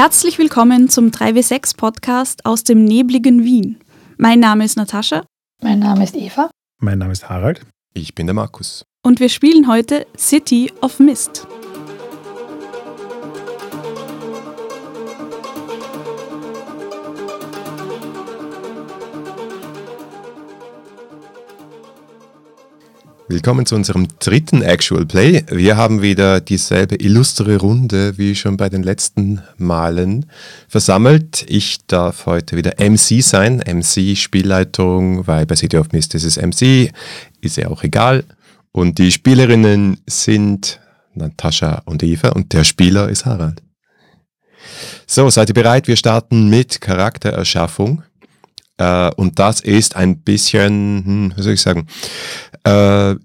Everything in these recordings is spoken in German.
Herzlich willkommen zum 3W6 Podcast aus dem nebligen Wien. Mein Name ist Natascha. Mein Name ist Eva. Mein Name ist Harald. Ich bin der Markus. Und wir spielen heute City of Mist. Willkommen zu unserem dritten Actual Play. Wir haben wieder dieselbe illustre Runde wie schon bei den letzten Malen versammelt. Ich darf heute wieder MC sein, MC Spielleitung, weil bei City of Mist ist es MC, ist ja auch egal. Und die Spielerinnen sind Natascha und Eva und der Spieler ist Harald. So, seid ihr bereit? Wir starten mit Charaktererschaffung. Äh, und das ist ein bisschen, hm, wie soll ich sagen, äh,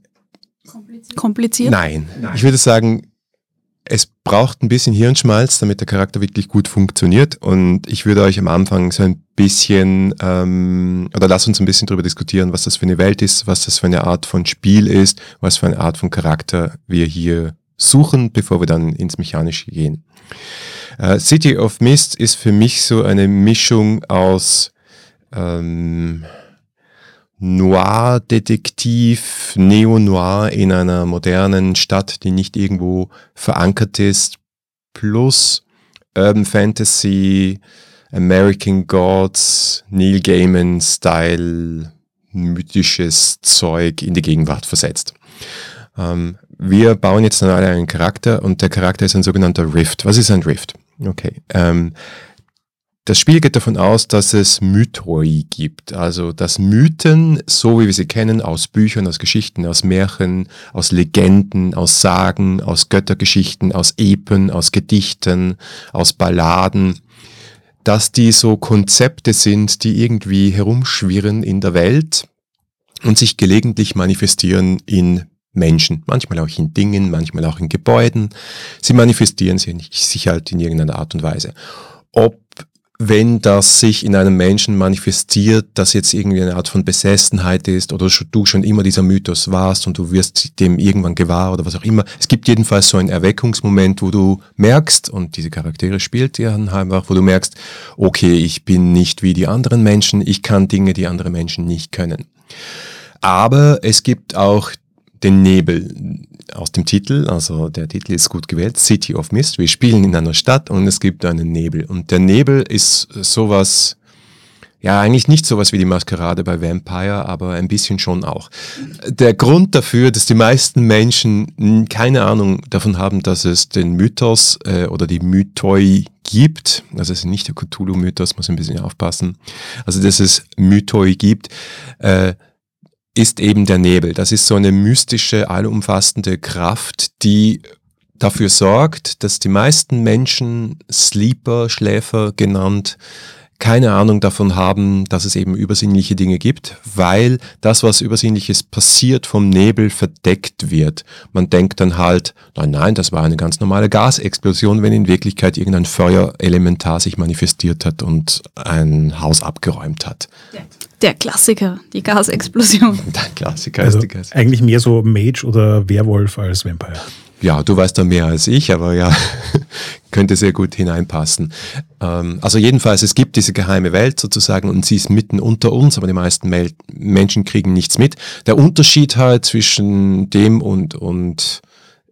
kompliziert? Nein. nein. Ich würde sagen, es braucht ein bisschen Hirnschmalz, damit der Charakter wirklich gut funktioniert. Und ich würde euch am Anfang so ein bisschen, ähm, oder lasst uns ein bisschen darüber diskutieren, was das für eine Welt ist, was das für eine Art von Spiel ist, was für eine Art von Charakter wir hier suchen, bevor wir dann ins Mechanische gehen. Äh, City of Mist ist für mich so eine Mischung aus ähm, Noir-Detektiv, Neo-Noir in einer modernen Stadt, die nicht irgendwo verankert ist, plus Urban Fantasy, American Gods, Neil Gaiman-Style, mythisches Zeug in die Gegenwart versetzt. Ähm, wir bauen jetzt dann alle einen Charakter und der Charakter ist ein sogenannter Rift. Was ist ein Rift? Okay. Ähm, das Spiel geht davon aus, dass es Mythoi gibt, also dass Mythen, so wie wir sie kennen, aus Büchern, aus Geschichten, aus Märchen, aus Legenden, aus Sagen, aus Göttergeschichten, aus Epen, aus Gedichten, aus Balladen, dass die so Konzepte sind, die irgendwie herumschwirren in der Welt und sich gelegentlich manifestieren in Menschen, manchmal auch in Dingen, manchmal auch in Gebäuden. Sie manifestieren sich halt in irgendeiner Art und Weise. Ob wenn das sich in einem Menschen manifestiert, das jetzt irgendwie eine Art von Besessenheit ist oder du schon immer dieser Mythos warst und du wirst dem irgendwann gewahr oder was auch immer. Es gibt jedenfalls so einen Erweckungsmoment, wo du merkst, und diese Charaktere spielt ja einfach, wo du merkst, okay, ich bin nicht wie die anderen Menschen, ich kann Dinge, die andere Menschen nicht können. Aber es gibt auch den Nebel aus dem Titel, also der Titel ist gut gewählt, City of Mist. Wir spielen in einer Stadt und es gibt einen Nebel. Und der Nebel ist sowas, ja, eigentlich nicht sowas wie die Maskerade bei Vampire, aber ein bisschen schon auch. Der Grund dafür, dass die meisten Menschen keine Ahnung davon haben, dass es den Mythos äh, oder die Mythoi gibt, also es ist nicht der Cthulhu-Mythos, muss ein bisschen aufpassen, also dass es Mythoi gibt, äh, ist eben der Nebel. Das ist so eine mystische, allumfassende Kraft, die dafür sorgt, dass die meisten Menschen, Sleeper, Schläfer genannt, keine Ahnung davon haben, dass es eben übersinnliche Dinge gibt, weil das, was Übersinnliches passiert, vom Nebel verdeckt wird. Man denkt dann halt, nein, nein, das war eine ganz normale Gasexplosion, wenn in Wirklichkeit irgendein Feuerelementar sich manifestiert hat und ein Haus abgeräumt hat. Der Klassiker, die Gasexplosion. Der Klassiker also ist die Gasexplosion. Eigentlich mehr so Mage oder Werwolf als Vampire. Ja, du weißt da mehr als ich, aber ja, könnte sehr gut hineinpassen. Ähm, also jedenfalls, es gibt diese geheime Welt sozusagen und sie ist mitten unter uns, aber die meisten Mel Menschen kriegen nichts mit. Der Unterschied halt zwischen dem und, und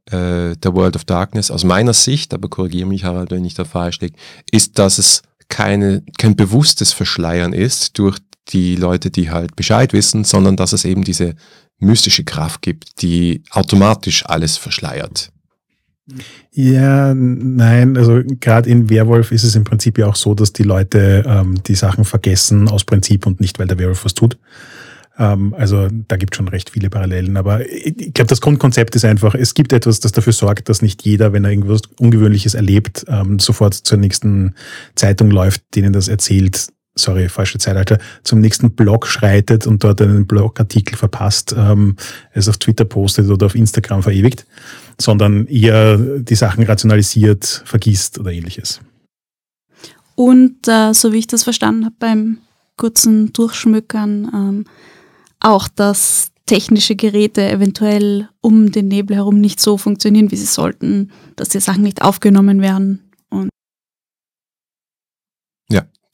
äh, der World of Darkness aus meiner Sicht, aber korrigiere mich Harald, wenn ich da falsch liege, ist, dass es keine, kein bewusstes Verschleiern ist durch die Leute, die halt Bescheid wissen, sondern dass es eben diese mystische Kraft gibt, die automatisch alles verschleiert. Ja, nein, also gerade in Werwolf ist es im Prinzip ja auch so, dass die Leute ähm, die Sachen vergessen aus Prinzip und nicht, weil der Werwolf was tut. Ähm, also da gibt schon recht viele Parallelen. Aber ich glaube, das Grundkonzept ist einfach, es gibt etwas, das dafür sorgt, dass nicht jeder, wenn er irgendwas Ungewöhnliches erlebt, ähm, sofort zur nächsten Zeitung läuft, denen das erzählt, sorry, falsche Zeitalter, zum nächsten Blog schreitet und dort einen Blogartikel verpasst, ähm, es auf Twitter postet oder auf Instagram verewigt, sondern eher die Sachen rationalisiert, vergisst oder ähnliches. Und äh, so wie ich das verstanden habe beim kurzen Durchschmückern, ähm, auch, dass technische Geräte eventuell um den Nebel herum nicht so funktionieren, wie sie sollten, dass die Sachen nicht aufgenommen werden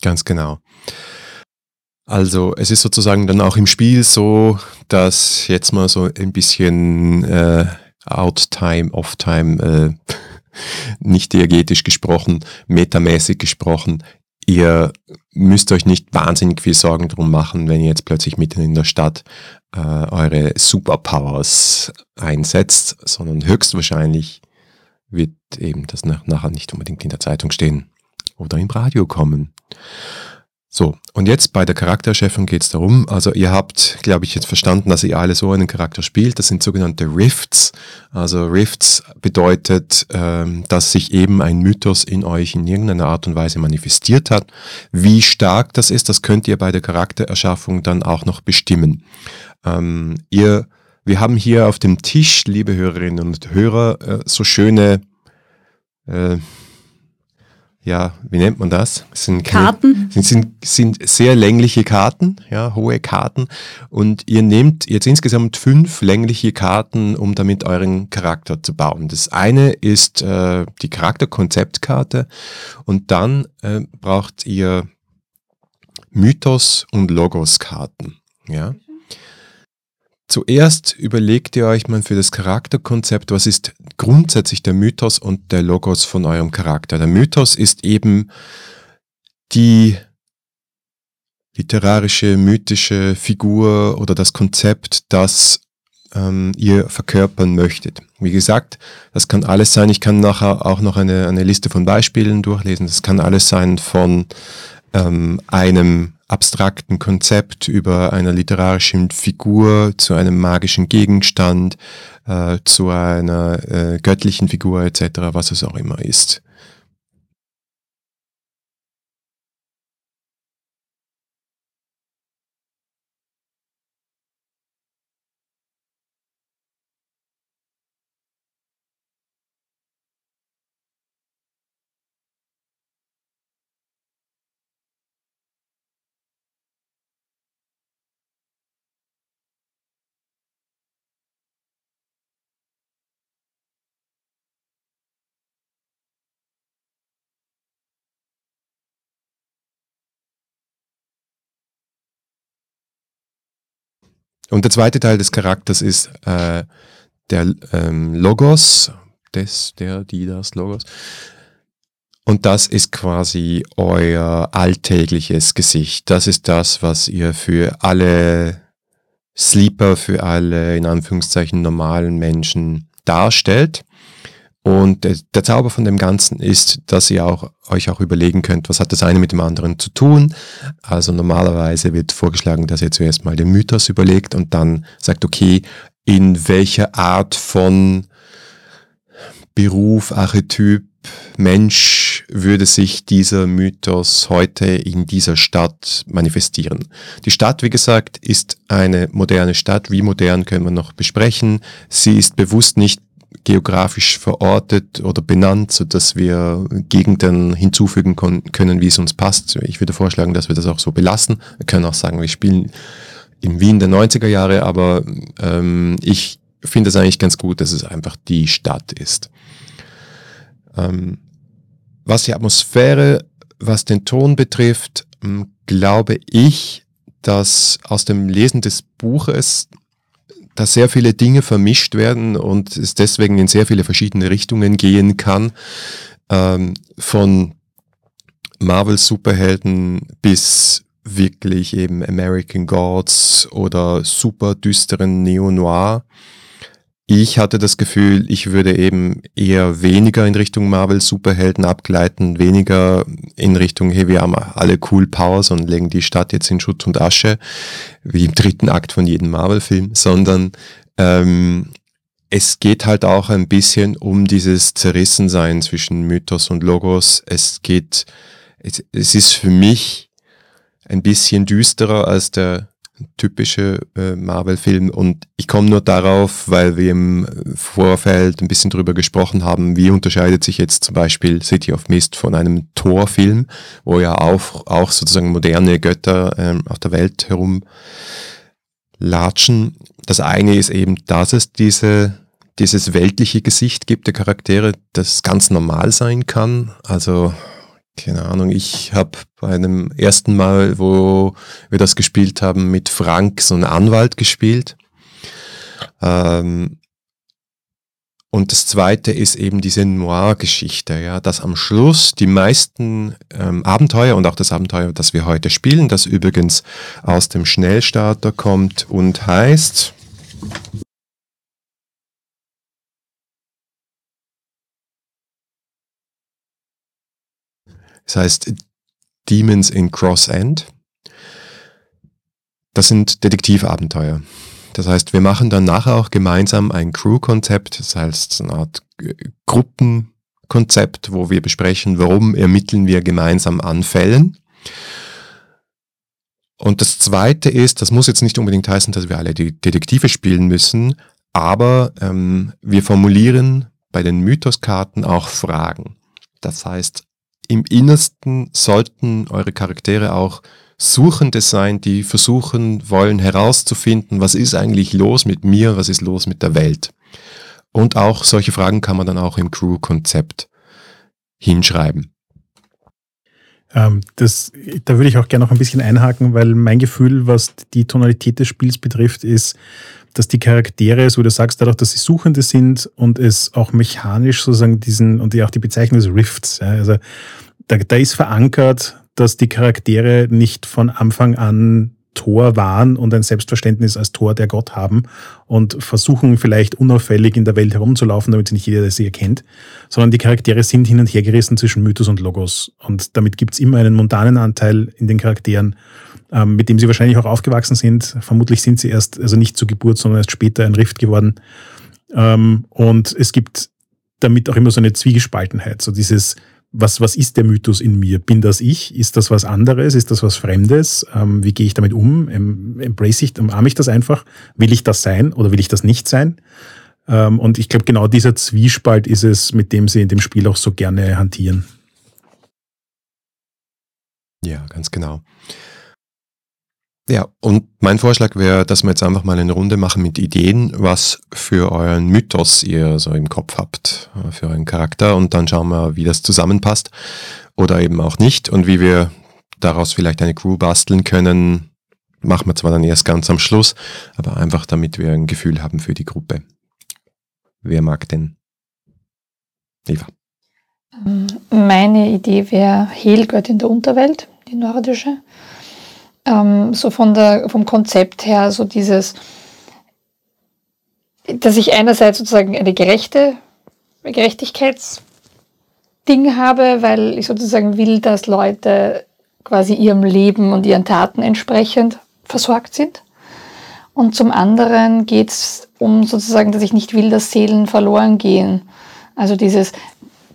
Ganz genau. Also es ist sozusagen dann auch im Spiel so, dass jetzt mal so ein bisschen äh, Out-Time, Off-Time, äh, nicht diegetisch gesprochen, metamäßig gesprochen, ihr müsst euch nicht wahnsinnig viel Sorgen drum machen, wenn ihr jetzt plötzlich mitten in der Stadt äh, eure Superpowers einsetzt, sondern höchstwahrscheinlich wird eben das nach, nachher nicht unbedingt in der Zeitung stehen oder im Radio kommen. So, und jetzt bei der Charakterchefin geht es darum, also ihr habt, glaube ich, jetzt verstanden, dass ihr alle so einen Charakter spielt. Das sind sogenannte Rifts. Also Rifts bedeutet, ähm, dass sich eben ein Mythos in euch in irgendeiner Art und Weise manifestiert hat. Wie stark das ist, das könnt ihr bei der Charaktererschaffung dann auch noch bestimmen. Ähm, ihr, wir haben hier auf dem Tisch, liebe Hörerinnen und Hörer, äh, so schöne äh, ja, wie nennt man das? das sind Karten. Sind, sind, sind sehr längliche Karten, ja, hohe Karten. Und ihr nehmt jetzt insgesamt fünf längliche Karten, um damit euren Charakter zu bauen. Das eine ist äh, die Charakterkonzeptkarte und dann äh, braucht ihr Mythos und Logos-Karten. Ja. Zuerst überlegt ihr euch mal für das Charakterkonzept, was ist grundsätzlich der Mythos und der Logos von eurem Charakter. Der Mythos ist eben die literarische, mythische Figur oder das Konzept, das ähm, ihr verkörpern möchtet. Wie gesagt, das kann alles sein. Ich kann nachher auch noch eine, eine Liste von Beispielen durchlesen. Das kann alles sein von ähm, einem abstrakten Konzept über einer literarischen Figur zu einem magischen Gegenstand, äh, zu einer äh, göttlichen Figur etc., was es auch immer ist. Und der zweite Teil des Charakters ist äh, der ähm, Logos, des, der, die, das Logos. Und das ist quasi euer alltägliches Gesicht. Das ist das, was ihr für alle Sleeper, für alle in Anführungszeichen normalen Menschen darstellt. Und der Zauber von dem Ganzen ist, dass ihr auch, euch auch überlegen könnt, was hat das eine mit dem anderen zu tun. Also normalerweise wird vorgeschlagen, dass ihr zuerst mal den Mythos überlegt und dann sagt, okay, in welcher Art von Beruf, Archetyp, Mensch würde sich dieser Mythos heute in dieser Stadt manifestieren. Die Stadt, wie gesagt, ist eine moderne Stadt. Wie modern können wir noch besprechen. Sie ist bewusst nicht geografisch verortet oder benannt, so dass wir Gegenden hinzufügen können, wie es uns passt. Ich würde vorschlagen, dass wir das auch so belassen. Wir können auch sagen, wir spielen in Wien der 90er Jahre, aber ähm, ich finde es eigentlich ganz gut, dass es einfach die Stadt ist. Ähm, was die Atmosphäre, was den Ton betrifft, ähm, glaube ich, dass aus dem Lesen des Buches dass sehr viele Dinge vermischt werden und es deswegen in sehr viele verschiedene Richtungen gehen kann. Ähm, von Marvel-Superhelden bis wirklich eben American Gods oder super düsteren Neo-Noir. Ich hatte das Gefühl, ich würde eben eher weniger in Richtung Marvel-Superhelden abgleiten, weniger in Richtung, hey, wir haben alle cool Powers und legen die Stadt jetzt in Schutt und Asche, wie im dritten Akt von jedem Marvel-Film, sondern ähm, es geht halt auch ein bisschen um dieses Zerrissensein zwischen Mythos und Logos. Es geht, es, es ist für mich ein bisschen düsterer als der typische äh, Marvel-Film und ich komme nur darauf, weil wir im Vorfeld ein bisschen drüber gesprochen haben, wie unterscheidet sich jetzt zum Beispiel City of Mist von einem Thor-Film, wo ja auch, auch sozusagen moderne Götter ähm, auf der Welt herum latschen. Das eine ist eben, dass es diese, dieses weltliche Gesicht gibt der Charaktere, das ganz normal sein kann. Also keine Ahnung, ich habe bei einem ersten Mal, wo wir das gespielt haben, mit Frank so einen Anwalt gespielt. Ähm, und das zweite ist eben diese Noir-Geschichte, ja, dass am Schluss die meisten ähm, Abenteuer und auch das Abenteuer, das wir heute spielen, das übrigens aus dem Schnellstarter kommt und heißt Es heißt Demons in Cross End. Das sind Detektivabenteuer. Das heißt, wir machen dann nachher auch gemeinsam ein Crew-Konzept, das heißt eine Art Gruppenkonzept, wo wir besprechen, warum ermitteln wir gemeinsam an Fällen. Und das Zweite ist, das muss jetzt nicht unbedingt heißen, dass wir alle Detektive spielen müssen, aber ähm, wir formulieren bei den Mythoskarten auch Fragen. Das heißt, im Innersten sollten eure Charaktere auch Suchende sein, die versuchen wollen herauszufinden, was ist eigentlich los mit mir, was ist los mit der Welt. Und auch solche Fragen kann man dann auch im Crew-Konzept hinschreiben. Ähm, das, da würde ich auch gerne noch ein bisschen einhaken, weil mein Gefühl, was die Tonalität des Spiels betrifft, ist, dass die Charaktere, so wie du sagst, dadurch, dass sie Suchende sind und es auch mechanisch sozusagen diesen, und ja auch die Bezeichnung des Rifts, ja, also da, da ist verankert, dass die Charaktere nicht von Anfang an Tor waren und ein Selbstverständnis als Tor der Gott haben und versuchen vielleicht unauffällig in der Welt herumzulaufen, damit sie nicht jeder sie erkennt, sondern die Charaktere sind hin und her gerissen zwischen Mythos und Logos. Und damit gibt's immer einen montanen Anteil in den Charakteren, ähm, mit dem sie wahrscheinlich auch aufgewachsen sind. Vermutlich sind sie erst, also nicht zur Geburt, sondern erst später ein Rift geworden. Ähm, und es gibt damit auch immer so eine Zwiegespaltenheit, so dieses was, was ist der Mythos in mir? Bin das ich? Ist das was anderes? Ist das was Fremdes? Ähm, wie gehe ich damit um? Embrace ich, umarme ich das einfach? Will ich das sein oder will ich das nicht sein? Ähm, und ich glaube, genau dieser Zwiespalt ist es, mit dem sie in dem Spiel auch so gerne hantieren. Ja, ganz genau. Ja, und mein Vorschlag wäre, dass wir jetzt einfach mal eine Runde machen mit Ideen, was für euren Mythos ihr so im Kopf habt, äh, für euren Charakter und dann schauen wir, wie das zusammenpasst oder eben auch nicht und wie wir daraus vielleicht eine Crew basteln können, machen wir zwar dann erst ganz am Schluss, aber einfach damit wir ein Gefühl haben für die Gruppe. Wer mag denn? Eva. Ähm, meine Idee wäre Helgöttin der Unterwelt, die nordische ähm, so von der, vom Konzept her, so dieses, dass ich einerseits sozusagen eine gerechte Gerechtigkeitsding habe, weil ich sozusagen will, dass Leute quasi ihrem Leben und ihren Taten entsprechend versorgt sind. Und zum anderen geht es um sozusagen, dass ich nicht will, dass Seelen verloren gehen. Also dieses,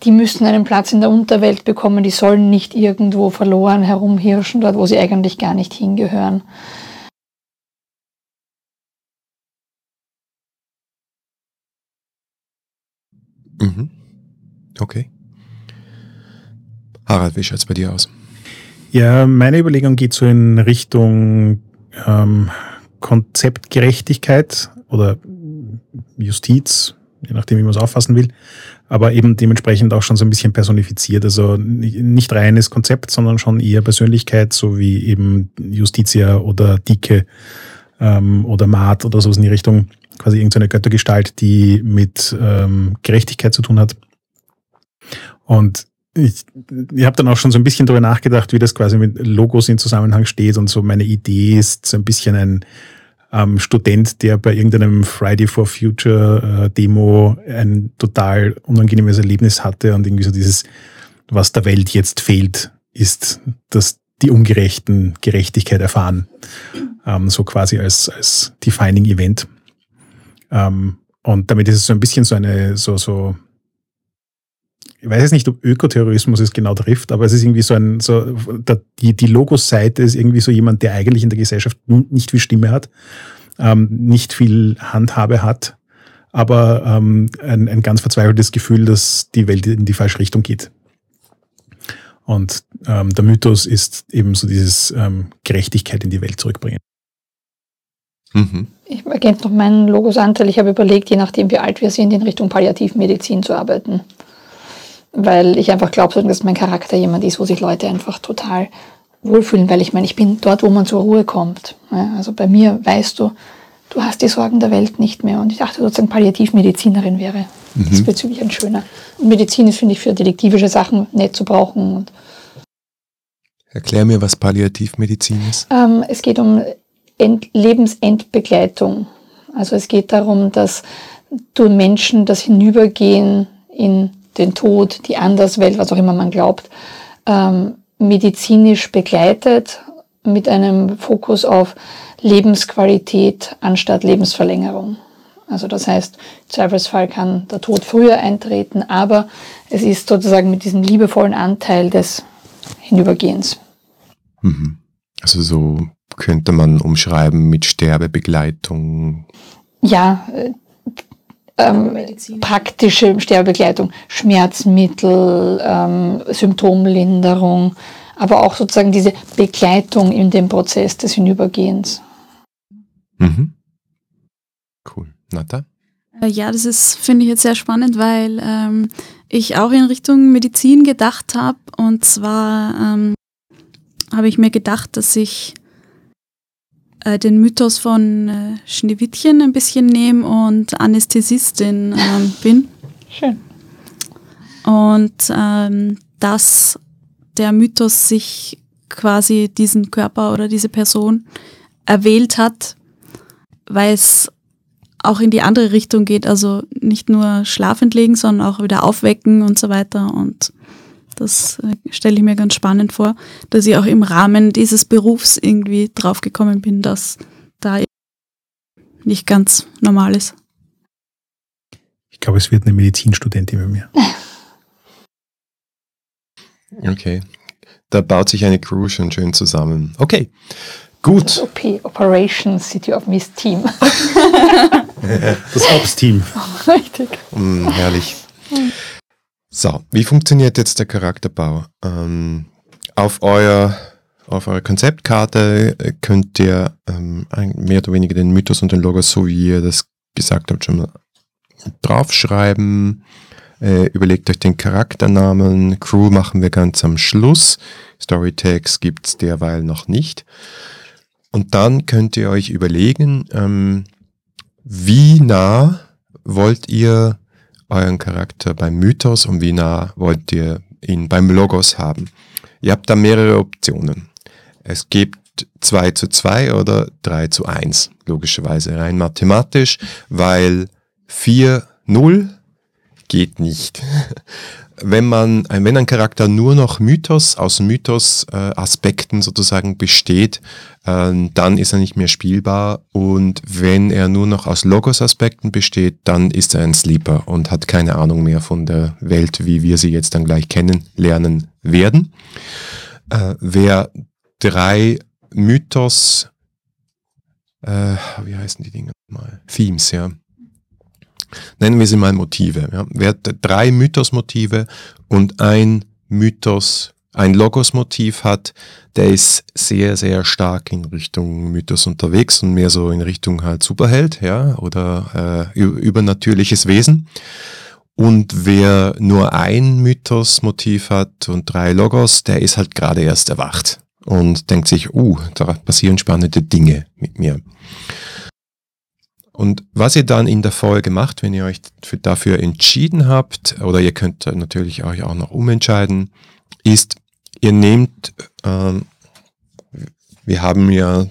die müssen einen Platz in der Unterwelt bekommen, die sollen nicht irgendwo verloren herumhirschen, dort wo sie eigentlich gar nicht hingehören. Mhm. Okay. Harald, wie schaut es bei dir aus? Ja, meine Überlegung geht so in Richtung ähm, Konzeptgerechtigkeit oder Justiz, je nachdem, wie man es auffassen will aber eben dementsprechend auch schon so ein bisschen personifiziert. Also nicht reines Konzept, sondern schon eher Persönlichkeit, so wie eben Justitia oder Dike ähm, oder Maat oder so in die Richtung. Quasi irgendeine Göttergestalt, die mit ähm, Gerechtigkeit zu tun hat. Und ich, ich habe dann auch schon so ein bisschen darüber nachgedacht, wie das quasi mit Logos in Zusammenhang steht und so meine Idee ist so ein bisschen ein ähm, Student, der bei irgendeinem Friday for Future äh, Demo ein total unangenehmes Erlebnis hatte und irgendwie so dieses, was der Welt jetzt fehlt, ist, dass die Ungerechten Gerechtigkeit erfahren. Ähm, so quasi als, als Defining Event. Ähm, und damit ist es so ein bisschen so eine, so, so, ich weiß jetzt nicht, ob Ökoterrorismus es genau trifft, aber es ist irgendwie so ein, so, die, die Logos-Seite ist irgendwie so jemand, der eigentlich in der Gesellschaft nicht viel Stimme hat, ähm, nicht viel Handhabe hat, aber ähm, ein, ein ganz verzweifeltes Gefühl, dass die Welt in die falsche Richtung geht. Und ähm, der Mythos ist eben so dieses ähm, Gerechtigkeit in die Welt zurückbringen. Mhm. Ich ergänze noch meinen Logosanteil. Ich habe überlegt, je nachdem wie alt wir sind, in Richtung Palliativmedizin zu arbeiten. Weil ich einfach glaube, dass mein Charakter jemand ist, wo sich Leute einfach total wohlfühlen, weil ich meine, ich bin dort, wo man zur Ruhe kommt. Also bei mir weißt du, du hast die Sorgen der Welt nicht mehr. Und ich dachte sozusagen, Palliativmedizinerin wäre mhm. diesbezüglich ein schöner. Und Medizin ist, finde ich, für detektivische Sachen nett zu brauchen. Erklär mir, was Palliativmedizin ist. Ähm, es geht um End Lebensendbegleitung. Also es geht darum, dass du Menschen das Hinübergehen in den Tod, die Anderswelt, was auch immer man glaubt, ähm, medizinisch begleitet mit einem Fokus auf Lebensqualität anstatt Lebensverlängerung. Also das heißt, im Zweifelsfall kann der Tod früher eintreten, aber es ist sozusagen mit diesem liebevollen Anteil des Hinübergehens. Mhm. Also so könnte man umschreiben mit Sterbebegleitung. Ja, ähm, praktische Sterbebegleitung, Schmerzmittel, ähm, Symptomlinderung, aber auch sozusagen diese Begleitung in dem Prozess des Hinübergehens. Mhm. Cool. Nata? Äh, ja, das ist, finde ich jetzt sehr spannend, weil ähm, ich auch in Richtung Medizin gedacht habe. Und zwar ähm, habe ich mir gedacht, dass ich äh, den Mythos von äh, Schneewittchen ein bisschen nehme und Anästhesistin ähm, bin. Schön. Und ähm, dass der Mythos sich quasi diesen Körper oder diese Person erwählt hat, weil es auch in die andere Richtung geht, also nicht nur schlafend legen, sondern auch wieder aufwecken und so weiter. Und das äh, stelle ich mir ganz spannend vor, dass ich auch im Rahmen dieses Berufs irgendwie draufgekommen bin, dass da nicht ganz normal ist. Ich glaube, es wird eine Medizinstudentin bei mir. Okay. Da baut sich eine Crew schon schön zusammen. Okay. Gut. Das OP, Operations City of Mist Team. das Ops-Team. Richtig. Mm, herrlich. So, wie funktioniert jetzt der Charakterbau? Ähm, auf, euer, auf eurer Konzeptkarte äh, könnt ihr ähm, mehr oder weniger den Mythos und den Logos, so wie ihr das gesagt habt, schon mal draufschreiben. Äh, überlegt euch den Charakternamen. Crew machen wir ganz am Schluss. Storytags gibt es derweil noch nicht. Und dann könnt ihr euch überlegen, ähm, wie nah wollt ihr euren Charakter beim Mythos und wie nah wollt ihr ihn beim Logos haben. Ihr habt da mehrere Optionen. Es gibt 2 zu 2 oder 3 zu 1, logischerweise rein mathematisch, weil 4, 0 geht nicht. wenn man, wenn ein Charakter nur noch Mythos, aus Mythos-Aspekten äh, sozusagen besteht, äh, dann ist er nicht mehr spielbar. Und wenn er nur noch aus Logos-Aspekten besteht, dann ist er ein Sleeper und hat keine Ahnung mehr von der Welt, wie wir sie jetzt dann gleich kennenlernen werden. Äh, wer drei Mythos, äh, wie heißen die Dinge mal? Themes, ja nennen wir sie mal Motive. Ja. Drei Mythos-Motive und ein Mythos, ein Logos-Motiv hat, der ist sehr, sehr stark in Richtung Mythos unterwegs und mehr so in Richtung halt Superheld, ja, oder äh, übernatürliches Wesen. Und wer nur ein Mythos-Motiv hat und drei Logos, der ist halt gerade erst erwacht und denkt sich, uh, da passieren spannende Dinge mit mir. Und was ihr dann in der Folge macht, wenn ihr euch für, dafür entschieden habt, oder ihr könnt natürlich euch auch noch umentscheiden, ist, ihr nehmt, ähm, wir haben ja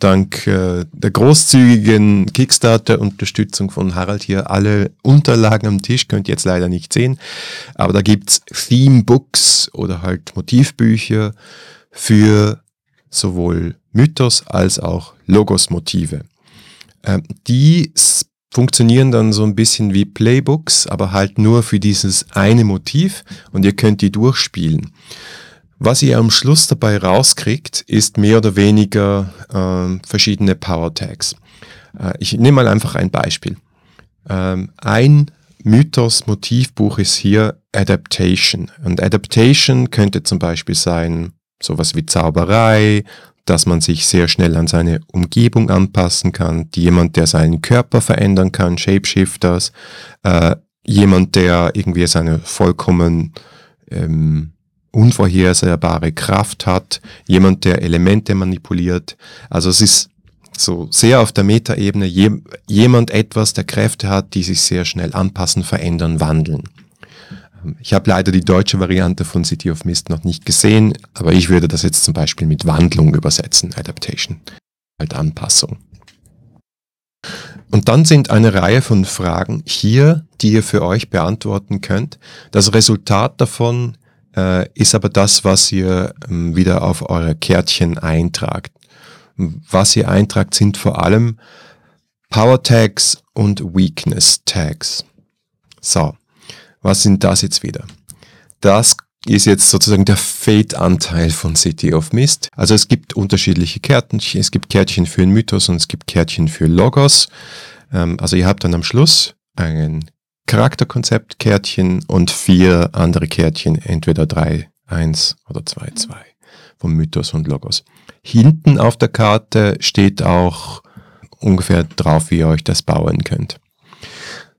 dank äh, der großzügigen Kickstarter-Unterstützung von Harald hier alle Unterlagen am Tisch, könnt ihr jetzt leider nicht sehen, aber da gibt's Theme-Books oder halt Motivbücher für sowohl Mythos als auch Logos-Motive. Ähm, die funktionieren dann so ein bisschen wie Playbooks, aber halt nur für dieses eine Motiv und ihr könnt die durchspielen. Was ihr am Schluss dabei rauskriegt, ist mehr oder weniger äh, verschiedene Power Tags. Äh, ich nehme mal einfach ein Beispiel. Ähm, ein Mythos-Motivbuch ist hier Adaptation. Und Adaptation könnte zum Beispiel sein sowas wie Zauberei dass man sich sehr schnell an seine Umgebung anpassen kann, jemand, der seinen Körper verändern kann, Shapeshifters, äh, jemand, der irgendwie seine vollkommen ähm, unvorhersehbare Kraft hat, jemand, der Elemente manipuliert. Also es ist so sehr auf der Metaebene je, jemand etwas, der Kräfte hat, die sich sehr schnell anpassen, verändern, wandeln. Ich habe leider die deutsche Variante von City of Mist noch nicht gesehen, aber ich würde das jetzt zum Beispiel mit Wandlung übersetzen, Adaptation, halt Anpassung. Und dann sind eine Reihe von Fragen hier, die ihr für euch beantworten könnt. Das Resultat davon äh, ist aber das, was ihr ähm, wieder auf eure Kärtchen eintragt. Was ihr eintragt, sind vor allem Power Tags und Weakness Tags. So, was sind das jetzt wieder? Das ist jetzt sozusagen der Fate-Anteil von City of Mist. Also es gibt unterschiedliche Kärtchen. Es gibt Kärtchen für den Mythos und es gibt Kärtchen für Logos. Ähm, also ihr habt dann am Schluss ein Charakterkonzept-Kärtchen und vier andere Kärtchen, entweder drei, eins oder zwei, zwei vom Mythos und Logos. Hinten auf der Karte steht auch ungefähr drauf, wie ihr euch das bauen könnt.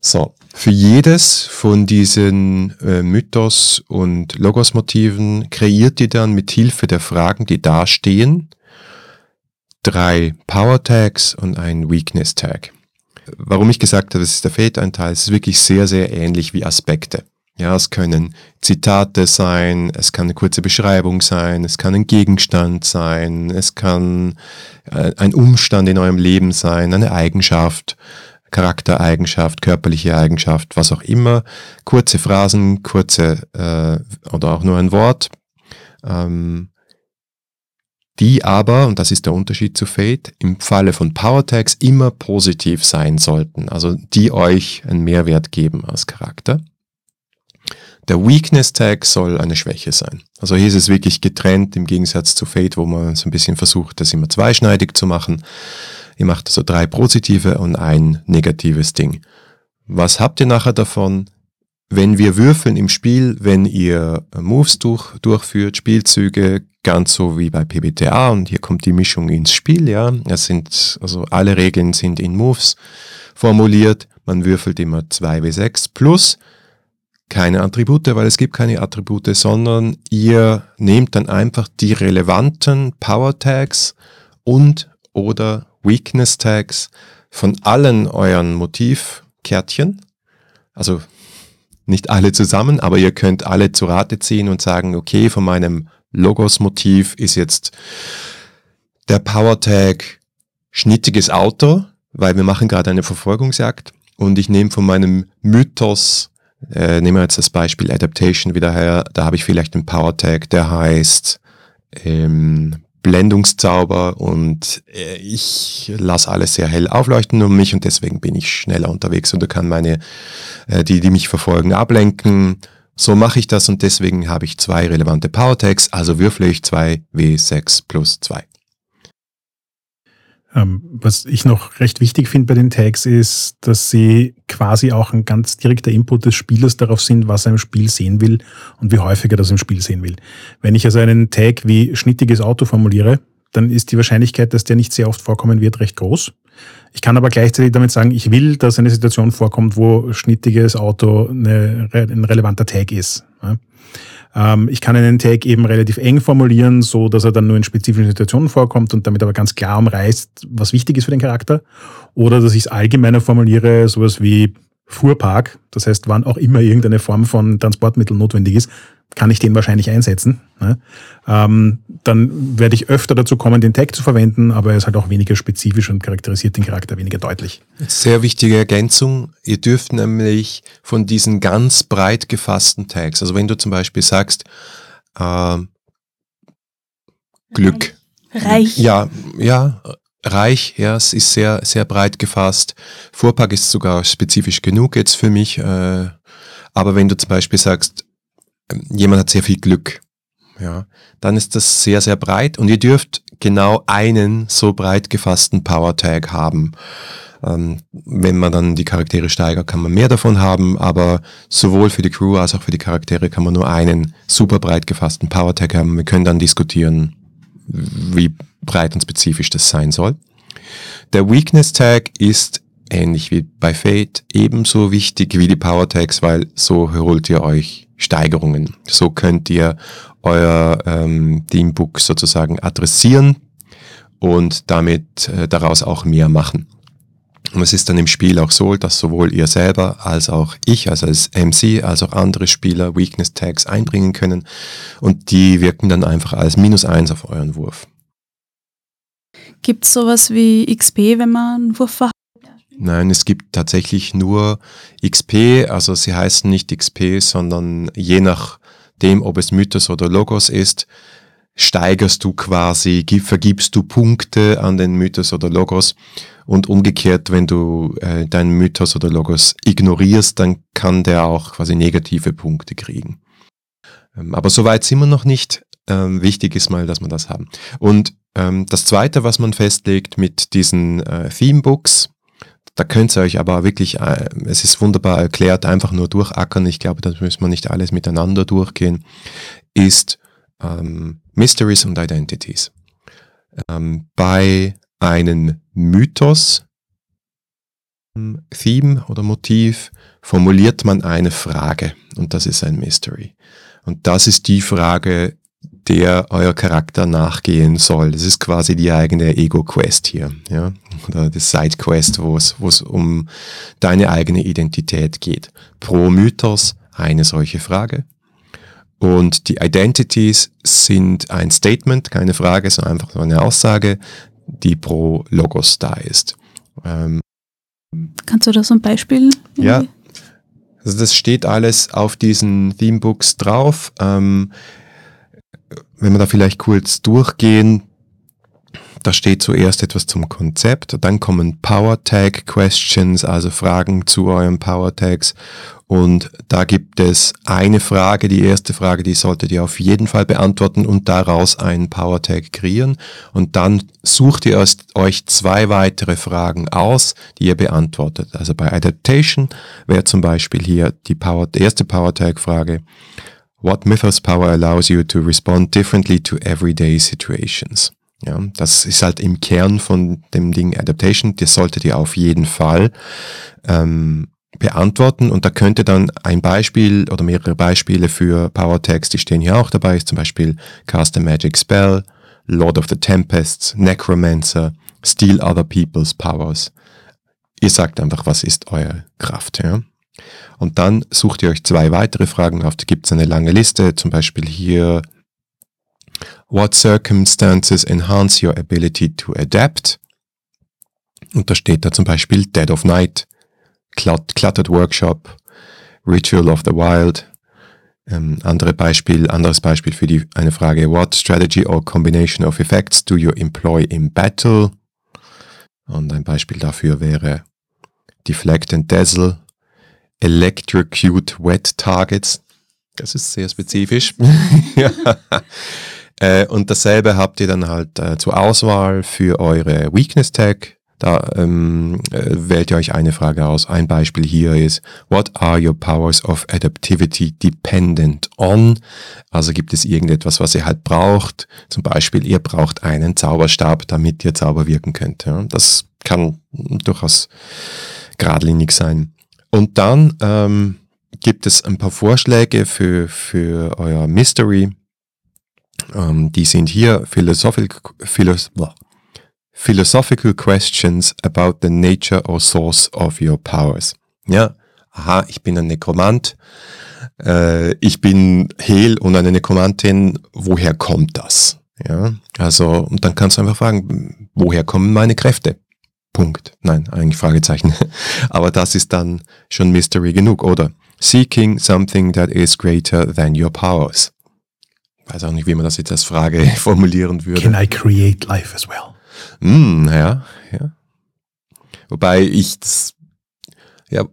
So, für jedes von diesen äh, Mythos- und Logos-Motiven kreiert ihr dann mit Hilfe der Fragen, die da stehen, drei Power-Tags und einen Weakness-Tag. Warum ich gesagt habe, das ist der Fate-Anteil, es ist wirklich sehr, sehr ähnlich wie Aspekte. Ja, es können Zitate sein, es kann eine kurze Beschreibung sein, es kann ein Gegenstand sein, es kann äh, ein Umstand in eurem Leben sein, eine Eigenschaft. Charaktereigenschaft, körperliche Eigenschaft, was auch immer, kurze Phrasen, kurze äh, oder auch nur ein Wort, ähm, die aber, und das ist der Unterschied zu Fate, im Falle von Power Tags immer positiv sein sollten, also die euch einen Mehrwert geben als Charakter. Der Weakness Tag soll eine Schwäche sein. Also hier ist es wirklich getrennt im Gegensatz zu Fate, wo man so ein bisschen versucht, das immer zweischneidig zu machen. Ihr macht also drei positive und ein negatives Ding. Was habt ihr nachher davon? Wenn wir würfeln im Spiel, wenn ihr Moves durch, durchführt, Spielzüge, ganz so wie bei PBTA und hier kommt die Mischung ins Spiel, ja. Es sind, also alle Regeln sind in Moves formuliert. Man würfelt immer 2w6 plus keine Attribute, weil es gibt keine Attribute, sondern ihr nehmt dann einfach die relevanten Power Tags und oder Weakness Tags von allen euren Motivkärtchen. Also nicht alle zusammen, aber ihr könnt alle zu Rate ziehen und sagen, okay, von meinem Logos-Motiv ist jetzt der Power Tag schnittiges Auto, weil wir machen gerade eine Verfolgungsjagd und ich nehme von meinem Mythos, äh, nehmen wir jetzt das Beispiel Adaptation wieder her, da habe ich vielleicht einen Power Tag, der heißt ähm, Blendungszauber und äh, ich lasse alles sehr hell aufleuchten um mich und deswegen bin ich schneller unterwegs und kann meine, äh, die, die mich verfolgen, ablenken. So mache ich das und deswegen habe ich zwei relevante Power Tags, also würfle ich 2 W6 plus 2. Ähm, was ich noch recht wichtig finde bei den Tags ist, dass sie quasi auch ein ganz direkter Input des Spielers darauf sind, was er im Spiel sehen will und wie häufig er das im Spiel sehen will. Wenn ich also einen Tag wie schnittiges Auto formuliere, dann ist die Wahrscheinlichkeit, dass der nicht sehr oft vorkommen wird, recht groß. Ich kann aber gleichzeitig damit sagen, ich will, dass eine Situation vorkommt, wo schnittiges Auto eine, ein relevanter Tag ist. Ähm, ich kann einen Tag eben relativ eng formulieren, so dass er dann nur in spezifischen Situationen vorkommt und damit aber ganz klar umreißt, was wichtig ist für den Charakter. Oder dass ich es allgemeiner formuliere, sowas wie Fuhrpark, das heißt, wann auch immer irgendeine Form von Transportmittel notwendig ist, kann ich den wahrscheinlich einsetzen. Ne? Ähm, dann werde ich öfter dazu kommen, den Tag zu verwenden, aber er ist halt auch weniger spezifisch und charakterisiert den Charakter weniger deutlich. Sehr wichtige Ergänzung. Ihr dürft nämlich von diesen ganz breit gefassten Tags, also wenn du zum Beispiel sagst, äh, Glück. Reich. Ja, ja, reich, ja, es ist sehr, sehr breit gefasst. Fuhrpark ist sogar spezifisch genug jetzt für mich. Äh, aber wenn du zum Beispiel sagst, jemand hat sehr viel Glück, ja, dann ist das sehr, sehr breit und ihr dürft genau einen so breit gefassten Power Tag haben. Ähm, wenn man dann die Charaktere steigert, kann man mehr davon haben, aber sowohl für die Crew als auch für die Charaktere kann man nur einen super breit gefassten Power Tag haben. Wir können dann diskutieren, wie breit und spezifisch das sein soll. Der Weakness Tag ist ähnlich wie bei Fate ebenso wichtig wie die Power Tags, weil so holt ihr euch Steigerungen. So könnt ihr euer ähm, Teambook sozusagen adressieren und damit äh, daraus auch mehr machen. Und es ist dann im Spiel auch so, dass sowohl ihr selber als auch ich, also als MC, als auch andere Spieler Weakness Tags einbringen können und die wirken dann einfach als minus eins auf euren Wurf. Gibt es sowas wie XP, wenn man einen Wurf verhält? Nein, es gibt tatsächlich nur XP, also sie heißen nicht XP, sondern je nachdem, ob es Mythos oder Logos ist, steigerst du quasi, vergibst du Punkte an den Mythos oder Logos und umgekehrt, wenn du äh, deinen Mythos oder Logos ignorierst, dann kann der auch quasi negative Punkte kriegen. Ähm, aber soweit sind wir noch nicht. Ähm, wichtig ist mal, dass wir das haben. Und ähm, das zweite, was man festlegt mit diesen äh, Themebooks, da könnt ihr euch aber wirklich, äh, es ist wunderbar erklärt, einfach nur durchackern. Ich glaube, das müssen wir nicht alles miteinander durchgehen, ist ähm, Mysteries und Identities. Ähm, bei einem Mythos, ähm, Theme oder Motiv formuliert man eine Frage und das ist ein Mystery. Und das ist die Frage, der euer Charakter nachgehen soll. Das ist quasi die eigene Ego-Quest hier, ja, oder die Side-Quest, wo es, um deine eigene Identität geht. Pro Mythos eine solche Frage. Und die Identities sind ein Statement, keine Frage, sondern einfach so eine Aussage, die pro Logos da ist. Ähm, Kannst du da so ein Beispiel? Irgendwie? Ja, also das steht alles auf diesen Themebooks drauf. Ähm, wenn wir da vielleicht kurz durchgehen, da steht zuerst etwas zum Konzept, dann kommen Power Tag Questions, also Fragen zu euren Power Tags. Und da gibt es eine Frage, die erste Frage, die solltet ihr auf jeden Fall beantworten und daraus einen Power Tag kreieren. Und dann sucht ihr euch zwei weitere Fragen aus, die ihr beantwortet. Also bei Adaptation wäre zum Beispiel hier die, Power, die erste Power Tag Frage. What Mythos Power allows you to respond differently to everyday situations? Ja, das ist halt im Kern von dem Ding Adaptation. Das solltet ihr auf jeden Fall ähm, beantworten. Und da könnte dann ein Beispiel oder mehrere Beispiele für Power Tags, die stehen hier auch dabei, ist zum Beispiel Cast a Magic Spell, Lord of the Tempests, Necromancer, Steal Other People's Powers. Ihr sagt einfach, was ist eure Kraft. Ja? Und dann sucht ihr euch zwei weitere Fragen auf. Da gibt es eine lange Liste, zum Beispiel hier, What circumstances enhance your ability to adapt? Und da steht da zum Beispiel Dead of Night, Cluttered Workshop, Ritual of the Wild. Ähm, andere Beispiel, anderes Beispiel für die, eine Frage, What strategy or combination of effects do you employ in battle? Und ein Beispiel dafür wäre Deflect and Dazzle, Electrocute Wet Targets. Das ist sehr spezifisch. ja. äh, und dasselbe habt ihr dann halt äh, zur Auswahl für eure Weakness Tag. Da ähm, äh, wählt ihr euch eine Frage aus. Ein Beispiel hier ist, what are your powers of adaptivity dependent on? Also gibt es irgendetwas, was ihr halt braucht. Zum Beispiel, ihr braucht einen Zauberstab, damit ihr Zauber wirken könnt. Ja? Das kann durchaus geradlinig sein. Und dann ähm, gibt es ein paar Vorschläge für, für euer Mystery. Ähm, die sind hier philosophical, philos philosophical questions about the nature or source of your powers. Ja, aha, ich bin ein Nekromant. Äh, ich bin Hel und eine Nekromantin. Woher kommt das? Ja, also, und dann kannst du einfach fragen, woher kommen meine Kräfte? Punkt. Nein, eigentlich Fragezeichen. Aber das ist dann schon Mystery genug, oder? Seeking something that is greater than your powers. Weiß auch nicht, wie man das jetzt als Frage formulieren würde. Can I create life as well? Mm, ja, ja. Wobei ich ja,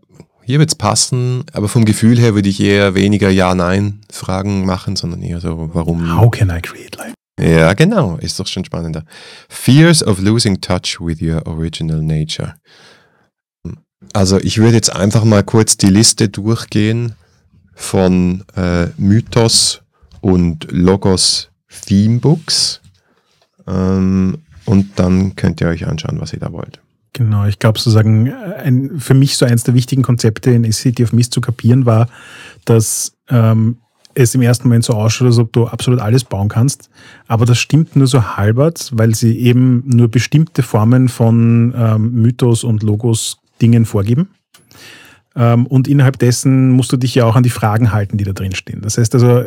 hier wird's passen, aber vom Gefühl her würde ich eher weniger Ja-Nein-Fragen machen, sondern eher so, warum. How can I create life? Ja, genau, ist doch schon spannender. Fears of losing touch with your original nature. Also ich würde jetzt einfach mal kurz die Liste durchgehen von äh, Mythos und Logos Themebooks ähm, und dann könnt ihr euch anschauen, was ihr da wollt. Genau, ich glaube sozusagen, ein, für mich so eins der wichtigen Konzepte in City of Mist zu kapieren war, dass ähm, es im ersten Moment so ausschaut, als ob du absolut alles bauen kannst. Aber das stimmt nur so halbert, weil sie eben nur bestimmte Formen von ähm, Mythos und Logos Dingen vorgeben. Ähm, und innerhalb dessen musst du dich ja auch an die Fragen halten, die da drin stehen. Das heißt also,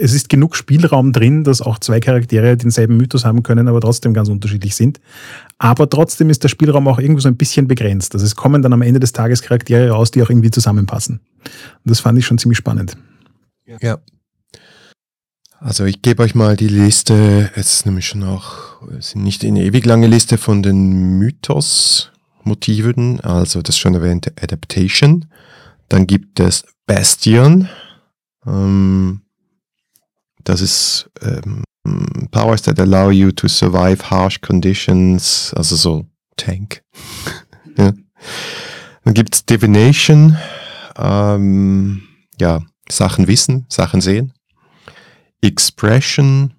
es ist genug Spielraum drin, dass auch zwei Charaktere denselben Mythos haben können, aber trotzdem ganz unterschiedlich sind. Aber trotzdem ist der Spielraum auch irgendwo so ein bisschen begrenzt. Also es kommen dann am Ende des Tages Charaktere raus, die auch irgendwie zusammenpassen. Und das fand ich schon ziemlich spannend. Ja. Also ich gebe euch mal die Liste, es ist nämlich schon auch, es sind nicht eine ewig lange Liste von den Mythos-Motiven, also das schon erwähnte Adaptation. Dann gibt es Bastion, ähm, das ist ähm, Powers that allow you to survive harsh conditions, also so Tank. ja. Dann gibt's Divination, ähm, ja, Sachen wissen, Sachen sehen. Expression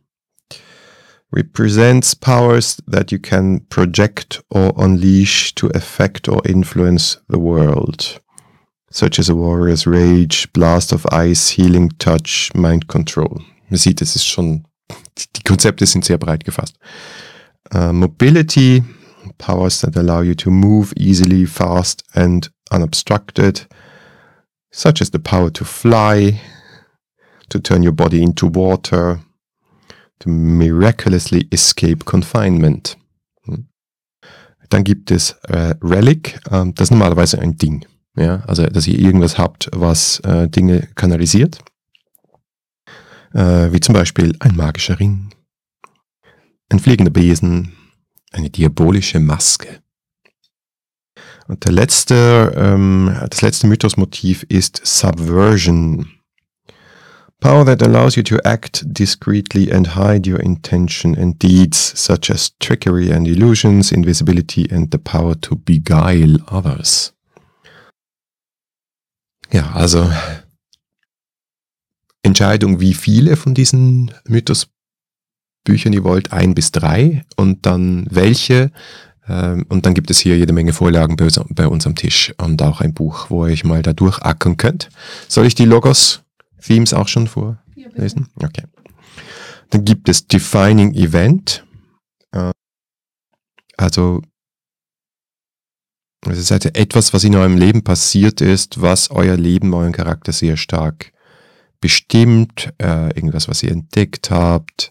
represents powers that you can project or unleash to affect or influence the world, such as a warrior's rage, blast of ice, healing touch, mind control. Man sieht, es ist schon, die Konzepte sind sehr breit gefasst. Uh, mobility, powers that allow you to move easily, fast and unobstructed, such as the power to fly, to turn your body into water, to miraculously escape confinement. Hm. Dann gibt es äh, Relic, äh, das ist normalerweise ein Ding. Ja? Also, dass ihr irgendwas habt, was äh, Dinge kanalisiert. Äh, wie zum Beispiel ein magischer Ring, ein fliegender Besen, eine diabolische Maske. Und der letzte, ähm, das letzte Mythosmotiv ist Subversion. Power that allows you to act discreetly and hide your intention and deeds, such as trickery and illusions, invisibility and the power to beguile others. Ja, also Entscheidung, wie viele von diesen Mythosbüchern ihr wollt, ein bis drei und dann welche und dann gibt es hier jede Menge Vorlagen bei uns am Tisch und auch ein Buch, wo ihr euch mal da durchackern könnt. Soll ich die Logos-Themes auch schon vorlesen? Okay. Dann gibt es Defining Event. Äh, also, das ist halt etwas, was in eurem Leben passiert ist, was euer Leben, euren Charakter sehr stark bestimmt. Äh, irgendwas, was ihr entdeckt habt.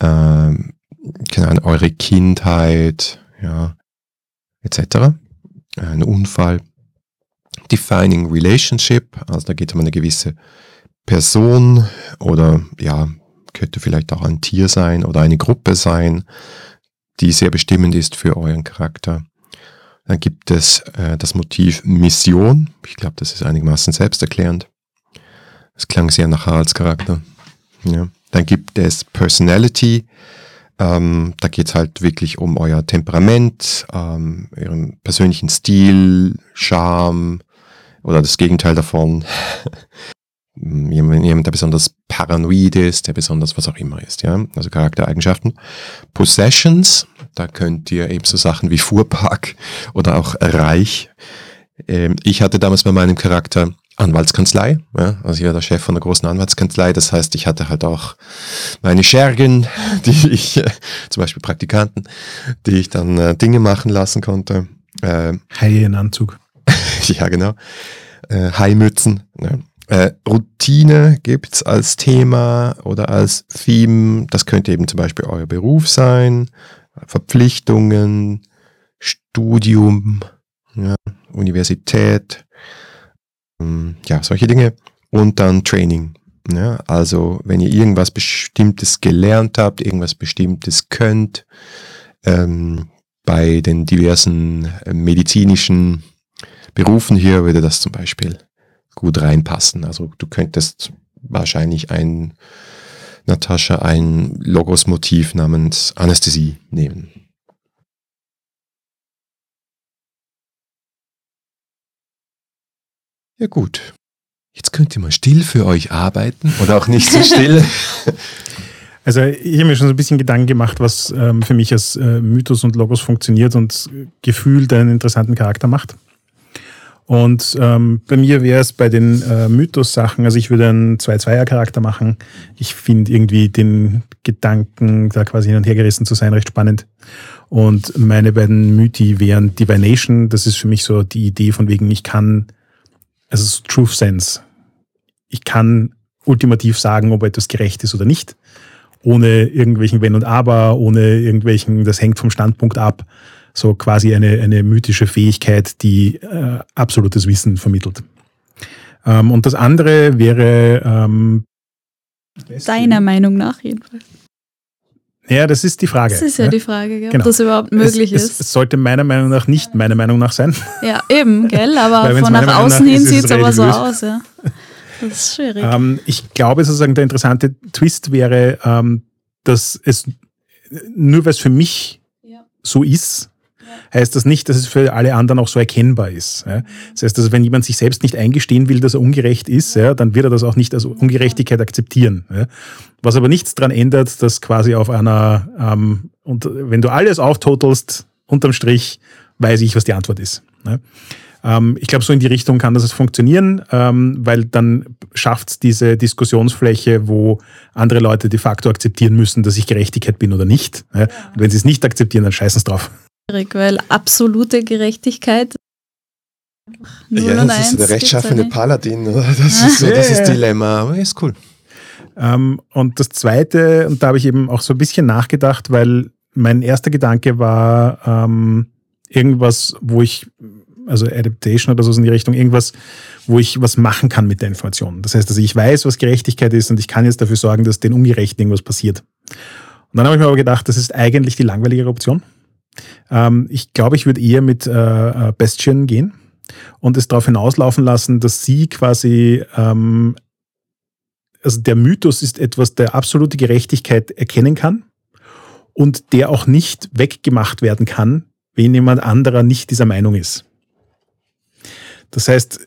Keine Ahnung, eure Kindheit, ja, etc. Ein Unfall. Defining Relationship, also da geht es um eine gewisse Person oder ja, könnte vielleicht auch ein Tier sein oder eine Gruppe sein, die sehr bestimmend ist für euren Charakter. Dann gibt es äh, das Motiv Mission. Ich glaube, das ist einigermaßen selbsterklärend. Es klang sehr nach Haralds Charakter. Ja. Dann gibt es Personality. Ähm, da geht es halt wirklich um euer Temperament, ähm, euren persönlichen Stil, Charme oder das Gegenteil davon. jemand, jemand, der besonders paranoid ist, der besonders was auch immer ist, ja. Also Charaktereigenschaften. Possessions, da könnt ihr eben so Sachen wie Fuhrpark oder auch Reich. Ähm, ich hatte damals bei meinem Charakter Anwaltskanzlei. Ja, also ich war der Chef von einer großen Anwaltskanzlei. Das heißt, ich hatte halt auch meine Schergen, die ich, äh, zum Beispiel Praktikanten, die ich dann äh, Dinge machen lassen konnte. Äh, Haie in Anzug. ja, genau. Äh, Haimützen. Ja. Äh, Routine gibt's als Thema oder als Theme. Das könnte eben zum Beispiel euer Beruf sein, Verpflichtungen, Studium, ja, Universität, ja, solche Dinge. Und dann Training. Ja, also wenn ihr irgendwas Bestimmtes gelernt habt, irgendwas Bestimmtes könnt, ähm, bei den diversen äh, medizinischen Berufen hier würde das zum Beispiel gut reinpassen. Also du könntest wahrscheinlich ein, Natascha, ein Logos-Motiv namens Anästhesie nehmen. Ja gut. Jetzt könnt ihr mal still für euch arbeiten oder auch nicht so still. Also ich habe mir schon so ein bisschen Gedanken gemacht, was ähm, für mich als äh, Mythos und Logos funktioniert und gefühlt einen interessanten Charakter macht. Und ähm, bei mir wäre es bei den äh, Mythos-Sachen, also ich würde einen 2-2er-Charakter machen. Ich finde irgendwie den Gedanken, da quasi hin und her gerissen zu sein, recht spannend. Und meine beiden Mythi wären Divination, das ist für mich so die Idee von wegen, ich kann, also so Truth Sense. Ich kann ultimativ sagen, ob etwas gerecht ist oder nicht, ohne irgendwelchen Wenn und Aber, ohne irgendwelchen, das hängt vom Standpunkt ab so quasi eine, eine mythische Fähigkeit, die äh, absolutes Wissen vermittelt. Ähm, und das andere wäre ähm, Deiner Meinung nach jedenfalls. Ja, das ist die Frage. Das ist ja, ja? die Frage, gell, genau. ob das überhaupt möglich es, ist. Es sollte meiner Meinung nach nicht meiner Meinung nach sein. Ja, eben, gell, aber von nach außen hin sieht es aber so aus, ja. Das ist schwierig. Ähm, ich glaube sozusagen, der interessante Twist wäre, ähm, dass es nur weil es für mich ja. so ist, heißt das nicht, dass es für alle anderen auch so erkennbar ist. Das heißt, dass wenn jemand sich selbst nicht eingestehen will, dass er ungerecht ist, dann wird er das auch nicht als Ungerechtigkeit akzeptieren. Was aber nichts daran ändert, dass quasi auf einer, ähm, und wenn du alles auftotelst, unterm Strich weiß ich, was die Antwort ist. Ähm, ich glaube, so in die Richtung kann das funktionieren, ähm, weil dann schafft es diese Diskussionsfläche, wo andere Leute de facto akzeptieren müssen, dass ich Gerechtigkeit bin oder nicht. Und wenn sie es nicht akzeptieren, dann scheißen sie drauf weil absolute Gerechtigkeit. Ja, das ist der rechtschaffene Paladin, oder? Das ist so das ist Dilemma, aber ist cool. Ähm, und das Zweite, und da habe ich eben auch so ein bisschen nachgedacht, weil mein erster Gedanke war ähm, irgendwas, wo ich, also Adaptation oder so in die Richtung, irgendwas, wo ich was machen kann mit der Information. Das heißt, also ich weiß, was Gerechtigkeit ist und ich kann jetzt dafür sorgen, dass den Ungerechten irgendwas passiert. Und dann habe ich mir aber gedacht, das ist eigentlich die langweiligere Option. Ähm, ich glaube, ich würde eher mit äh, äh, Bastion gehen und es darauf hinauslaufen lassen, dass sie quasi, ähm, also der Mythos ist etwas, der absolute Gerechtigkeit erkennen kann und der auch nicht weggemacht werden kann, wenn jemand anderer nicht dieser Meinung ist. Das heißt,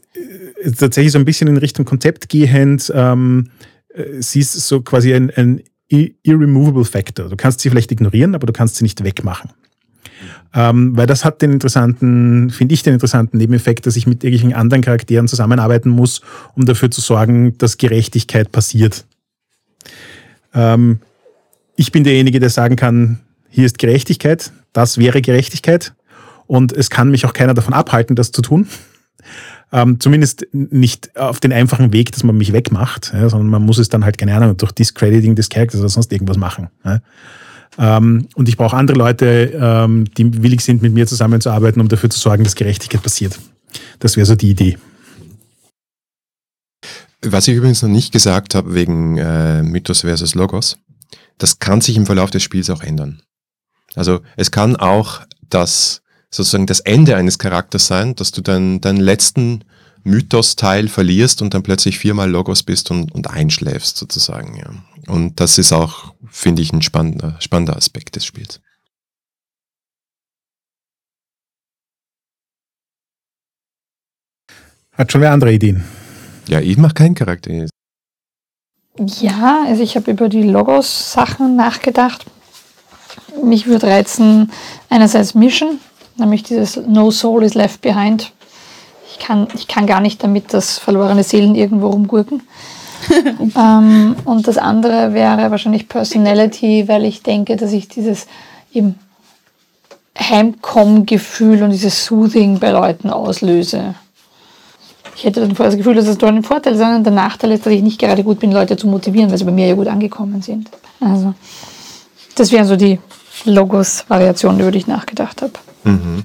äh, tatsächlich so ein bisschen in Richtung Konzept gehend, ähm, äh, sie ist so quasi ein, ein irremovable Factor. Du kannst sie vielleicht ignorieren, aber du kannst sie nicht wegmachen. Ähm, weil das hat den interessanten, finde ich den interessanten Nebeneffekt, dass ich mit irgendwelchen anderen Charakteren zusammenarbeiten muss, um dafür zu sorgen, dass Gerechtigkeit passiert. Ähm, ich bin derjenige, der sagen kann, hier ist Gerechtigkeit, das wäre Gerechtigkeit und es kann mich auch keiner davon abhalten, das zu tun. Ähm, zumindest nicht auf den einfachen Weg, dass man mich wegmacht, ja, sondern man muss es dann halt, keine Ahnung, durch Discrediting des Charakters oder sonst irgendwas machen. Ja. Ähm, und ich brauche andere Leute, ähm, die willig sind, mit mir zusammenzuarbeiten, um dafür zu sorgen, dass Gerechtigkeit passiert. Das wäre so die Idee. Was ich übrigens noch nicht gesagt habe wegen äh, Mythos versus Logos, das kann sich im Verlauf des Spiels auch ändern. Also es kann auch das sozusagen das Ende eines Charakters sein, dass du dann deinen letzten Mythos-Teil verlierst und dann plötzlich viermal Logos bist und, und einschläfst sozusagen. Ja. Und das ist auch, finde ich, ein spannender, spannender Aspekt des Spiels. Hat schon wer andere Ideen? Ja, ich mache keinen Charakter. Ja, also ich habe über die Logos-Sachen nachgedacht. Mich würde reizen, einerseits Mission, nämlich dieses No Soul is Left Behind ich kann, ich kann gar nicht damit, dass verlorene Seelen irgendwo rumgurken. ähm, und das andere wäre wahrscheinlich Personality, weil ich denke, dass ich dieses eben Heimkomm-Gefühl und dieses Soothing bei Leuten auslöse. Ich hätte dann vorher das Gefühl, dass es dort ein Vorteil ist, sondern der Nachteil ist, dass ich nicht gerade gut bin, Leute zu motivieren, weil sie bei mir ja gut angekommen sind. Also, das wären so die Logos-Variationen, über die ich nachgedacht habe. Mhm.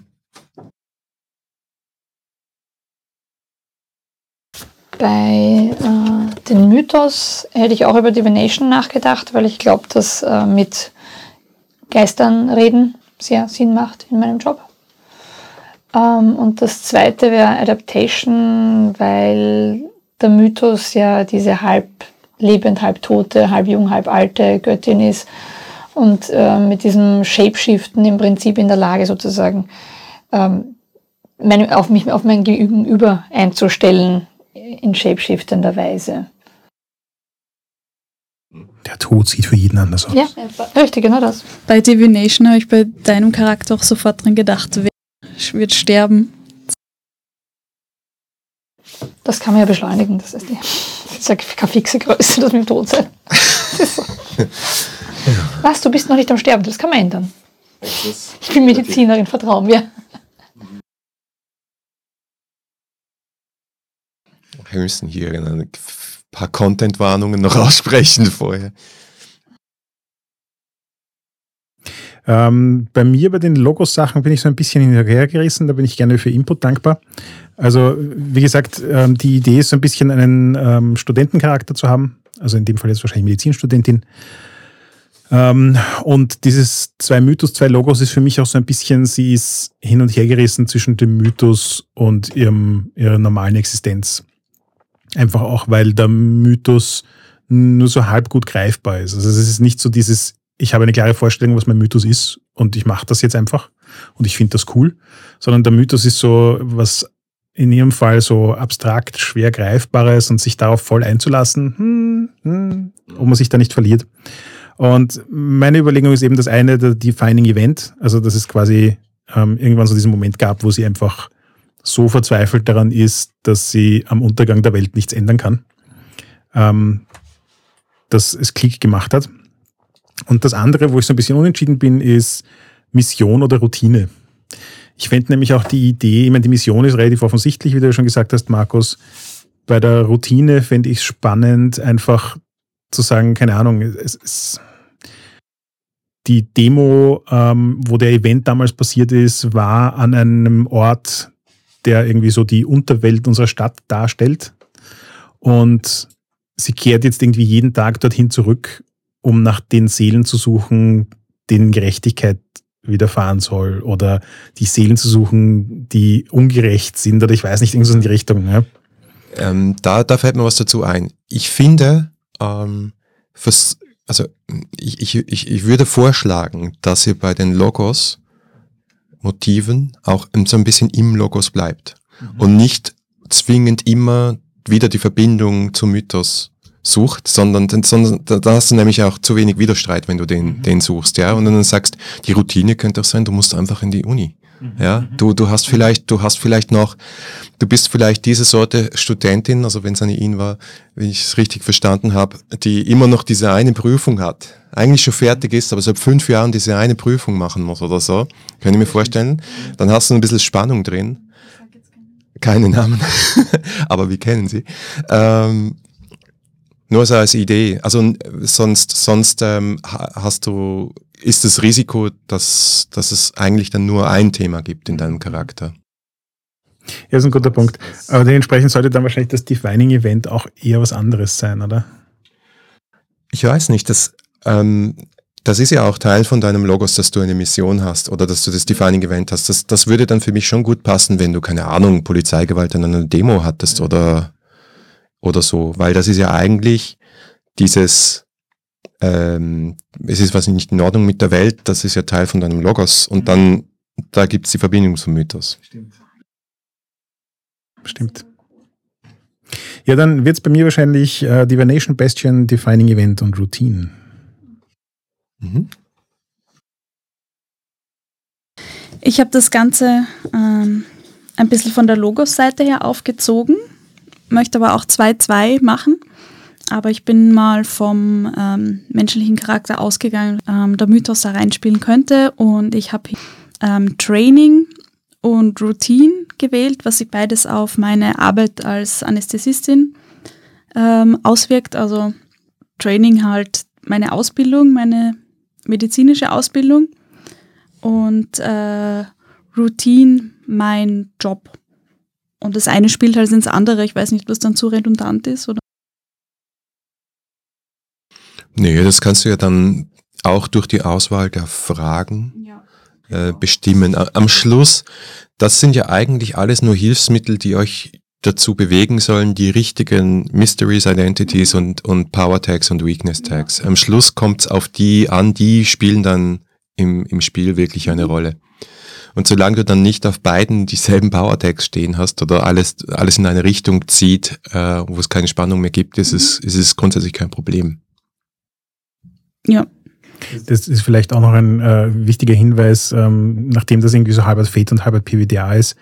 Bei äh, den Mythos hätte ich auch über Divination nachgedacht, weil ich glaube, dass äh, mit Geistern reden sehr Sinn macht in meinem Job. Ähm, und das zweite wäre Adaptation, weil der Mythos ja diese halb lebend, halb tote, halb jung, halb alte Göttin ist und äh, mit diesem Shapeshiften im Prinzip in der Lage sozusagen ähm, mein, auf mich auf mein Gegenüber einzustellen in shapeshiftender Weise. Der Tod sieht für jeden anders aus. Ja, richtig, genau das. Bei Divination habe ich bei deinem Charakter auch sofort dran gedacht, wer wird sterben. Das kann man ja beschleunigen. Das ist, die, das ist ja keine fixe Größe, das mit dem Tod sein. So. Was, du bist noch nicht am Sterben, das kann man ändern. Ich bin Medizinerin, vertrau mir. Wir müssen hier ein paar Content-Warnungen noch aussprechen vorher. Ähm, bei mir bei den Logos-Sachen bin ich so ein bisschen hinterhergerissen, da bin ich gerne für Input dankbar. Also, wie gesagt, ähm, die Idee ist so ein bisschen einen ähm, Studentencharakter zu haben, also in dem Fall jetzt wahrscheinlich Medizinstudentin. Ähm, und dieses zwei Mythos, zwei Logos ist für mich auch so ein bisschen, sie ist hin und her gerissen zwischen dem Mythos und ihrem, ihrer normalen Existenz. Einfach auch, weil der Mythos nur so halb gut greifbar ist. Also es ist nicht so dieses, ich habe eine klare Vorstellung, was mein Mythos ist und ich mache das jetzt einfach und ich finde das cool, sondern der Mythos ist so was in ihrem Fall so abstrakt, schwer greifbares und sich darauf voll einzulassen, hm, hm, ob man sich da nicht verliert. Und meine Überlegung ist eben das eine, der Defining Event, also dass es quasi ähm, irgendwann so diesen Moment gab, wo sie einfach so verzweifelt daran ist, dass sie am Untergang der Welt nichts ändern kann, ähm, dass es Klick gemacht hat. Und das andere, wo ich so ein bisschen unentschieden bin, ist Mission oder Routine. Ich fände nämlich auch die Idee, ich meine, die Mission ist relativ offensichtlich, wie du ja schon gesagt hast, Markus. Bei der Routine fände ich es spannend, einfach zu sagen, keine Ahnung, es, es, die Demo, ähm, wo der Event damals passiert ist, war an einem Ort, der irgendwie so die Unterwelt unserer Stadt darstellt. Und sie kehrt jetzt irgendwie jeden Tag dorthin zurück, um nach den Seelen zu suchen, denen Gerechtigkeit widerfahren soll oder die Seelen zu suchen, die ungerecht sind oder ich weiß nicht, irgendwas in die Richtung. Ja. Ähm, da, da fällt mir was dazu ein. Ich finde, ähm, fürs, also ich, ich, ich, ich würde vorschlagen, dass ihr bei den Logos, Motiven auch so ein bisschen im Logos bleibt mhm. und nicht zwingend immer wieder die Verbindung zum Mythos sucht, sondern, sondern da hast du nämlich auch zu wenig Widerstreit, wenn du den, mhm. den suchst, ja, und dann sagst, die Routine könnte auch sein, du musst einfach in die Uni. Mhm. Ja, mhm. du, du hast vielleicht, du hast vielleicht noch, du bist vielleicht diese Sorte Studentin, also wenn es eine ihn war, wenn ich es richtig verstanden habe, die immer noch diese eine Prüfung hat, eigentlich schon fertig ist, aber seit fünf Jahren diese eine Prüfung machen muss oder so, kann ich mir vorstellen, dann hast du ein bisschen Spannung drin. Keine Namen, aber wir kennen sie. Ähm, nur so als Idee. Also sonst, sonst ähm, hast du, ist das Risiko, dass, dass es eigentlich dann nur ein Thema gibt in deinem Charakter. Ja, das ist ein guter Punkt. Aber dementsprechend sollte dann wahrscheinlich das Defining Event auch eher was anderes sein, oder? Ich weiß nicht, das, ähm, das ist ja auch Teil von deinem Logos, dass du eine Mission hast oder dass du das Defining Event hast. Das, das würde dann für mich schon gut passen, wenn du, keine Ahnung, Polizeigewalt an einer Demo hattest oder oder so, weil das ist ja eigentlich dieses, ähm, es ist was nicht in Ordnung mit der Welt, das ist ja Teil von deinem Logos und dann, da gibt es die Verbindung zum Mythos. Stimmt. Stimmt. Ja, dann wird es bei mir wahrscheinlich äh, Divination, Bastion, Defining Event und Routine. Mhm. Ich habe das Ganze ähm, ein bisschen von der Logos-Seite her aufgezogen möchte aber auch 2-2 machen. Aber ich bin mal vom ähm, menschlichen Charakter ausgegangen, ähm, der Mythos da reinspielen könnte. Und ich habe ähm, Training und Routine gewählt, was sich beides auf meine Arbeit als Anästhesistin ähm, auswirkt. Also Training halt meine Ausbildung, meine medizinische Ausbildung und äh, Routine mein Job. Und das eine spielt halt ins andere. Ich weiß nicht, was dann zu redundant ist, oder? Nee, das kannst du ja dann auch durch die Auswahl der Fragen ja. äh, bestimmen. Am Schluss, das sind ja eigentlich alles nur Hilfsmittel, die euch dazu bewegen sollen, die richtigen Mysteries, Identities und, und Power Tags und Weakness Tags. Ja. Am Schluss kommt es auf die an, die spielen dann im, im Spiel wirklich eine Rolle. Und solange du dann nicht auf beiden dieselben Power Tags stehen hast oder alles, alles in eine Richtung zieht, äh, wo es keine Spannung mehr gibt, ist es, ist es grundsätzlich kein Problem. Ja. Das ist vielleicht auch noch ein äh, wichtiger Hinweis, ähm, nachdem das irgendwie so halber Fate und halber PWDA ist.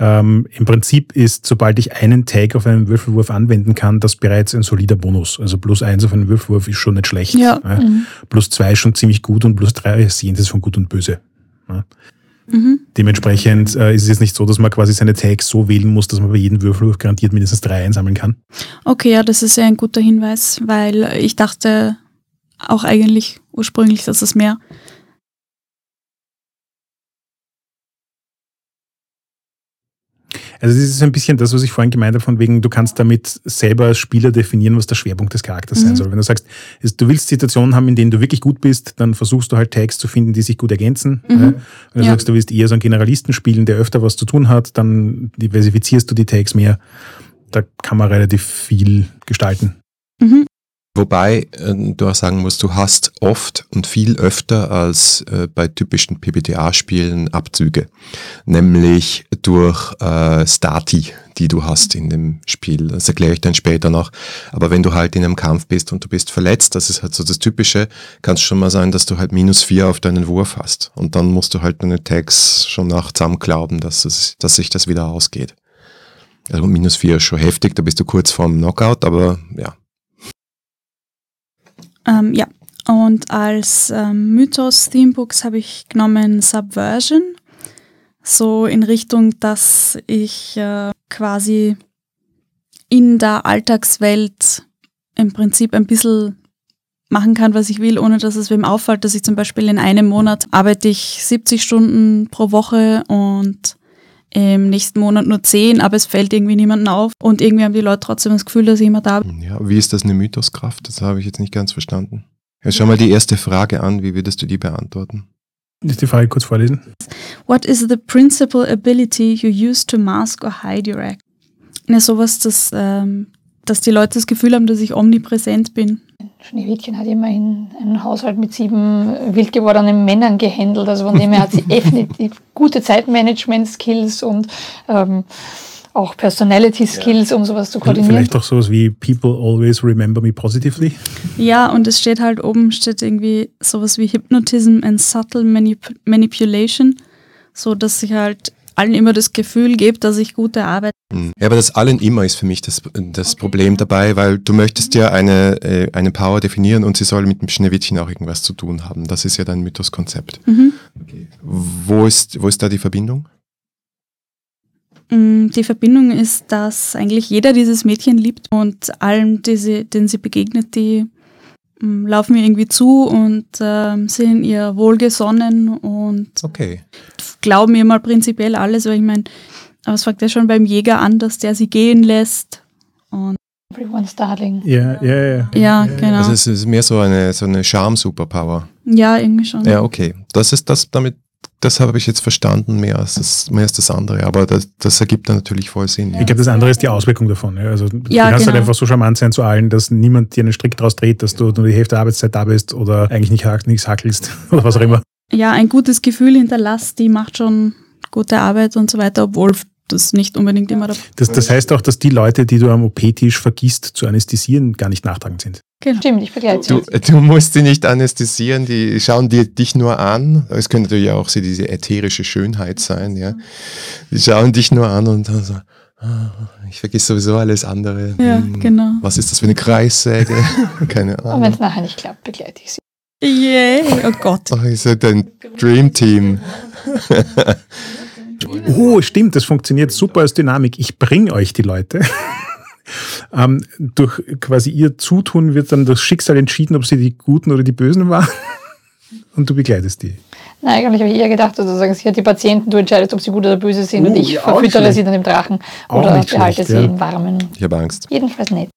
Ähm, Im Prinzip ist, sobald ich einen Tag auf einen Würfelwurf anwenden kann, das bereits ein solider Bonus. Also plus eins auf einen Würfelwurf ist schon nicht schlecht. Ja. Ja. Plus zwei ist schon ziemlich gut und plus drei ist jenseits von gut und böse. Ja. Mhm. Dementsprechend äh, ist es jetzt nicht so, dass man quasi seine Tags so wählen muss, dass man bei jedem Würfelwurf garantiert mindestens drei einsammeln kann. Okay, ja, das ist ja ein guter Hinweis, weil ich dachte auch eigentlich ursprünglich, dass es mehr. Also das ist ein bisschen das, was ich vorhin gemeint habe, von wegen, du kannst damit selber als Spieler definieren, was der Schwerpunkt des Charakters sein Mhm. soll. Wenn du sagst, du willst Situationen haben, in denen du wirklich gut bist, dann versuchst du halt Tags zu finden, die sich gut ergänzen. Mhm. Wenn du Ja. sagst, du willst eher so einen Generalisten spielen, der öfter was zu tun hat, dann diversifizierst du die Tags mehr. Da kann man relativ viel gestalten. Mhm. Wobei äh, du auch sagen musst, du hast oft und viel öfter als äh, bei typischen PBTA-Spielen Abzüge, nämlich durch äh, Stati, die du hast in dem Spiel. Das erkläre ich dann später noch. Aber wenn du halt in einem Kampf bist und du bist verletzt, das ist halt so das Typische, kann es schon mal sein, dass du halt minus vier auf deinen Wurf hast. Und dann musst du halt deine Tags schon nach zusammenklauben, dass, es, dass sich das wieder ausgeht. Also minus vier ist schon heftig, da bist du kurz vorm Knockout, aber ja, Ähm, ja, und als ähm, Mythos-Themebooks habe ich genommen Subversion. So in Richtung, dass ich äh, quasi in der Alltagswelt im Prinzip ein bisschen machen kann, was ich will, ohne dass es wem auffällt, dass ich zum Beispiel in einem Monat arbeite ich 70 Stunden pro Woche und im nächsten Monat nur 10, aber es fällt irgendwie niemandem auf und irgendwie haben die Leute trotzdem das Gefühl, dass ich immer da bin. Ja, wie ist das eine Mythoskraft? Das habe ich jetzt nicht ganz verstanden. Ja, schau mal die erste Frage an, wie würdest du die beantworten? Ist die Frage kurz vorlesen? What is the principal ability you use to mask or hide your act? Ja, sowas, dass, ähm, dass die Leute das Gefühl haben, dass ich omnipräsent bin. Schneewittchen hat immerhin einen Haushalt mit sieben wild gewordenen Männern gehandelt. Also von dem her hat sie definitiv gute Zeitmanagement-Skills und ähm, auch Personality-Skills, um sowas zu koordinieren. Vielleicht auch sowas wie People always remember me positively. Ja, und es steht halt oben, steht irgendwie sowas wie Hypnotism and Subtle Manip Manipulation, so dass ich halt allen immer das Gefühl gebe, dass ich gute Arbeit. Hm. Ja, aber das allen immer ist für mich das, das Problem dabei, weil du möchtest ja eine, äh, eine Power definieren und sie soll mit dem Schneewittchen auch irgendwas zu tun haben. Das ist ja dein Mythos-Konzept. Mhm. Wo ist, wo ist da die Verbindung? Mm, Die Verbindung ist, dass eigentlich jeder dieses Mädchen liebt und allen, die sie, denen sie begegnet, die laufen ihr irgendwie zu und ähm, sind ihr wohlgesonnen und Okay. glauben ihr mal prinzipiell alles, weil ich meine, aber es fängt ja schon beim Jäger an, dass der sie gehen lässt. Und Everyone's Darling. Ja, ja, ja. ja, genau. Also es ist mehr so eine, so eine Charme-Superpower. ja, irgendwie schon. Ja, okay. Das ist das damit, das habe ich jetzt verstanden, mehr als das, mehr als das andere. Aber das, das ergibt dann natürlich voll Sinn. Ja. Ich glaube, das andere ist die Auswirkung davon. Ja. Also du Ja, kannst halt genau. einfach so charmant sein zu allen, dass niemand dir einen Strick draus dreht, dass du nur die Hälfte der Arbeitszeit da bist oder eigentlich nicht hack- nichts hackelst oder was auch immer. ja, ein gutes Gefühl hinterlasst, die macht schon gute Arbeit und so weiter, obwohl das nicht unbedingt immer der Das, das heißt auch, dass die Leute, die du am OP-Tisch vergisst zu anästhesieren, gar nicht nachtragend sind. genau. Stimmt, ich begleite Du, sie. du musst sie nicht anästhesieren, die schauen dir dich nur an. Es könnte natürlich auch so diese ätherische Schönheit sein, ja. Die schauen dich nur an und dann so, ah, ich vergiss sowieso alles andere. Ja, Hm, genau. Was ist das für eine Kreissäge? Keine Und wenn Ahnung. es nachher nicht klappt, begleite ich sie. Yay, oh Gott. Ach, ist ja dein Dream Team. Oh, stimmt, das funktioniert super als Dynamik. Ich bringe euch die Leute. ähm, durch quasi ihr Zutun wird dann das Schicksal entschieden, ob sie die Guten oder die Bösen waren. Und du begleitest die. Nein, eigentlich habe ich eher gedacht, also sagen sie hat die Patienten, du entscheidest, ob sie gut oder böse sind und Oh, ich ja, auch verfüttere sie dann dem Drachen Auch oder behalte schlecht, sie ja. in warmen. Ich habe Angst. Jedenfalls nicht.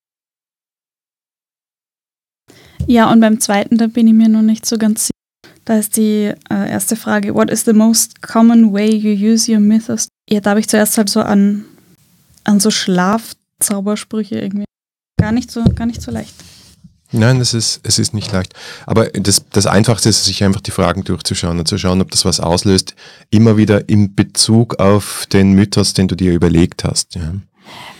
Ja, und beim zweiten, da bin ich mir noch nicht so ganz sicher. Da ist die äh, erste Frage, what is the most common way you use your mythos? Ja, da habe ich zuerst halt so an, an so Schlafzaubersprüche irgendwie. Gar nicht so, gar nicht so leicht. Nein, es ist, es ist nicht leicht. Aber das, das Einfachste ist, sich einfach die Fragen durchzuschauen und zu schauen, ob das was auslöst. Immer wieder in Bezug auf den Mythos, den du dir überlegt hast. Ja.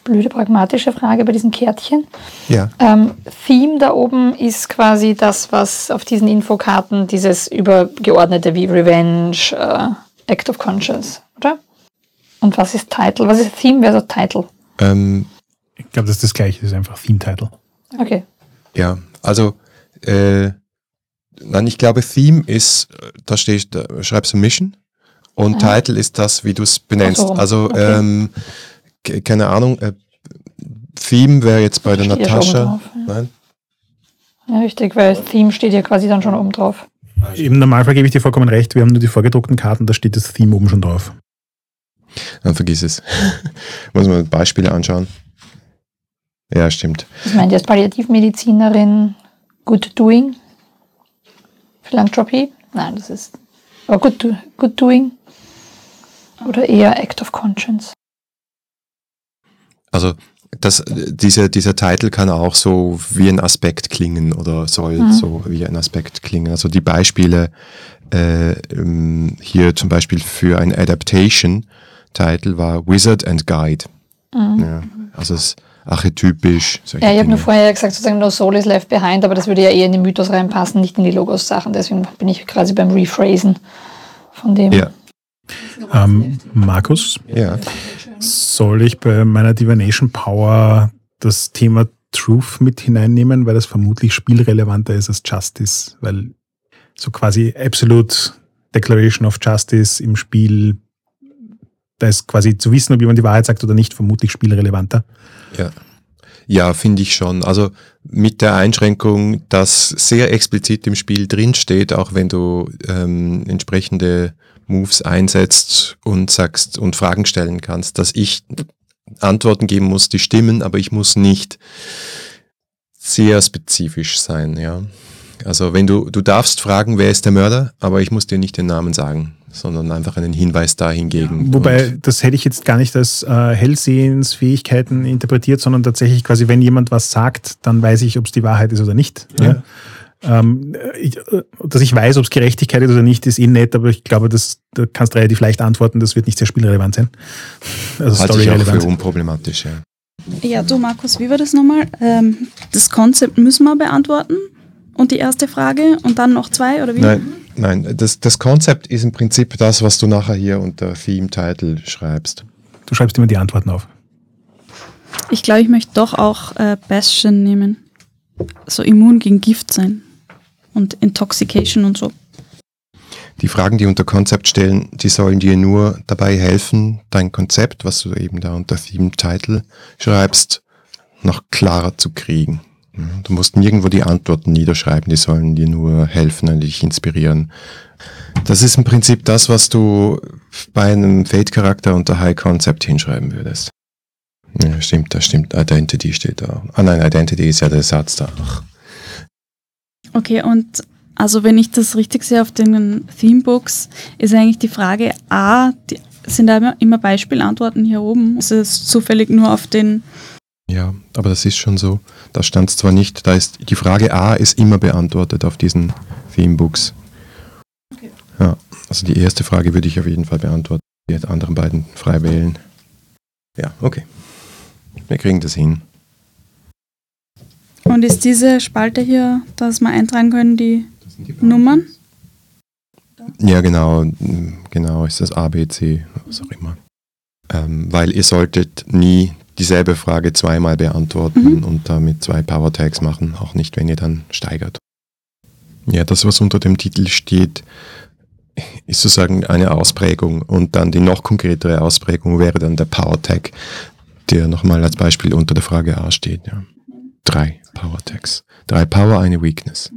Blöde pragmatische Frage bei diesen Kärtchen. Ja. Ähm, Theme da oben ist quasi das, was auf diesen Infokarten dieses übergeordnete wie Revenge, äh, Act of Conscience, oder? Und was ist Title? Was ist Theme versus Title? Ähm, Ich glaube, das ist das gleiche, das ist einfach Theme-Title. Okay. ja, also, äh, nein, ich glaube, Theme ist, da steht, da schreibst du Mission und Ah. Title ist das, wie du es benennst. So, also, okay. ähm, keine Ahnung, äh, Theme wäre jetzt bei der Natascha. ja. Nein? Ja, richtig, weil Theme steht ja quasi dann schon oben drauf. Im Normalfall gebe ich dir vollkommen recht, wir haben nur die vorgedruckten Karten, da steht das Theme oben schon drauf. Dann vergiss es. Muss man Beispiele anschauen. Ja, stimmt. Ich meine, als Palliativmedizinerin Good Doing, Philanthropy, nein, das ist, aber Good, Do- good Doing oder eher Act of Conscience. Also das, dieser, dieser Titel kann auch so wie ein Aspekt klingen oder soll Mhm. so wie ein Aspekt klingen. Also die Beispiele äh, ähm, hier zum Beispiel für ein Adaptation-Titel war Wizard and Guide. Ja, also es ist archetypisch. Mhm. Ja, ich habe nur vorher gesagt, sozusagen No Soul is Left Behind, aber das würde ja eher in den Mythos reinpassen, nicht in die Logos-Sachen. Deswegen bin ich quasi beim Rephrasen von dem. Ja, Ähm, Markus, ja. soll ich bei meiner Divination Power das Thema Truth mit hineinnehmen, weil das vermutlich spielrelevanter ist als Justice, weil so quasi Absolute Declaration of Justice im Spiel, da ist quasi zu wissen, ob jemand die Wahrheit sagt oder nicht, vermutlich spielrelevanter. Ja, ja finde ich schon. Also mit der Einschränkung, dass sehr explizit im Spiel drinsteht, auch wenn du ähm, entsprechende Moves einsetzt und sagst und Fragen stellen kannst, dass ich Antworten geben muss, die stimmen, aber ich muss nicht sehr spezifisch sein, ja. Also wenn du, du darfst fragen, wer ist der Mörder, aber ich muss dir nicht den Namen sagen, sondern einfach einen Hinweis dahingegen. Wobei, Und- das hätte ich jetzt gar nicht als äh, Hellsehensfähigkeiten interpretiert, sondern tatsächlich quasi, wenn jemand was sagt, dann weiß ich, ob es die Wahrheit ist oder nicht. Ja. Ähm, ich, äh, dass ich weiß, ob es Gerechtigkeit ist oder nicht, ist eh nett, aber ich glaube, das, da kannst du relativ leicht antworten, das wird nicht sehr spielrelevant sein. Also halte ich auch für unproblematisch, ja. Ja, du Markus, wie war das nochmal? Ähm, das Konzept müssen wir beantworten und die erste Frage und dann noch zwei oder wie? Nein, nein, das, das Konzept ist im Prinzip das, was du nachher hier unter Theme-Title schreibst. Du schreibst immer die Antworten auf. Ich glaube, ich möchte doch auch äh, Bastion nehmen. So immun gegen Gift sein. Und Intoxication und so. Die Fragen, die unter Konzept stellen, die sollen dir nur dabei helfen, dein Konzept, was du eben da unter Theme-Title schreibst, noch klarer zu kriegen. Ja, Du musst nirgendwo die Antworten niederschreiben, die sollen dir nur helfen und dich inspirieren. Das ist im Prinzip das, was du bei einem Fate-Charakter unter High Concept hinschreiben würdest. Ja, stimmt, das stimmt. Identity steht da. Ah nein, Identity ist ja der Satz da. Ach, Okay, und also wenn ich das richtig sehe auf den Themebooks, ist eigentlich die Frage A, die, sind da immer Beispielantworten hier oben? Ist es zufällig nur auf den, Ja, aber das ist schon so. Da stand es zwar nicht, da ist die Frage A ist immer beantwortet auf diesen Themebooks. Ja, also die erste Frage würde ich auf jeden Fall beantworten. Die anderen beiden frei wählen. Ja, okay. Wir kriegen das hin. und ist diese Spalte hier, dass wir eintragen können, die Nummern? Ja, genau, genau, ist das A, B, C, was auch immer. Ähm, weil ihr solltet nie dieselbe Frage zweimal beantworten Mhm. und damit zwei Power Tags machen, auch nicht, wenn ihr dann steigert. Ja, das, was unter dem Titel steht, ist sozusagen eine Ausprägung und dann die noch konkretere Ausprägung wäre dann der Power Tag, der nochmal als Beispiel unter der Frage A steht. Ja. Drei Power Tags. Drei Power, eine Weakness.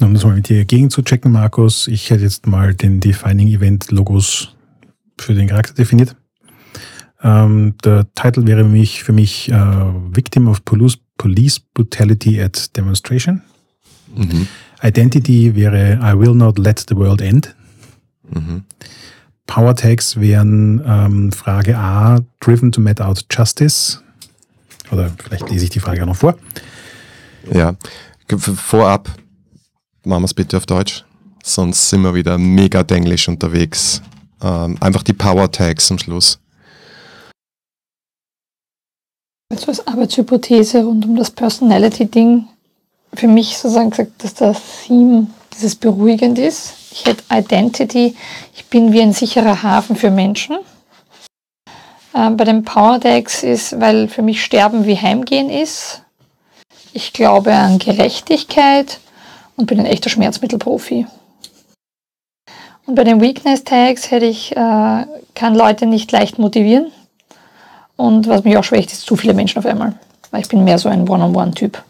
Um das mal mit dir gegen zu checken, Markus, ich hätte jetzt mal den Defining Event Logos für den Charakter definiert. Ähm, der Titel wäre für mich, für mich äh, Victim of Police, Police Brutality at Demonstration. Mhm. Identity wäre I will not let the world end. Mhm. Power Tags wären ähm, Frage A, driven to met out justice. Oder vielleicht lese ich die Frage auch noch vor. Ja, vorab machen wir es bitte auf Deutsch, sonst sind wir wieder mega denglisch unterwegs. Ähm, einfach die Power Tags am Schluss. Also als Arbeitshypothese rund um das Personality-Ding für mich sozusagen gesagt, dass das Theme dieses beruhigend ist. Ich hätte Identity, ich bin wie ein sicherer Hafen für Menschen. Äh, bei den Power Decks ist, weil für mich Sterben wie Heimgehen ist. Ich glaube an Gerechtigkeit und bin ein echter Schmerzmittelprofi. Und bei den Weakness Tags hätte ich, äh, kann Leute nicht leicht motivieren. Und was mich auch schwächt, ist zu viele Menschen auf einmal. Weil ich bin mehr so ein One-on-One-Typ.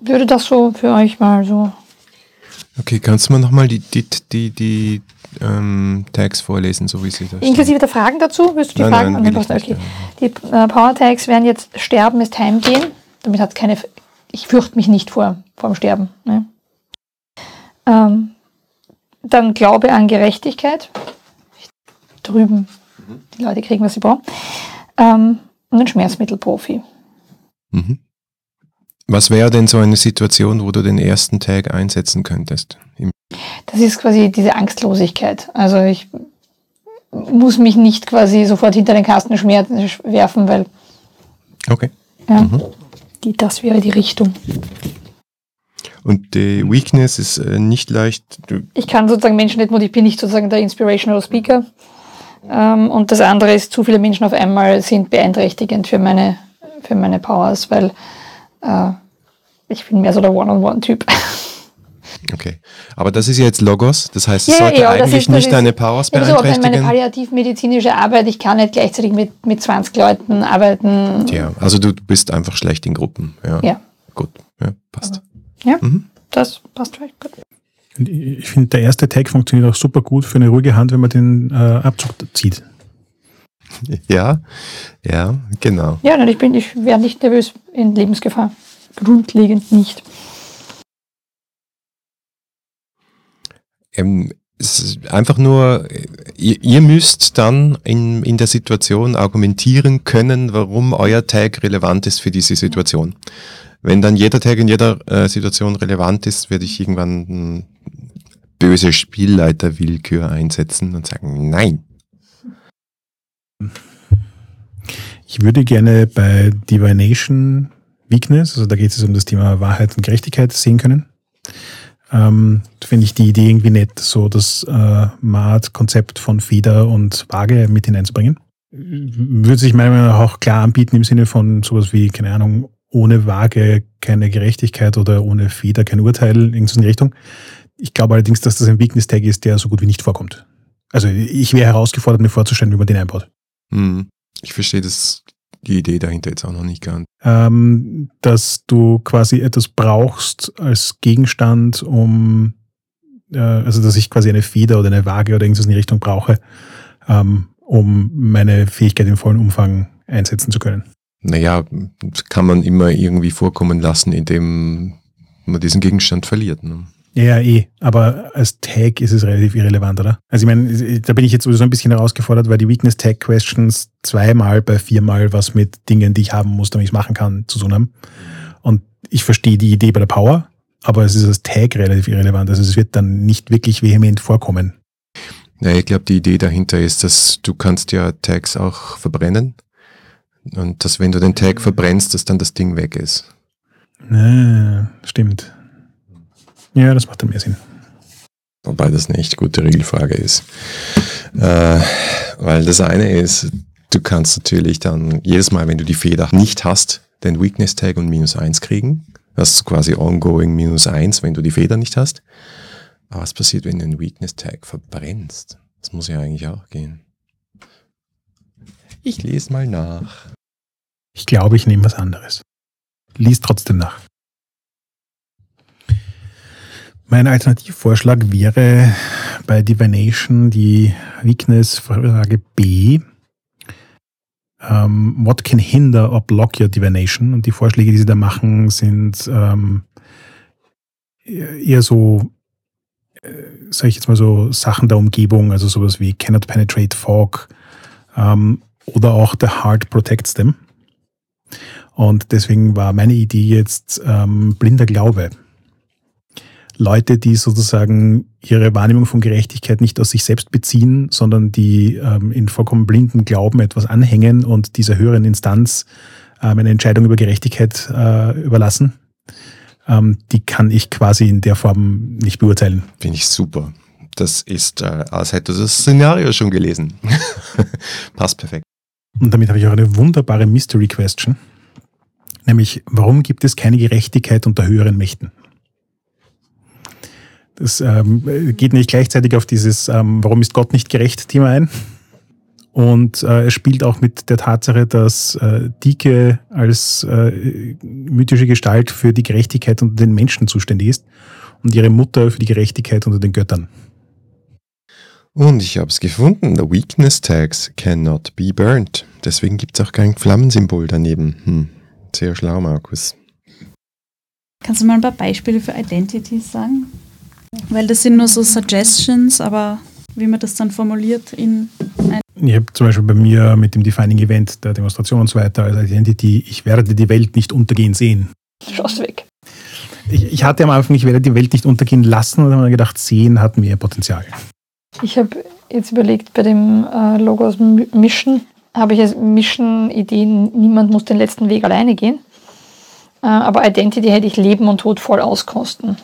Würde das so für euch mal so. Okay, kannst du mir nochmal die, die, die, die ähm, Tags vorlesen, so wie sie das Inklusive der Fragen dazu? Willst du die Nein, Fragen? nein, Nein, will ich okay. Die äh, Power Tags wären jetzt Sterben ist Heimgehen. Damit hat keine. Ich fürchte mich nicht vor, vor dem Sterben. Ne? Ähm, dann Glaube an Gerechtigkeit. Drüben. Die Leute kriegen, was sie brauchen. Ähm, und ein Schmerzmittelprofi. Mhm. Was wäre denn so eine Situation, wo du den ersten Tag einsetzen könntest? Das ist quasi diese Angstlosigkeit. Also ich muss mich nicht quasi sofort hinter den Kasten schmer- werfen, weil okay. ja, die, das wäre die Richtung. Und die Weakness ist äh, nicht leicht. Ich kann sozusagen Menschen nicht motivieren, ich bin nicht sozusagen der Inspirational Speaker. Ähm, und das andere ist, zu viele Menschen auf einmal sind beeinträchtigend für meine, für meine Powers, weil äh, ich bin mehr so der One-on-One-Typ. okay. Aber das ist ja jetzt Logos, das heißt, es Ja, sollte ja, eigentlich ist- nicht deine Powers Ja, so, aber meine beeinträchtigen. palliativmedizinische Arbeit, ich kann nicht gleichzeitig mit, mit 20 Leuten arbeiten. ja, also du du bist einfach schlecht in Gruppen. Ja. Ja. Gut, ja, passt. Ja, Mhm. das passt vielleicht gut. Und Ich finde, der erste Tag funktioniert auch super gut für eine ruhige Hand, wenn man den äh, Abzug zieht. Ja, ja, genau. Ja, nein, ich bin, ich wäre nicht nervös in Lebensgefahr. Grundlegend nicht. Ähm, es ist einfach nur, äh, ihr, ihr müsst dann in, in der Situation argumentieren können, warum euer Tag relevant ist für diese Situation. Wenn dann jeder Tag in jeder äh, Situation relevant ist, werde ich irgendwann böse Spielleiterwillkür einsetzen und sagen, nein. Ich würde gerne bei Divination Weakness, also da geht es um das Thema Wahrheit und Gerechtigkeit, sehen können. Ähm, Finde ich die Idee irgendwie nett, so das äh, Maat-Konzept von Feder und Waage mit hineinzubringen. Würde sich meiner Meinung nach auch klar anbieten im Sinne von sowas wie, keine Ahnung, ohne Waage keine Gerechtigkeit oder ohne Feder kein Urteil, irgendwas in die Richtung. Ich glaube allerdings, dass das ein Weakness-Tag ist, der so gut wie nicht vorkommt. Also ich wäre herausgefordert, mir vorzustellen, wie man den einbaut. Hm, ich verstehe das, die Idee dahinter jetzt auch noch nicht ganz. ähm, dass du quasi etwas brauchst als Gegenstand, um, äh, also dass ich quasi eine Feder oder eine Waage oder irgendwas in die Richtung brauche, ähm, um meine Fähigkeit im vollen Umfang einsetzen zu können. Naja, das kann man immer irgendwie vorkommen lassen, indem man diesen Gegenstand verliert. Ne? Ja, eh, aber als Tag ist es relativ irrelevant, oder? Also ich meine, da bin ich jetzt sowieso ein bisschen herausgefordert, weil die Weakness Tag Questions zweimal bei viermal was mit Dingen, die ich haben muss, damit ich es machen kann, zu tun haben. Und ich verstehe die Idee bei der Power, aber es ist als Tag relativ irrelevant. Also es wird dann nicht wirklich vehement vorkommen. Ja, ich glaube, die Idee dahinter ist, dass du kannst ja Tags auch verbrennen. Und dass, wenn du den Tag verbrennst, dass dann das Ding weg ist. Ah, stimmt. Ja, das macht dann mehr Sinn. Wobei das eine echt gute Regelfrage ist. Äh, weil das eine ist, du kannst natürlich dann jedes Mal, wenn du die Feder nicht hast, den Weakness Tag und minus eins kriegen. Das ist quasi ongoing minus eins, wenn du die Feder nicht hast. Aber was passiert, wenn du den Weakness Tag verbrennst? Das muss ja eigentlich auch gehen. Ich lese mal nach. Ich glaube, ich nehme was anderes. Lies trotzdem nach. Mein Alternativvorschlag wäre bei Divination die Weakness-Frage B. Ähm, what can hinder or block your divination? Und die Vorschläge, die sie da machen, sind ähm, eher so, äh, sage ich jetzt mal so, Sachen der Umgebung, also sowas wie cannot penetrate fog ähm, oder auch the heart protects them. Und deswegen war meine Idee jetzt ähm, blinder Glaube. Leute, die sozusagen ihre Wahrnehmung von Gerechtigkeit nicht aus sich selbst beziehen, sondern die ähm, in vollkommen blinden Glauben etwas anhängen und dieser höheren Instanz ähm, eine Entscheidung über Gerechtigkeit äh, überlassen, ähm, die kann ich quasi in der Form nicht beurteilen. Finde ich super. Das ist, äh, als hätte das Szenario schon gelesen. Passt perfekt. Und damit habe ich auch eine wunderbare Mystery Question. Nämlich, warum gibt es keine Gerechtigkeit unter höheren Mächten? Das ähm, geht nicht gleichzeitig auf dieses ähm, Warum ist Gott nicht gerecht Thema ein. Und äh, es spielt auch mit der Tatsache, dass äh, Dike als äh, mythische Gestalt für die Gerechtigkeit unter den Menschen zuständig ist und ihre Mutter für die Gerechtigkeit unter den Göttern. Und ich habe es gefunden. The Weakness Tags cannot be burned. Deswegen gibt es auch kein Flammensymbol daneben. Hm. Sehr schlau, Markus. Kannst du mal ein paar Beispiele für Identities sagen? Weil das sind nur so Suggestions, aber wie man das dann formuliert in Ich habe zum Beispiel bei mir mit dem Defining Event der Demonstration und so weiter als Identity, ich werde die Welt nicht untergehen sehen. Schaust weg. Ich, ich hatte am Anfang, ich werde die Welt nicht untergehen lassen und habe mir gedacht, sehen hat mehr Potenzial. Ich habe jetzt überlegt, bei dem äh, Logo aus habe ich als Mission-Ideen, niemand muss den letzten Weg alleine gehen. Äh, aber Identity hätte ich Leben und Tod voll auskosten.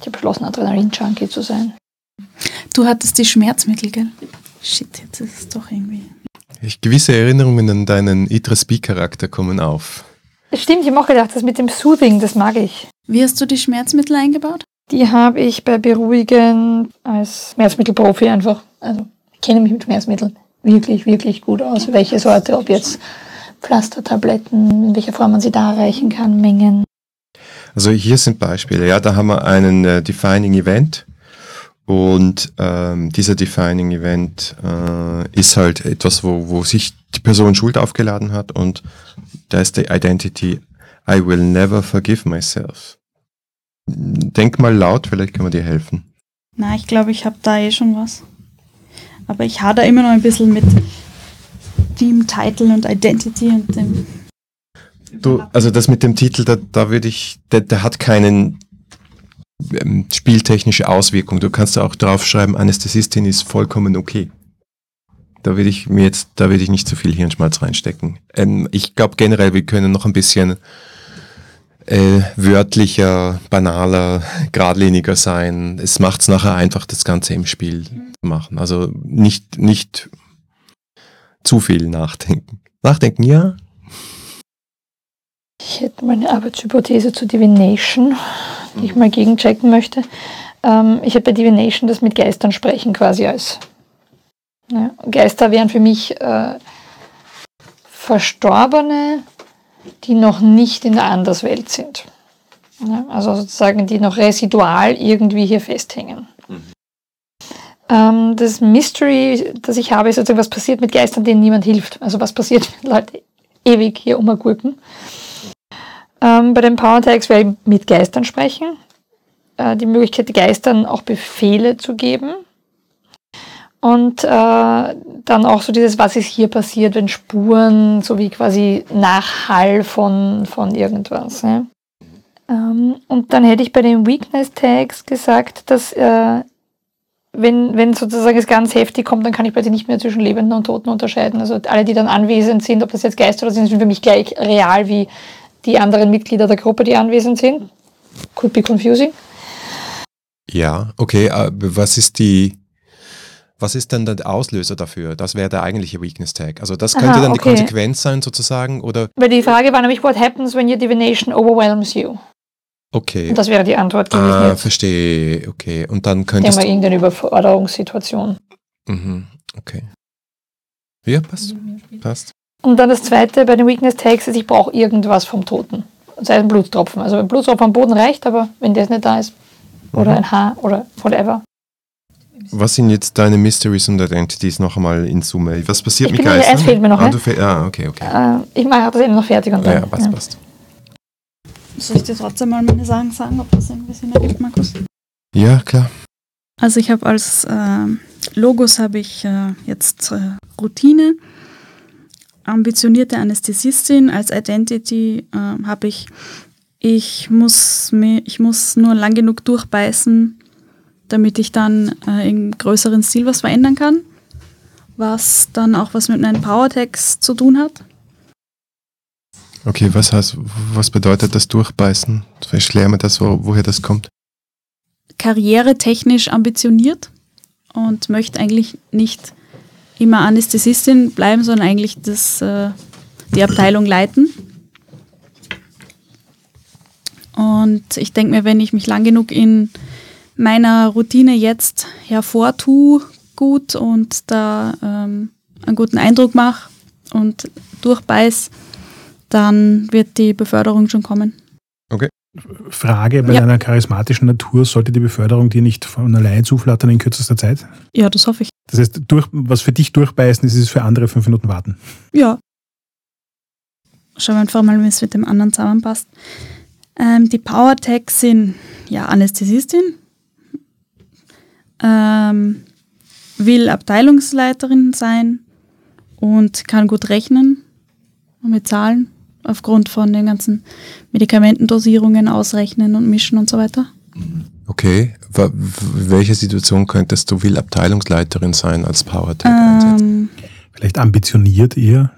Ich habe beschlossen, Adrenalin-Junkie zu sein. Du hattest die Schmerzmittel, gell? Shit, jetzt ist es doch irgendwie. Ich, gewisse Erinnerungen an deinen Idris B-Charakter kommen auf. Stimmt, ich habe auch gedacht, das mit dem Soothing, das mag ich. Wie hast du die Schmerzmittel eingebaut? Die habe ich bei Beruhigen als Schmerzmittelprofi einfach. Also, kenne mich mit Schmerzmitteln wirklich, wirklich gut aus. Welche Sorte, ob jetzt Pflastertabletten, in welcher Form man sie darreichen kann, Mengen. Also hier sind Beispiele. Ja, da haben wir einen äh, Defining Event und ähm, dieser Defining Event äh, ist halt etwas, wo, wo sich die Person Schuld aufgeladen hat und da ist die Identity I will never forgive myself. Denk mal laut, vielleicht kann man dir helfen. Na, ich glaube, ich habe da eh schon was. Aber ich hader immer noch ein bisschen mit Team, Title und Identity und dem. Du, also das mit dem Titel, da, da würde ich, der, der hat keinen ähm, spieltechnische Auswirkung. Du kannst da auch draufschreiben, Anästhesistin ist vollkommen okay. Da würde ich mir jetzt, da würde ich nicht zu viel Hirnschmalz reinstecken. Ähm, ich glaube generell, wir können noch ein bisschen äh, wörtlicher, banaler, geradliniger sein. Es macht es nachher einfach, das Ganze im Spiel zu machen. Also nicht, nicht zu viel nachdenken. Nachdenken, ja. Ich hätte mal eine Arbeitshypothese zu Divination, die ich mal gegenchecken möchte. Ähm, ich habe bei Divination das mit Geistern sprechen quasi als. Ja, Geister wären für mich äh, Verstorbene, die noch nicht in der Anderswelt sind. Also sozusagen, die noch residual irgendwie hier festhängen. Ähm, das Mystery, das ich habe, ist sozusagen, was passiert mit Geistern, denen niemand hilft. Also was passiert, wenn Leute ewig hier umgurken. Ähm, bei den Power Tags werde ich mit Geistern sprechen. Äh, die Möglichkeit, Geistern auch Befehle zu geben. Und äh, dann auch so dieses, was ist hier passiert, wenn Spuren, so wie quasi Nachhall von, von irgendwas. Ja. Ähm, und dann hätte ich bei den Weakness Tags gesagt, dass äh, wenn, wenn sozusagen es ganz heftig kommt, dann kann ich plötzlich nicht mehr zwischen Lebenden und Toten unterscheiden. Also alle, die dann anwesend sind, ob das jetzt Geister oder sind, sind für mich gleich real wie die anderen Mitglieder der Gruppe, die anwesend sind. Could be confusing. Ja, okay, aber was ist die, was ist denn der Auslöser dafür? Das wäre der eigentliche Weakness Tag. Also das könnte Aha, dann die okay. Konsequenz sein sozusagen oder Weil die Frage war nämlich, what happens when your divination overwhelms you? okay. Und das wäre die Antwort gewesen Ah, jetzt. verstehe, okay. Und dann könntest mal, du, irgendeine Überforderungssituation. mhm, okay. Ja, passt, passt. Und dann das zweite bei den Weakness Tags ist, ich brauche irgendwas vom Toten. Sei es ein Blutstropfen. Also ein Blutstropfen am Boden reicht, aber wenn der nicht da ist, oder Mhm. ein Haar oder whatever. Was sind jetzt deine Mysteries und Identities noch einmal in Summe? Was passiert Ich mit Geistern? eins fehlt mir noch, ah, ne? ah, okay, okay. Äh, ich mache das eben noch fertig und Ja, dann. ja, passt, ja. passt. Soll ich dir trotzdem mal meine Sachen sagen, ob das irgendwie Sinn ergibt, Markus? Ja, klar. Also ich habe als ähm, Logos habe ich äh, jetzt äh, Routine, ambitionierte Anästhesistin, als Identity äh, habe ich Ich muss, mir, ich muss nur lang genug durchbeißen, damit ich dann äh, im größeren Stil was verändern kann, was dann auch was mit einem Power-Tags zu tun hat. Okay, was heißt, was bedeutet das Durchbeißen? Vielleicht klären wir das, wo, woher das kommt. Karrieretechnisch ambitioniert und möchte eigentlich nicht immer Anästhesistin bleiben, sondern eigentlich das, äh, die Abteilung leiten. Und ich denke mir, wenn ich mich lang genug in meiner Routine jetzt hervortue, gut und da ähm, einen guten Eindruck mache und durchbeiß, dann wird die Beförderung schon kommen. Okay. Frage, bei Ja. einer charismatischen Natur sollte die Beförderung dir nicht von allein zuflattern in kürzester Zeit? Ja, das hoffe ich. Das heißt, durch, was für dich durchbeißen ist, ist für andere fünf Minuten warten. Ja. Schauen wir einfach mal, wie es mit dem anderen zusammenpasst. Ähm, die Power Tags sind ja Anästhesistin, ähm, will Abteilungsleiterin sein und kann gut rechnen mit Zahlen aufgrund von den ganzen Medikamentendosierungen ausrechnen und mischen und so weiter. Okay, w- welche Situation könntest du will Abteilungsleiterin sein als PowerTech einsetzen? Ähm, Vielleicht ambitioniert eher.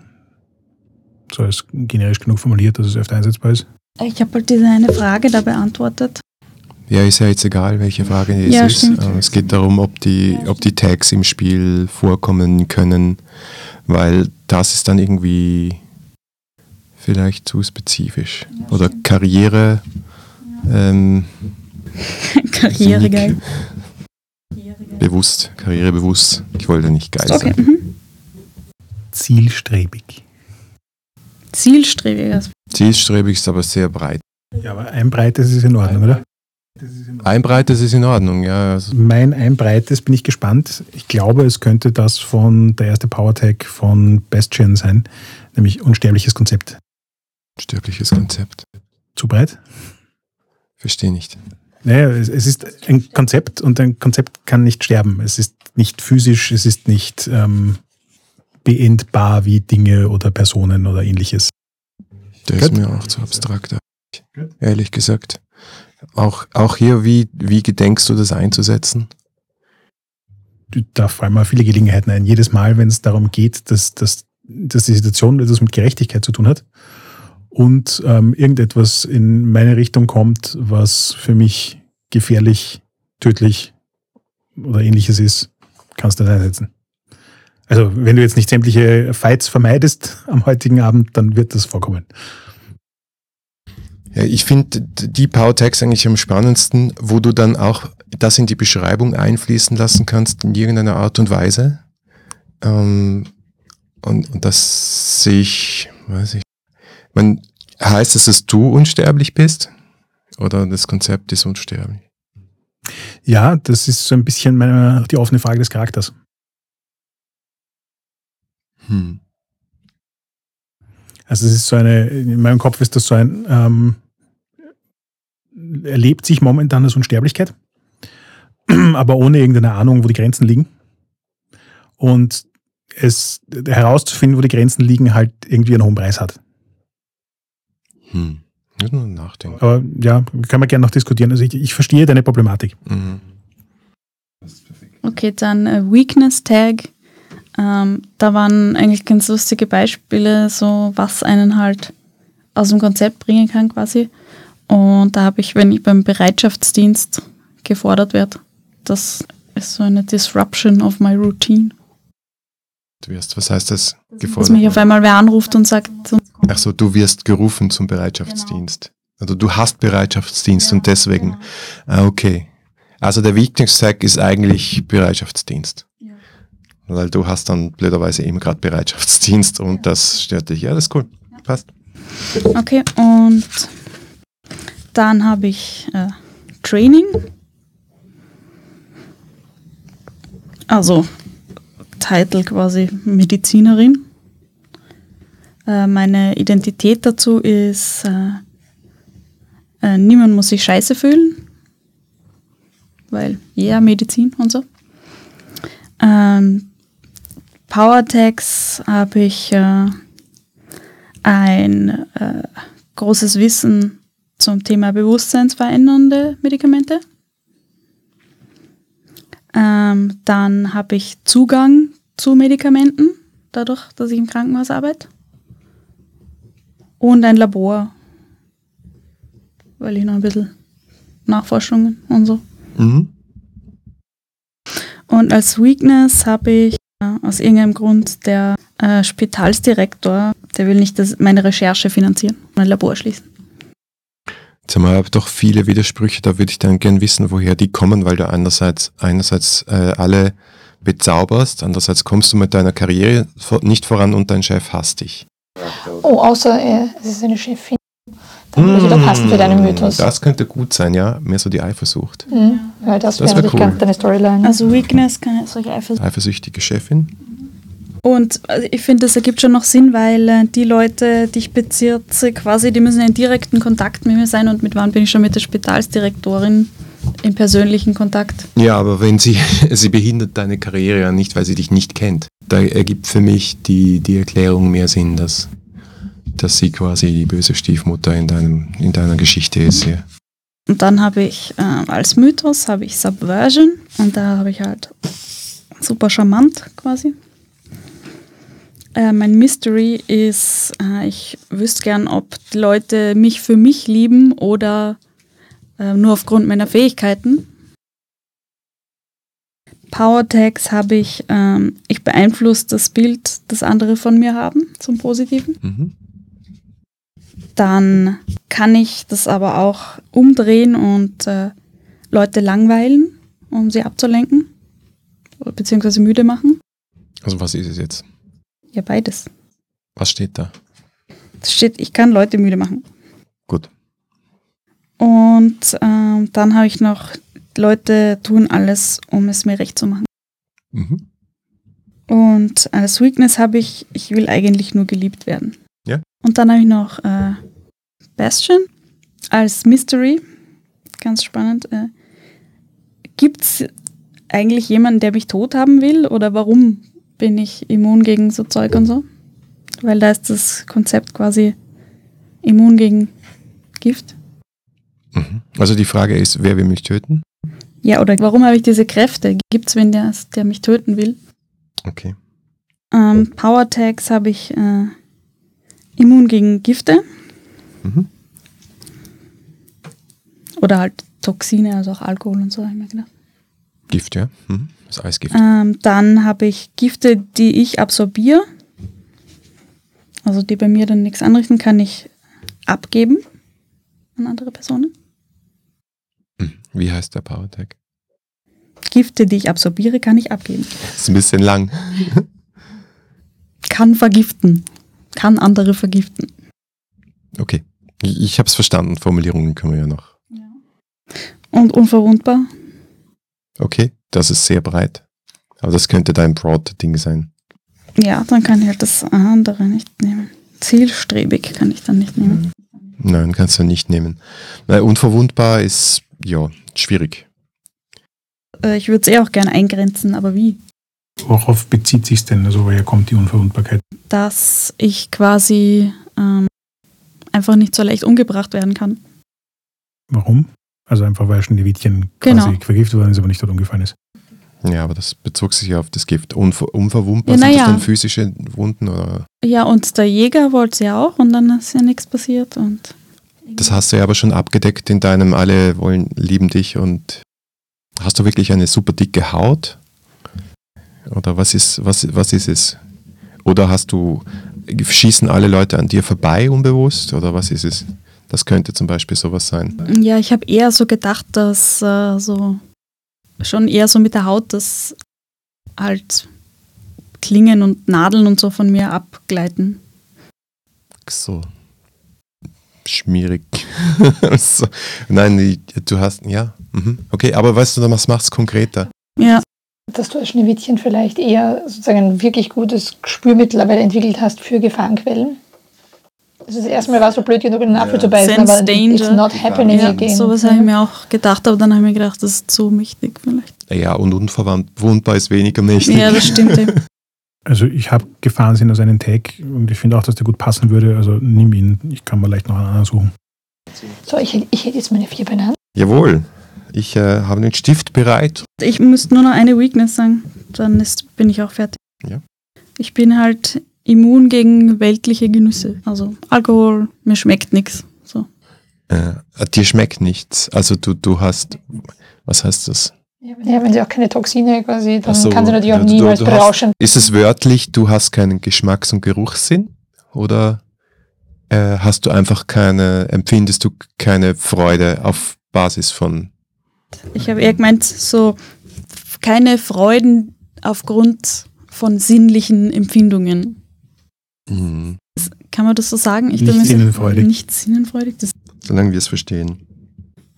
So ist generisch genug formuliert, dass es öfter einsetzbar ist. ich habe halt diese eine Frage da beantwortet. Ja, ist ja jetzt egal, welche Frage es Ja, ist. stimmt. Äh, Es geht darum, ob die, ob die Tags im Spiel vorkommen können, weil das ist dann irgendwie vielleicht zu spezifisch. Oder Karriere. Ähm, Karriere geil. bewusst, karrierebewusst. Ich wollte nicht geil Okay. sein. Mhm. Zielstrebig. Zielstrebiger. Zielstrebig ist aber sehr breit. Ja, aber ein breites ist in Ordnung, oder? Ein breites ist in Ordnung, ja. Also, Mein ein breites bin ich gespannt. Ich glaube, es könnte das von der erste PowerTag von Bastion sein, nämlich unsterbliches Konzept. stärkliches Konzept. Zu breit? Verstehe nicht. Naja, es, es ist ein Konzept und ein Konzept kann nicht sterben. Es ist nicht physisch, es ist nicht ähm, beendbar wie Dinge oder Personen oder ähnliches. Der ist Gut. mir auch zu abstrakt, ehrlich gesagt. Auch, auch hier, wie, wie gedenkst du das einzusetzen? Da fallen mir viele Gelegenheiten ein. Jedes Mal, wenn es darum geht, dass, dass, dass die Situation etwas mit Gerechtigkeit zu tun hat und ähm, irgendetwas in meine Richtung kommt, was für mich gefährlich, tödlich oder ähnliches ist, kannst du das einsetzen. Also wenn du jetzt nicht sämtliche Fights vermeidest am heutigen Abend, dann wird das vorkommen. Ja, ich finde die Power-Tags eigentlich am spannendsten, wo du dann auch das in die Beschreibung einfließen lassen kannst in irgendeiner Art und Weise. Ähm, und, und das sehe ich, weiß ich. Man, heißt es, dass du unsterblich bist? Oder das Konzept ist unsterblich? Ja, das ist so ein bisschen meine, die offene Frage des Charakters. Hm. Also es ist so eine, in meinem Kopf ist das so ein, ähm, er lebt sich momentan als Unsterblichkeit, aber ohne irgendeine Ahnung, wo die Grenzen liegen. Und es herauszufinden, wo die Grenzen liegen, halt irgendwie einen hohen Preis hat. Hm. Muss nur nachdenken. Aber ja, können wir gerne noch diskutieren. Also ich, ich verstehe deine Problematik. Mhm. Okay, dann äh, Weakness Tag. Ähm, da waren eigentlich ganz lustige Beispiele, so was einen halt aus dem Konzept bringen kann quasi. Und da habe ich, wenn ich beim Bereitschaftsdienst gefordert werde, das ist so eine Disruption of my routine. Du wirst, was heißt das? Dass Gefordert. mich auf einmal wer anruft und sagt, Ach so, du wirst gerufen zum Bereitschaftsdienst. Also du hast Bereitschaftsdienst und deswegen. Ah, okay. Also der Weakness-Tag ist eigentlich Bereitschaftsdienst. Weil du hast dann blöderweise eben gerade Bereitschaftsdienst und das stört dich. Ja, das ist cool. Passt. Okay, und dann habe ich äh, Training. Also Titel quasi Medizinerin. Äh, meine Identität dazu ist, äh, äh, niemand muss sich scheiße fühlen, weil ja, yeah, Medizin und so. Ähm, Power Tags habe ich äh, ein äh, großes Wissen zum Thema bewusstseinsverändernde Medikamente. Ähm, dann habe ich Zugang zu Medikamenten, dadurch, dass ich im Krankenhaus arbeite. Und ein Labor, weil ich noch ein bisschen Nachforschungen und so. Mhm. Und als Weakness habe ich aus irgendeinem Grund der äh, Spitalsdirektor, der will nicht dass meine Recherche finanzieren, mein Labor schließen. Jetzt haben wir doch viele Widersprüche, da würde ich dann gern wissen, woher die kommen, weil du einerseits, einerseits äh, alle bezauberst, andererseits kommst du mit deiner Karriere nicht voran und dein Chef hasst dich. Oh, außer äh, es ist eine Chefin. Dann würde wieder passen für deinen Mythos. Hm, Das könnte gut sein, ja. Mehr so die Eifersucht. Mhm. Ja, das, Das wäre wär natürlich cool. ganz deine Storyline. Also Weakness kann solche Eifersucht. Eifersüchtige Chefin. Und also ich finde, das ergibt schon noch Sinn, weil äh, die Leute, die ich bezirze, quasi, die müssen in direkten Kontakt mit mir sein und mit wann bin ich schon mit der Spitalsdirektorin in persönlichen Kontakt. Ja, aber wenn sie, sie behindert deine Karriere ja nicht, weil sie dich nicht kennt. Da ergibt für mich die, die Erklärung mehr Sinn, dass, dass sie quasi die böse Stiefmutter in, deinem, in deiner Geschichte ist. Ja. Und dann habe ich äh, als Mythos habe ich Subversion und da habe ich halt super charmant quasi. Äh, mein Mystery ist, äh, ich wüsste gern, ob die Leute mich für mich lieben oder äh, nur aufgrund meiner Fähigkeiten. Power Tags habe ich, ähm, ich beeinflusse das Bild, das andere von mir haben, zum Positiven Mhm. Dann kann ich das aber auch umdrehen und äh, Leute langweilen, um sie abzulenken, beziehungsweise müde machen. Also was ist es jetzt? Ja, beides. Was steht da? Es steht, ich kann Leute müde machen. Gut. Und ähm, dann habe ich noch, Leute tun alles, um es mir recht zu machen. Mhm. Und als Weakness habe ich, ich will eigentlich nur geliebt werden. Ja. Und dann habe ich noch äh, Bastion als Mystery. Ganz spannend. Äh, Gibt es eigentlich jemanden, der mich tot haben will? Oder warum bin ich immun gegen so Zeug und so? Weil da ist das Konzept quasi immun gegen Gift. Mhm. Also die Frage ist, wer will mich töten? Ja, oder warum habe ich diese Kräfte? Gibt es wen, der, der mich töten will? Okay. Ähm, Power Tags habe ich äh, immun gegen Gifte Mhm. oder halt Toxine, also auch Alkohol und so, habe ich mir gedacht. Gift, ja. Mhm. Das Eisgift. Ähm, dann habe ich Gifte, die ich absorbiere, also die bei mir dann nichts anrichten, kann ich abgeben an andere Personen. Mhm. Wie heißt der Power Tag? Gifte, die ich absorbiere, kann ich abgeben. Ist ein bisschen lang. Kann vergiften. Kann andere vergiften. Okay. Ich, ich habe es verstanden. Formulierungen können wir ja noch. Und unverwundbar. Okay. Das ist sehr breit. Aber das könnte dein Broad-Ding sein. Ja, dann kann ich halt das andere nicht nehmen. Zielstrebig kann ich dann nicht nehmen. Nein, kannst du nicht nehmen. Nein, unverwundbar ist, ja, schwierig. Äh, ich würde es eh auch gerne eingrenzen, aber wie? Worauf bezieht sich denn? Also woher kommt die Unverwundbarkeit? Dass ich quasi ähm, einfach nicht so leicht umgebracht werden kann. Warum? Also einfach, weil Schneewittchen Genau. quasi vergiftet worden ist, aber nicht dort umgefallen ist. Ja, aber das bezog sich ja auf das Gift. Unver unverwundbar, Ja, sind na das ja. dann physische Wunden oder? Ja, und der Jäger wollte es ja auch und dann ist ja nichts passiert. Und Das hast du ja aber schon abgedeckt in deinem Alle wollen, lieben dich und hast du wirklich eine super dicke Haut? Oder was ist, was, was ist es? Oder hast du, schießen alle Leute an dir vorbei unbewusst? Oder was ist es? Das könnte zum Beispiel sowas sein. ja, ich habe eher so gedacht, dass äh, so schon eher so mit der Haut, dass halt Klingen und Nadeln und so von mir abgleiten. So. Schmierig. so. Nein, du hast, ja. Mhm. Okay, aber weißt du, was macht es konkreter? Ja, Dass du als Schneewittchen vielleicht eher sozusagen ein wirklich gutes Gespür mittlerweile entwickelt hast für Gefahrenquellen. Also das erste Mal war es so blöd genug, in den Apfel Ja. zu beißen, Sense aber danger. it's not happening ja again. sowas habe ich mir auch gedacht, aber dann habe ich mir gedacht, das ist zu mächtig vielleicht. Ja, und unverwundbar ist weniger mächtig. Ja, das stimmt eben. Also ich habe Gefahrensinn aus einem Tag und ich finde auch, dass der gut passen würde. Also nimm ihn. Ich kann mal leicht noch einen anderen suchen. So, ich, ich hätte jetzt meine vier benannt. Jawohl. Ich äh, habe den Stift bereit. Ich müsste nur noch eine Weakness sagen, dann ist, bin ich auch fertig. Ja. Ich bin halt immun gegen weltliche Genüsse. Also Alkohol, mir schmeckt nichts. So. Äh, dir schmeckt nichts. Also du, du hast, was heißt das? Ja, wenn sie auch keine Toxine quasi, dann so, kann sie natürlich auch ja, du- niemals du hast- berauschen. Ist es wörtlich, du hast keinen Geschmacks- und Geruchssinn? Oder äh, hast du einfach keine, empfindest du keine Freude auf Basis von Ich habe eher gemeint, so keine Freuden aufgrund von sinnlichen Empfindungen. Mhm. Kann man das so sagen? Ich Nicht sinnenfreudig. Nicht sinnenfreudig. Das, Solange wir es verstehen.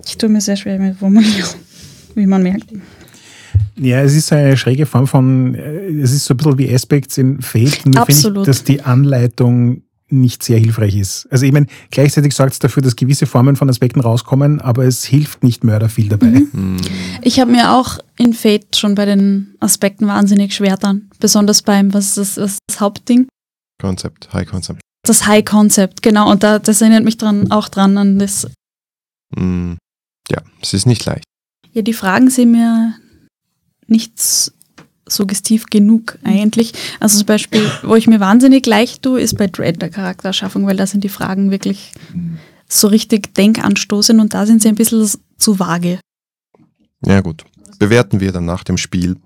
ich tue mir sehr schwer mit Formulierung, wie man merkt. Ja, es ist eine schräge Form von, äh, es ist so ein bisschen wie Aspects in Fate, nur finde ich, Absolut. dass die Anleitung nicht sehr hilfreich ist. Also ich meine, gleichzeitig sorgt es dafür, dass gewisse Formen von Aspekten rauskommen, aber es hilft nicht mörder viel dabei. Mhm. Ich habe mir auch in Fate schon bei den Aspekten wahnsinnig schwer dann. Besonders beim, was ist das, was ist das Hauptding? Concept, High Concept. Das High Concept, genau. Und da, das erinnert mich dran, auch dran an das. Mhm. Ja, es ist nicht leicht. Ja, die Fragen sind mir nicht s- suggestiv genug eigentlich. Also zum Beispiel, wo ich mir wahnsinnig leicht tue, ist bei Dread der Charakterschaffung, weil da sind die Fragen wirklich so richtig denkanstoßend und da sind sie ein bisschen zu vage. Ja gut, bewerten wir dann nach dem Spiel.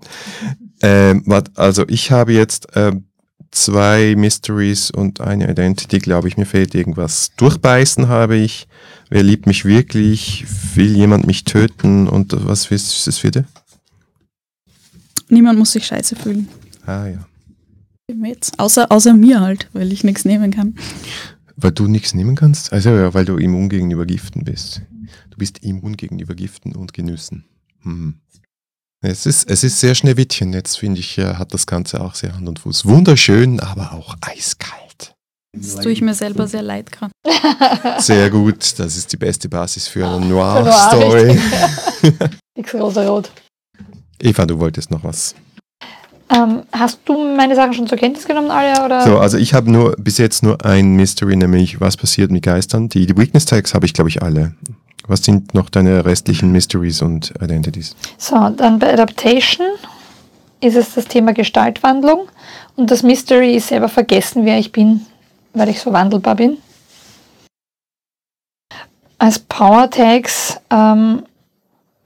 Ähm, also ich habe jetzt ähm, zwei Mysteries und eine Identity, glaube ich. Mir fehlt irgendwas. Durchbeißen habe ich. Wer liebt mich wirklich? Will jemand mich töten? Und was ist das vierte? Niemand muss sich scheiße fühlen. Ah ja. Jetzt. Außer, außer mir halt, weil ich nichts nehmen kann. Weil du nichts nehmen kannst? Also ja, weil du immun gegenüber Giften bist. Du bist immun gegenüber Giften und Genüssen. Hm. Es ist, es ist sehr Schneewittchen. Jetzt finde ich, äh, hat das Ganze auch sehr Hand und Fuß. Wunderschön, aber auch eiskalt. Das tue ich mir selber sehr leid gerade. Sehr gut. Das ist die beste Basis für eine Noir-Story. Noir, Nix rosa-rot. Eva, du wolltest noch was. Ähm, hast du meine Sachen schon zur Kenntnis genommen, alle? Oder? So, also ich habe nur bis jetzt nur ein Mystery, nämlich was passiert mit Geistern. Die, die Weakness Tags habe ich, glaube ich, alle. Was sind noch deine restlichen Mysteries und Identities? So, dann bei Adaptation ist es das Thema Gestaltwandlung und das Mystery ist selber vergessen, wer ich bin, weil ich so wandelbar bin. Als Power Tags ähm,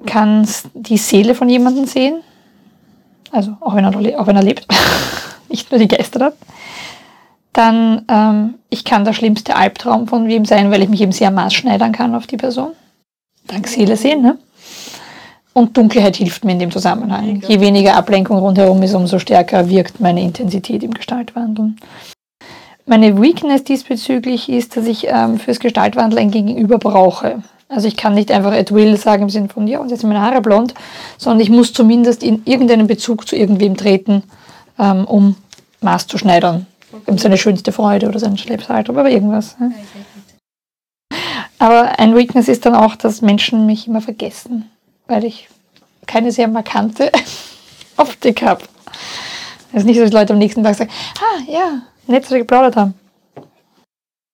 kann die Seele von jemandem sehen, also auch wenn er, auch wenn er lebt, nicht nur die Geister hat. Dann, ähm, ich kann der schlimmste Albtraum von wem sein, weil ich mich eben sehr maßschneidern kann auf die Person. Dank Seele sehen, ne? Und Dunkelheit hilft mir in dem Zusammenhang. Je weniger Ablenkung rundherum ist, umso stärker wirkt meine Intensität im Gestaltwandeln. Meine Weakness diesbezüglich ist, dass ich ähm, fürs Gestaltwandeln ein Gegenüber brauche. Also ich kann nicht einfach at will sagen im Sinne von, ja, und jetzt sind meine Haare blond, sondern ich muss zumindest in irgendeinen Bezug zu irgendwem treten, ähm, um Maß zu schneidern. Um seine schönste Freude oder sein Lebenshalter oder irgendwas. Ne? Aber ein Weakness ist dann auch, dass Menschen mich immer vergessen, weil ich keine sehr markante Optik habe. Es ist nicht so, dass Leute am nächsten Tag sagen, ah ja, nett, dass wir geplaudert haben.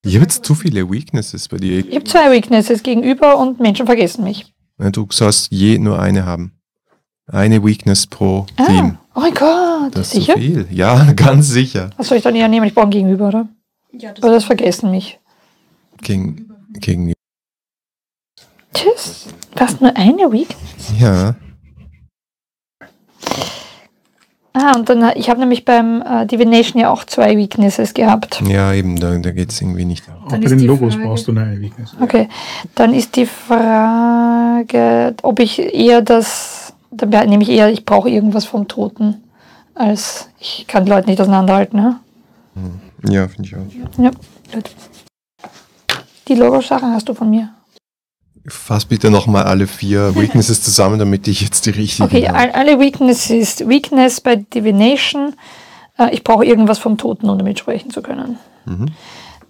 Ich habe jetzt zu viele Weaknesses bei dir. Ich habe zwei Weaknesses gegenüber und Menschen vergessen mich. Du sollst je nur eine haben. Eine Weakness pro Ah, Team. oh mein Gott, Das ist sicher? zu viel. Ja, ganz sicher. Was soll ich dann eher nehmen? Ich brauche ein Gegenüber, oder? Ja, Oder das vergessen mich. Gegen, gegen Tschüss. Fast nur eine Weakness. Ja. Ah, und dann, äh, ich habe nämlich beim äh, Divination ja auch zwei Weaknesses gehabt. Ja, eben, da, da geht es irgendwie nicht. Auch Dann bei den Logos Frage- brauchst du eine Weakness. Okay, dann ist die Frage, ob ich eher das, dann nehme ich eher, ich brauche irgendwas vom Toten, als ich kann die Leute nicht auseinanderhalten. Ne? Ja, finde ich auch. Ja, gut. Die Logo-Sachen hast du von mir. Fass bitte nochmal alle vier Weaknesses zusammen, damit ich jetzt die richtigen Okay, habe. all- alle Weaknesses. Weakness bei Divination. Äh, ich brauche irgendwas vom Toten, um damit sprechen zu können. Mhm.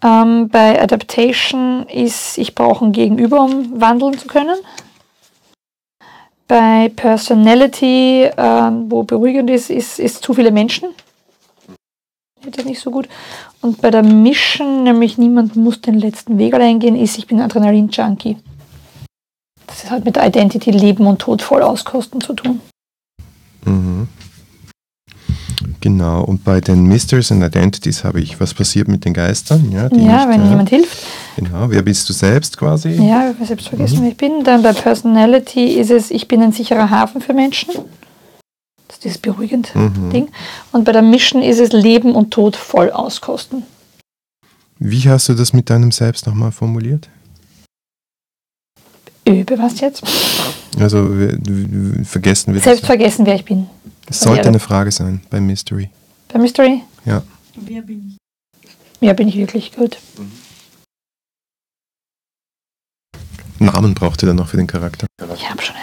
Ähm, bei Adaptation ist, ich brauche ein Gegenüber, um wandeln zu können. Bei Personality, ähm, wo beruhigend ist, ist, ist zu viele Menschen. funktioniert das nicht so gut. Und bei der Mission, nämlich niemand muss den letzten Weg allein gehen, ist, ich bin Adrenalin-Junkie. Das hat mit Identity Leben und Tod voll auskosten zu tun. Mhm. Genau, und bei den Mysteries and Identities habe ich, was passiert mit den Geistern? Ja, Ja, nicht, wenn äh, jemand hilft. Genau, wer bist du selbst quasi? Ja, ich habe selbst vergessen, wer ich bin. Dann bei Personality ist es, ich bin ein sicherer Hafen für Menschen. Das ist dieses beruhigend Mhm. Ding. Und bei der Mission ist es Leben und Tod voll auskosten. Wie hast du das mit deinem Selbst nochmal formuliert? Übe was jetzt? Also wir- wir- vergessen wir Selbst das. vergessen, wer ich bin. Das sollte eine Frage sein bei Mystery. Bei Mystery? Ja. Wer bin ich? Ja, bin ich wirklich gut. Namen braucht ihr dann noch für den Charakter. Ich habe schon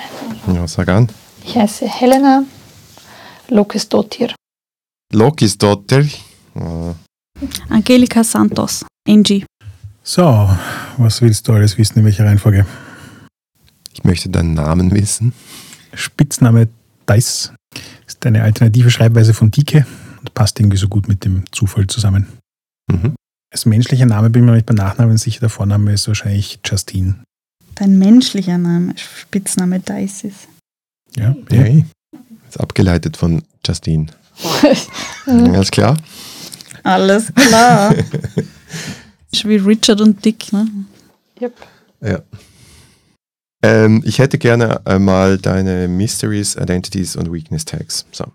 einen. Ja, sag an. Ich heiße Helena Lokes Dottir. Lokis Dotter. Äh, Angelika Santos. Angie. So, was willst du alles wissen, in welcher Reihenfolge? Ich möchte deinen Namen wissen. Spitzname Dice ist eine alternative Schreibweise von Dike und passt irgendwie so gut mit dem Zufall zusammen. Mhm. Als menschlicher Name bin ich mir nicht bei Nachnamen sicher, der Vorname ist wahrscheinlich Justine. Dein menschlicher Name, Spitzname Dice ist. Ja, Hey. Ist abgeleitet von Justine. Alles klar? Alles klar. ist wie Richard und Dick, ne? Yep. Ja. Ähm, ich hätte gerne einmal deine Mysteries, Identities und Weakness Tags. So.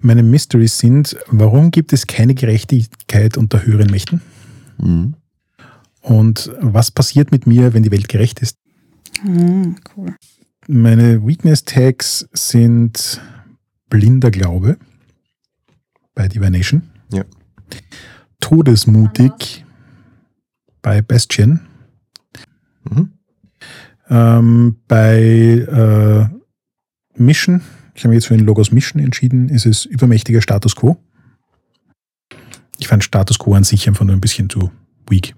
Meine Mysteries sind, warum gibt es keine Gerechtigkeit unter höheren Mächten? Mhm. Und was passiert mit mir, wenn die Welt gerecht ist? Ah, cool. Meine Weakness Tags sind blinder Glaube bei Divination. Ja. Todesmutig bei Bastion. Mhm. Ähm, bei äh, Mission, ich habe mich jetzt für den Logos Mission entschieden, ist es übermächtiger Status Quo. Ich fand Status Quo an sich einfach nur ein bisschen zu weak.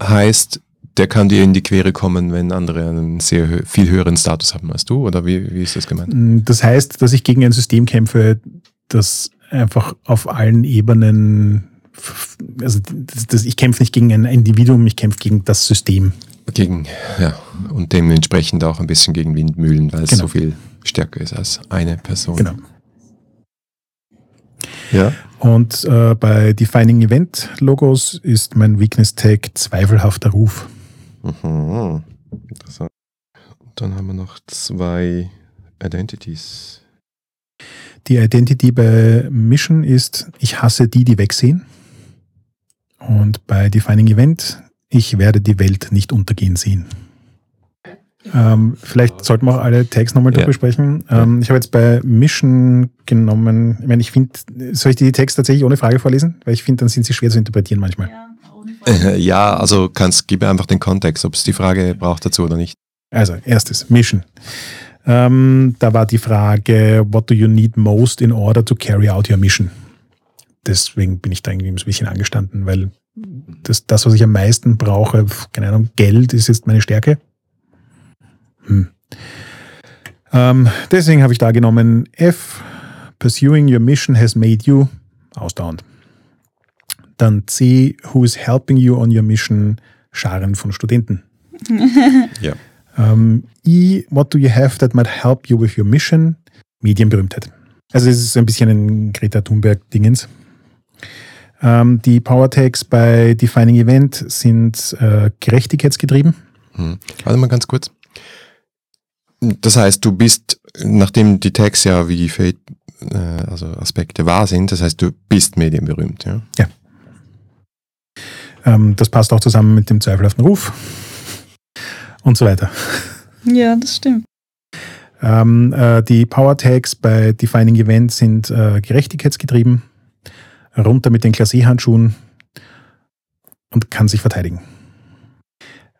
Heißt, der kann dir in die Quere kommen, wenn andere einen sehr hö viel höheren Status haben als du? Oder wie, wie ist das gemeint? Mm, Das heißt, dass ich gegen ein System kämpfe, das einfach auf allen Ebenen, also das, das, ich kämpfe nicht gegen ein Individuum, ich kämpfe gegen das System. Gegen, ja, und dementsprechend auch ein bisschen gegen Windmühlen, weil es Genau. so viel stärker ist als eine Person. Genau. Ja. Und äh, bei Defining Event Logos ist mein Weakness Tag zweifelhafter Ruf. Mhm. Interessant. Dann haben wir noch zwei Identities. Die Identity bei Mission ist, ich hasse die, die wegsehen. Und bei Defining Event, ich werde die Welt nicht untergehen sehen. Ähm, vielleicht sollten wir auch alle Tags nochmal Ja. durchbesprechen. Ähm, ich habe jetzt bei Mission genommen, ich meine, ich finde, soll ich die Tags tatsächlich ohne Frage vorlesen? Weil ich finde, dann sind sie schwer zu interpretieren manchmal. Ja, also kannst, gib mir einfach den Kontext, ob es die Frage braucht dazu oder nicht. Also, erstes, Mission. Ähm, da war die Frage, what do you need most in order to carry out your mission? Deswegen bin ich da irgendwie ein bisschen angestanden, weil das, das was ich am meisten brauche, keine Ahnung, Geld ist jetzt meine Stärke. Hm. Ähm, deswegen habe ich da genommen F, pursuing your mission has made you, ausdauernd. Dann C, who is helping you on your mission, Scharen von Studenten. Ja. Ähm, I, what do you have that might help you with your mission? Medienberühmtheit. Also es ist ein bisschen ein Greta Thunberg-Dingens. Ähm, die Power Tags bei Defining Event sind äh, gerechtigkeitsgetrieben. Hm. Warte mal ganz kurz. Das heißt, du bist, nachdem die Tags ja wie Fate, äh, also Aspekte wahr sind, das heißt, du bist medienberühmt, ja? Ähm, das passt auch zusammen mit dem zweifelhaften Ruf und so weiter. Ja, das stimmt. Ähm, äh, die Power Tags bei Defining Event sind äh, gerechtigkeitsgetrieben, runter mit den Klasse-Handschuhen und kann sich verteidigen.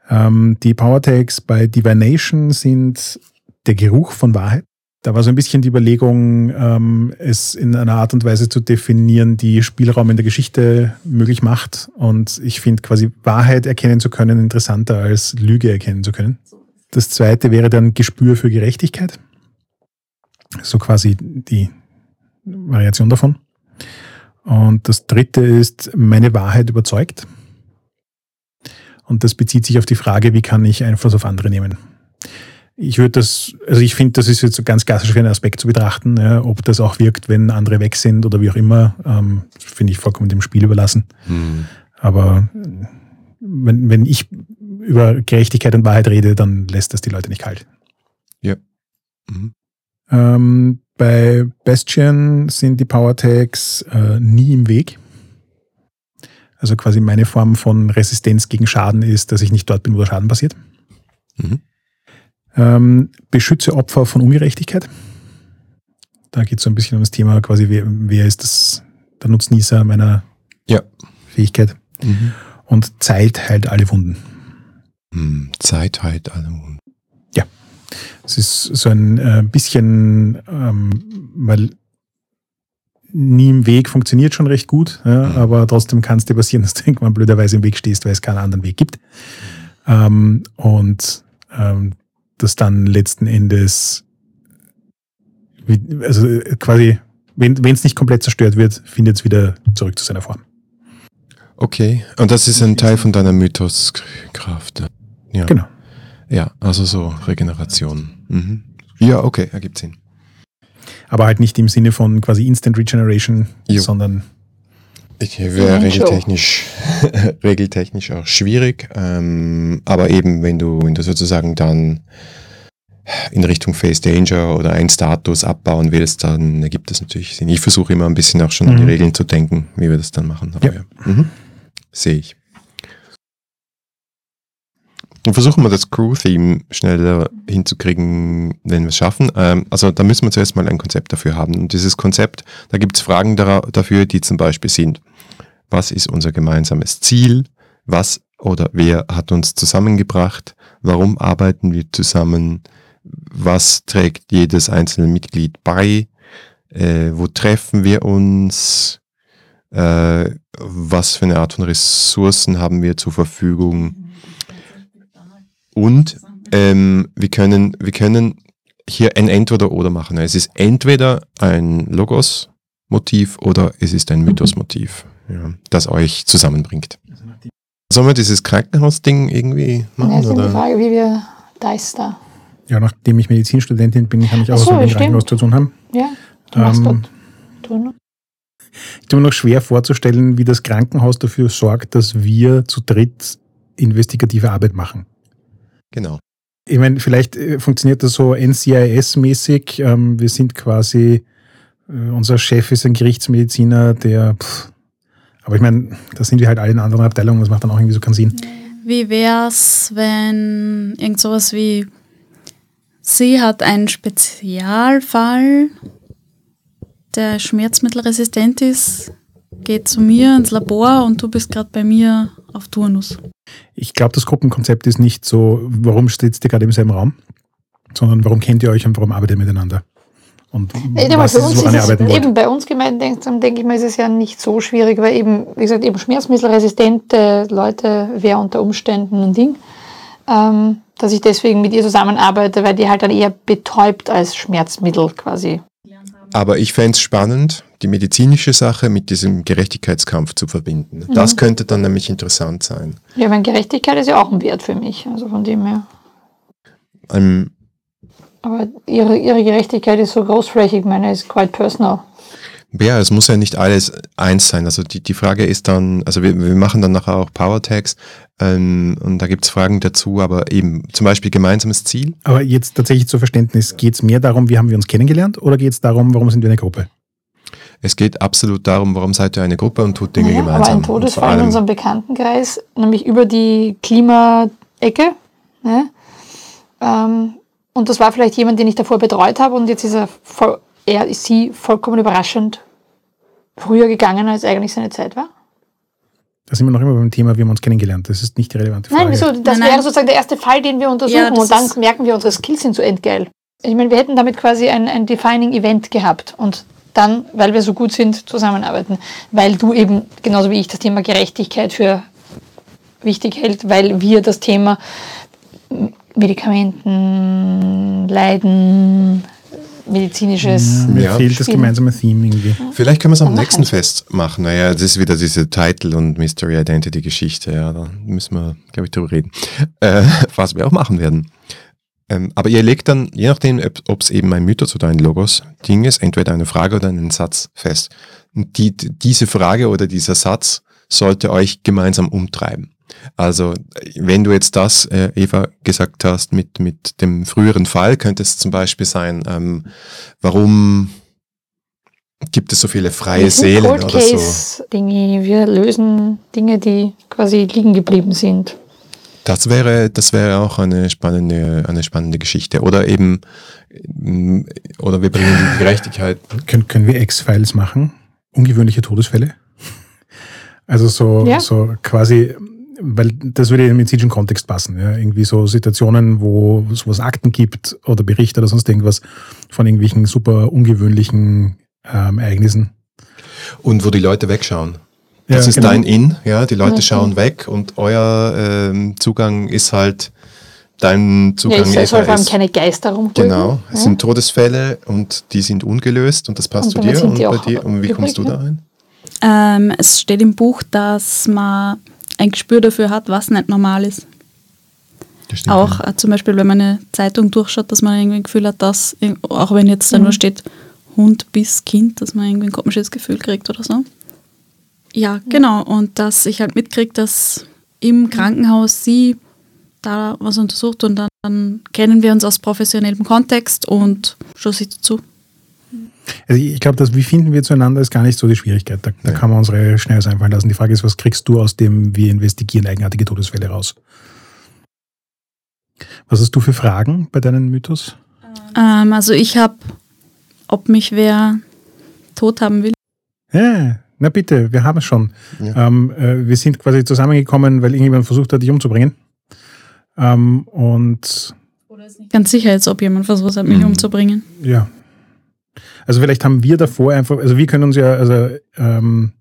Ähm, die Power Tags bei Divination sind der Geruch von Wahrheit. Da war so ein bisschen die Überlegung, ähm, es in einer Art und Weise zu definieren, die Spielraum in der Geschichte möglich macht. Und ich finde quasi Wahrheit erkennen zu können interessanter als Lüge erkennen zu können. Das zweite wäre dann Gespür für Gerechtigkeit. So quasi die Variation davon. Und das dritte ist, meine Wahrheit überzeugt. Und das bezieht sich auf die Frage, wie kann ich Einfluss auf andere nehmen? Ich würde das, also ich finde, das ist jetzt so ganz klassisch für einen Aspekt zu betrachten, ja, ob das auch wirkt, wenn andere weg sind oder wie auch immer, ähm, finde ich vollkommen dem Spiel überlassen. Hm. Aber wenn, wenn ich über Gerechtigkeit und Wahrheit rede, dann lässt das die Leute nicht kalt. Mhm. Ähm, bei Bastion sind die Power Tags äh, nie im Weg. Also quasi meine Form von Resistenz gegen Schaden ist, dass ich nicht dort bin, wo der Schaden passiert. Mhm. Ähm, beschütze Opfer von Ungerechtigkeit. Da geht es so ein bisschen um das Thema quasi, wer, wer ist das, der Nutznießer meiner Ja. Fähigkeit. Mhm. Und Zeit heilt alle Wunden. Hm, Zeit halt. Also. Es ist so ein äh, bisschen, ähm, weil nie im Weg funktioniert schon recht gut, ja, Mhm. aber trotzdem kann es dir passieren, dass du irgendwann blöderweise im Weg stehst, weil es keinen anderen Weg gibt. Ähm, und ähm, das dann letzten Endes, also äh, quasi, wenn es nicht komplett zerstört wird, findet es wieder zurück zu seiner Form. Okay, und das ist ein Teil von deiner Mythoskraft. Ja. Genau. Ja, also so Regeneration. Mhm. Ja, okay, ergibt Sinn. Aber halt nicht im Sinne von quasi Instant Regeneration, Jo. sondern Ich wäre Mhm, schon. regeltechnisch, regeltechnisch auch schwierig, ähm, aber eben wenn du, wenn du sozusagen dann in Richtung Face Danger oder einen Status abbauen willst, dann ergibt das natürlich Sinn. Ich versuche immer ein bisschen auch schon an die Mhm. Regeln zu denken, wie wir das dann machen. Aber ja. Mhm. Sehe ich. Und versuchen wir das Crew-Theme schneller hinzukriegen, wenn wir es schaffen. Ähm, also da müssen wir zuerst mal ein Konzept dafür haben. Und dieses Konzept, da gibt es Fragen dafür, die zum Beispiel sind, was ist unser gemeinsames Ziel? Was oder wer hat uns zusammengebracht? Warum arbeiten wir zusammen? Was trägt jedes einzelne Mitglied bei? Äh, wo treffen wir uns? Äh, was für eine Art von Ressourcen haben wir zur Verfügung? Und ähm, wir, können, wir können hier ein Entweder-Oder machen. Es ist entweder ein Logos-Motiv oder es ist ein Mythos-Motiv, ja, das euch zusammenbringt. Sollen wir dieses Krankenhaus-Ding irgendwie Ja, machen? ist eben die Oder? Frage, wie wir Dice da. ja, nachdem ich Medizinstudentin bin, kann ich auch so, so mit dem. Krankenhaus zu tun haben. Ja, du machst Ähm, dort tun. Ich tue mir noch schwer vorzustellen, wie das Krankenhaus dafür sorgt, dass wir zu dritt investigative Arbeit machen. Genau. Ich meine, vielleicht äh, funktioniert das so NCIS-mäßig. Ähm, wir sind quasi, äh, unser Chef ist ein Gerichtsmediziner, der, pff, aber ich meine, da sind wir halt alle in anderen Abteilungen, das macht dann auch irgendwie so keinen Sinn. Wie wär's, wenn irgend sowas wie sie hat einen Spezialfall, der schmerzmittelresistent ist, geht zu mir ins Labor und du bist gerade bei mir auf Turnus. Ich glaube, das Gruppenkonzept ist nicht so, warum sitzt ihr gerade im selben Raum, sondern warum kennt ihr euch und warum arbeitet ihr miteinander? Und Eben, aber was für ist es, uns woran ihr ist es, arbeiten wollt? eben bei uns gemeint, denke ich mal, ist es ja nicht so schwierig, weil eben, wie gesagt, eben schmerzmittelresistente Leute wäre unter Umständen ein Ding, ähm, dass ich deswegen mit ihr zusammenarbeite, weil die halt dann eher betäubt als Schmerzmittel quasi. Aber ich fände es spannend, die medizinische Sache mit diesem Gerechtigkeitskampf zu verbinden. Das könnte dann nämlich interessant sein. Ja, meine Gerechtigkeit ist ja auch ein Wert für mich, also von dem her. Ähm, Aber ihre, ihre Gerechtigkeit ist so großflächig, meine ist quite personal. Ja, es muss ja nicht alles eins sein. Also die, die Frage ist dann, also wir, wir machen dann nachher auch Power Tags ähm, und da gibt's Fragen dazu, aber eben zum Beispiel gemeinsames Ziel. Aber jetzt tatsächlich zu Verständnis, geht es mehr darum, wie haben wir uns kennengelernt oder geht es darum, warum sind wir eine Gruppe? Es geht absolut darum, warum seid ihr eine Gruppe und tut Dinge Naja, gemeinsam. aber ein Todesfall in unserem Bekanntenkreis, nämlich über die Klimaecke. Ne? Ähm, und das war vielleicht jemand, den ich davor betreut habe und jetzt ist er, voll, er ist sie vollkommen überraschend früher gegangen, als eigentlich seine Zeit war. Da sind wir noch immer beim Thema, wir haben uns kennengelernt. Das ist nicht die relevante Frage. Nein, wieso? Das Nein, nein. wäre sozusagen der erste Fall, den wir untersuchen Ja, und dann merken wir, unsere Skills sind so endgeil. Ich meine, wir hätten damit quasi ein, ein Defining Event gehabt und dann, weil wir so gut sind, zusammenarbeiten. Weil du eben, genauso wie ich, das Thema Gerechtigkeit für wichtig hält, weil wir das Thema Medikamenten, Leiden, medizinisches. Ja, mir Ja. fehlt das gemeinsame Theme irgendwie. Vielleicht können wir es am nächsten machen. Fest machen. Naja, das ist wieder diese Title- und Mystery-Identity-Geschichte. Ja, da müssen wir, glaube ich, drüber reden. Äh, was wir auch machen werden. Ähm, aber ihr legt dann, je nachdem, ob es eben ein Mythos oder ein Logos-Ding ist, entweder eine Frage oder einen Satz fest. Und die, diese Frage oder dieser Satz sollte euch gemeinsam umtreiben. Also, wenn du jetzt das, äh, Eva, gesagt hast mit, mit dem früheren Fall, könnte es zum Beispiel sein, ähm, warum gibt es so viele freie Seelen Cold oder so? Case Dinge. Wir lösen Dinge, die quasi liegen geblieben sind. Das wäre, das wäre auch eine spannende, eine spannende Geschichte. Oder eben, mm, oder wir bringen die Gerechtigkeit. Können, können wir X-Files machen? Ungewöhnliche Todesfälle? Also so, Ja. so quasi, weil das würde in den medizinischen Kontext passen. Ja? Irgendwie so Situationen, wo es was Akten gibt oder Berichte oder sonst irgendwas von irgendwelchen super ungewöhnlichen ähm, Ereignissen. Und wo die Leute wegschauen. Das Ja, ist genau. dein In, ja, die Leute Mhm. schauen weg und euer ähm, Zugang ist halt, dein Ja, Zugang es soll Eva, vor allem keine Geister rumbrüllen. Genau, es Ja. sind Todesfälle und die sind ungelöst und das passt Und zu dir und bei dir. Und wie kommst du übrig, da ne? rein? Ähm, es steht im Buch, dass man ein Gespür dafür hat, was nicht normal ist. Auch ja. äh, zum Beispiel, wenn man eine Zeitung durchschaut, dass man irgendwie ein Gefühl hat, dass, auch wenn jetzt da Mhm. nur steht Hund bis Kind, dass man irgendwie ein komisches Gefühl kriegt oder so. Ja, genau. Und dass ich halt mitkriege, dass im Krankenhaus sie da was untersucht und dann, dann kennen wir uns aus professionellem Kontext und schon sie dazu. Also ich glaube, dass wie finden wir zueinander ist gar nicht so die Schwierigkeit. Da, da Ja. kann man unsere schnell einfallen lassen. Die Frage ist, was kriegst du aus dem, wir investigieren eigenartige Todesfälle raus? Was hast du für Fragen bei deinen Mythos? Ähm, also ich habe, ob mich wer tot haben will. Ja, na bitte, wir haben es schon. Ja. Ähm, äh, wir sind quasi zusammengekommen, weil irgendjemand versucht hat, dich umzubringen. Ähm, und Ganz sicher jetzt, ob jemand versucht hat, mich Mhm. umzubringen. ja. Also vielleicht haben wir davor einfach, also wir können uns ja, also ähm,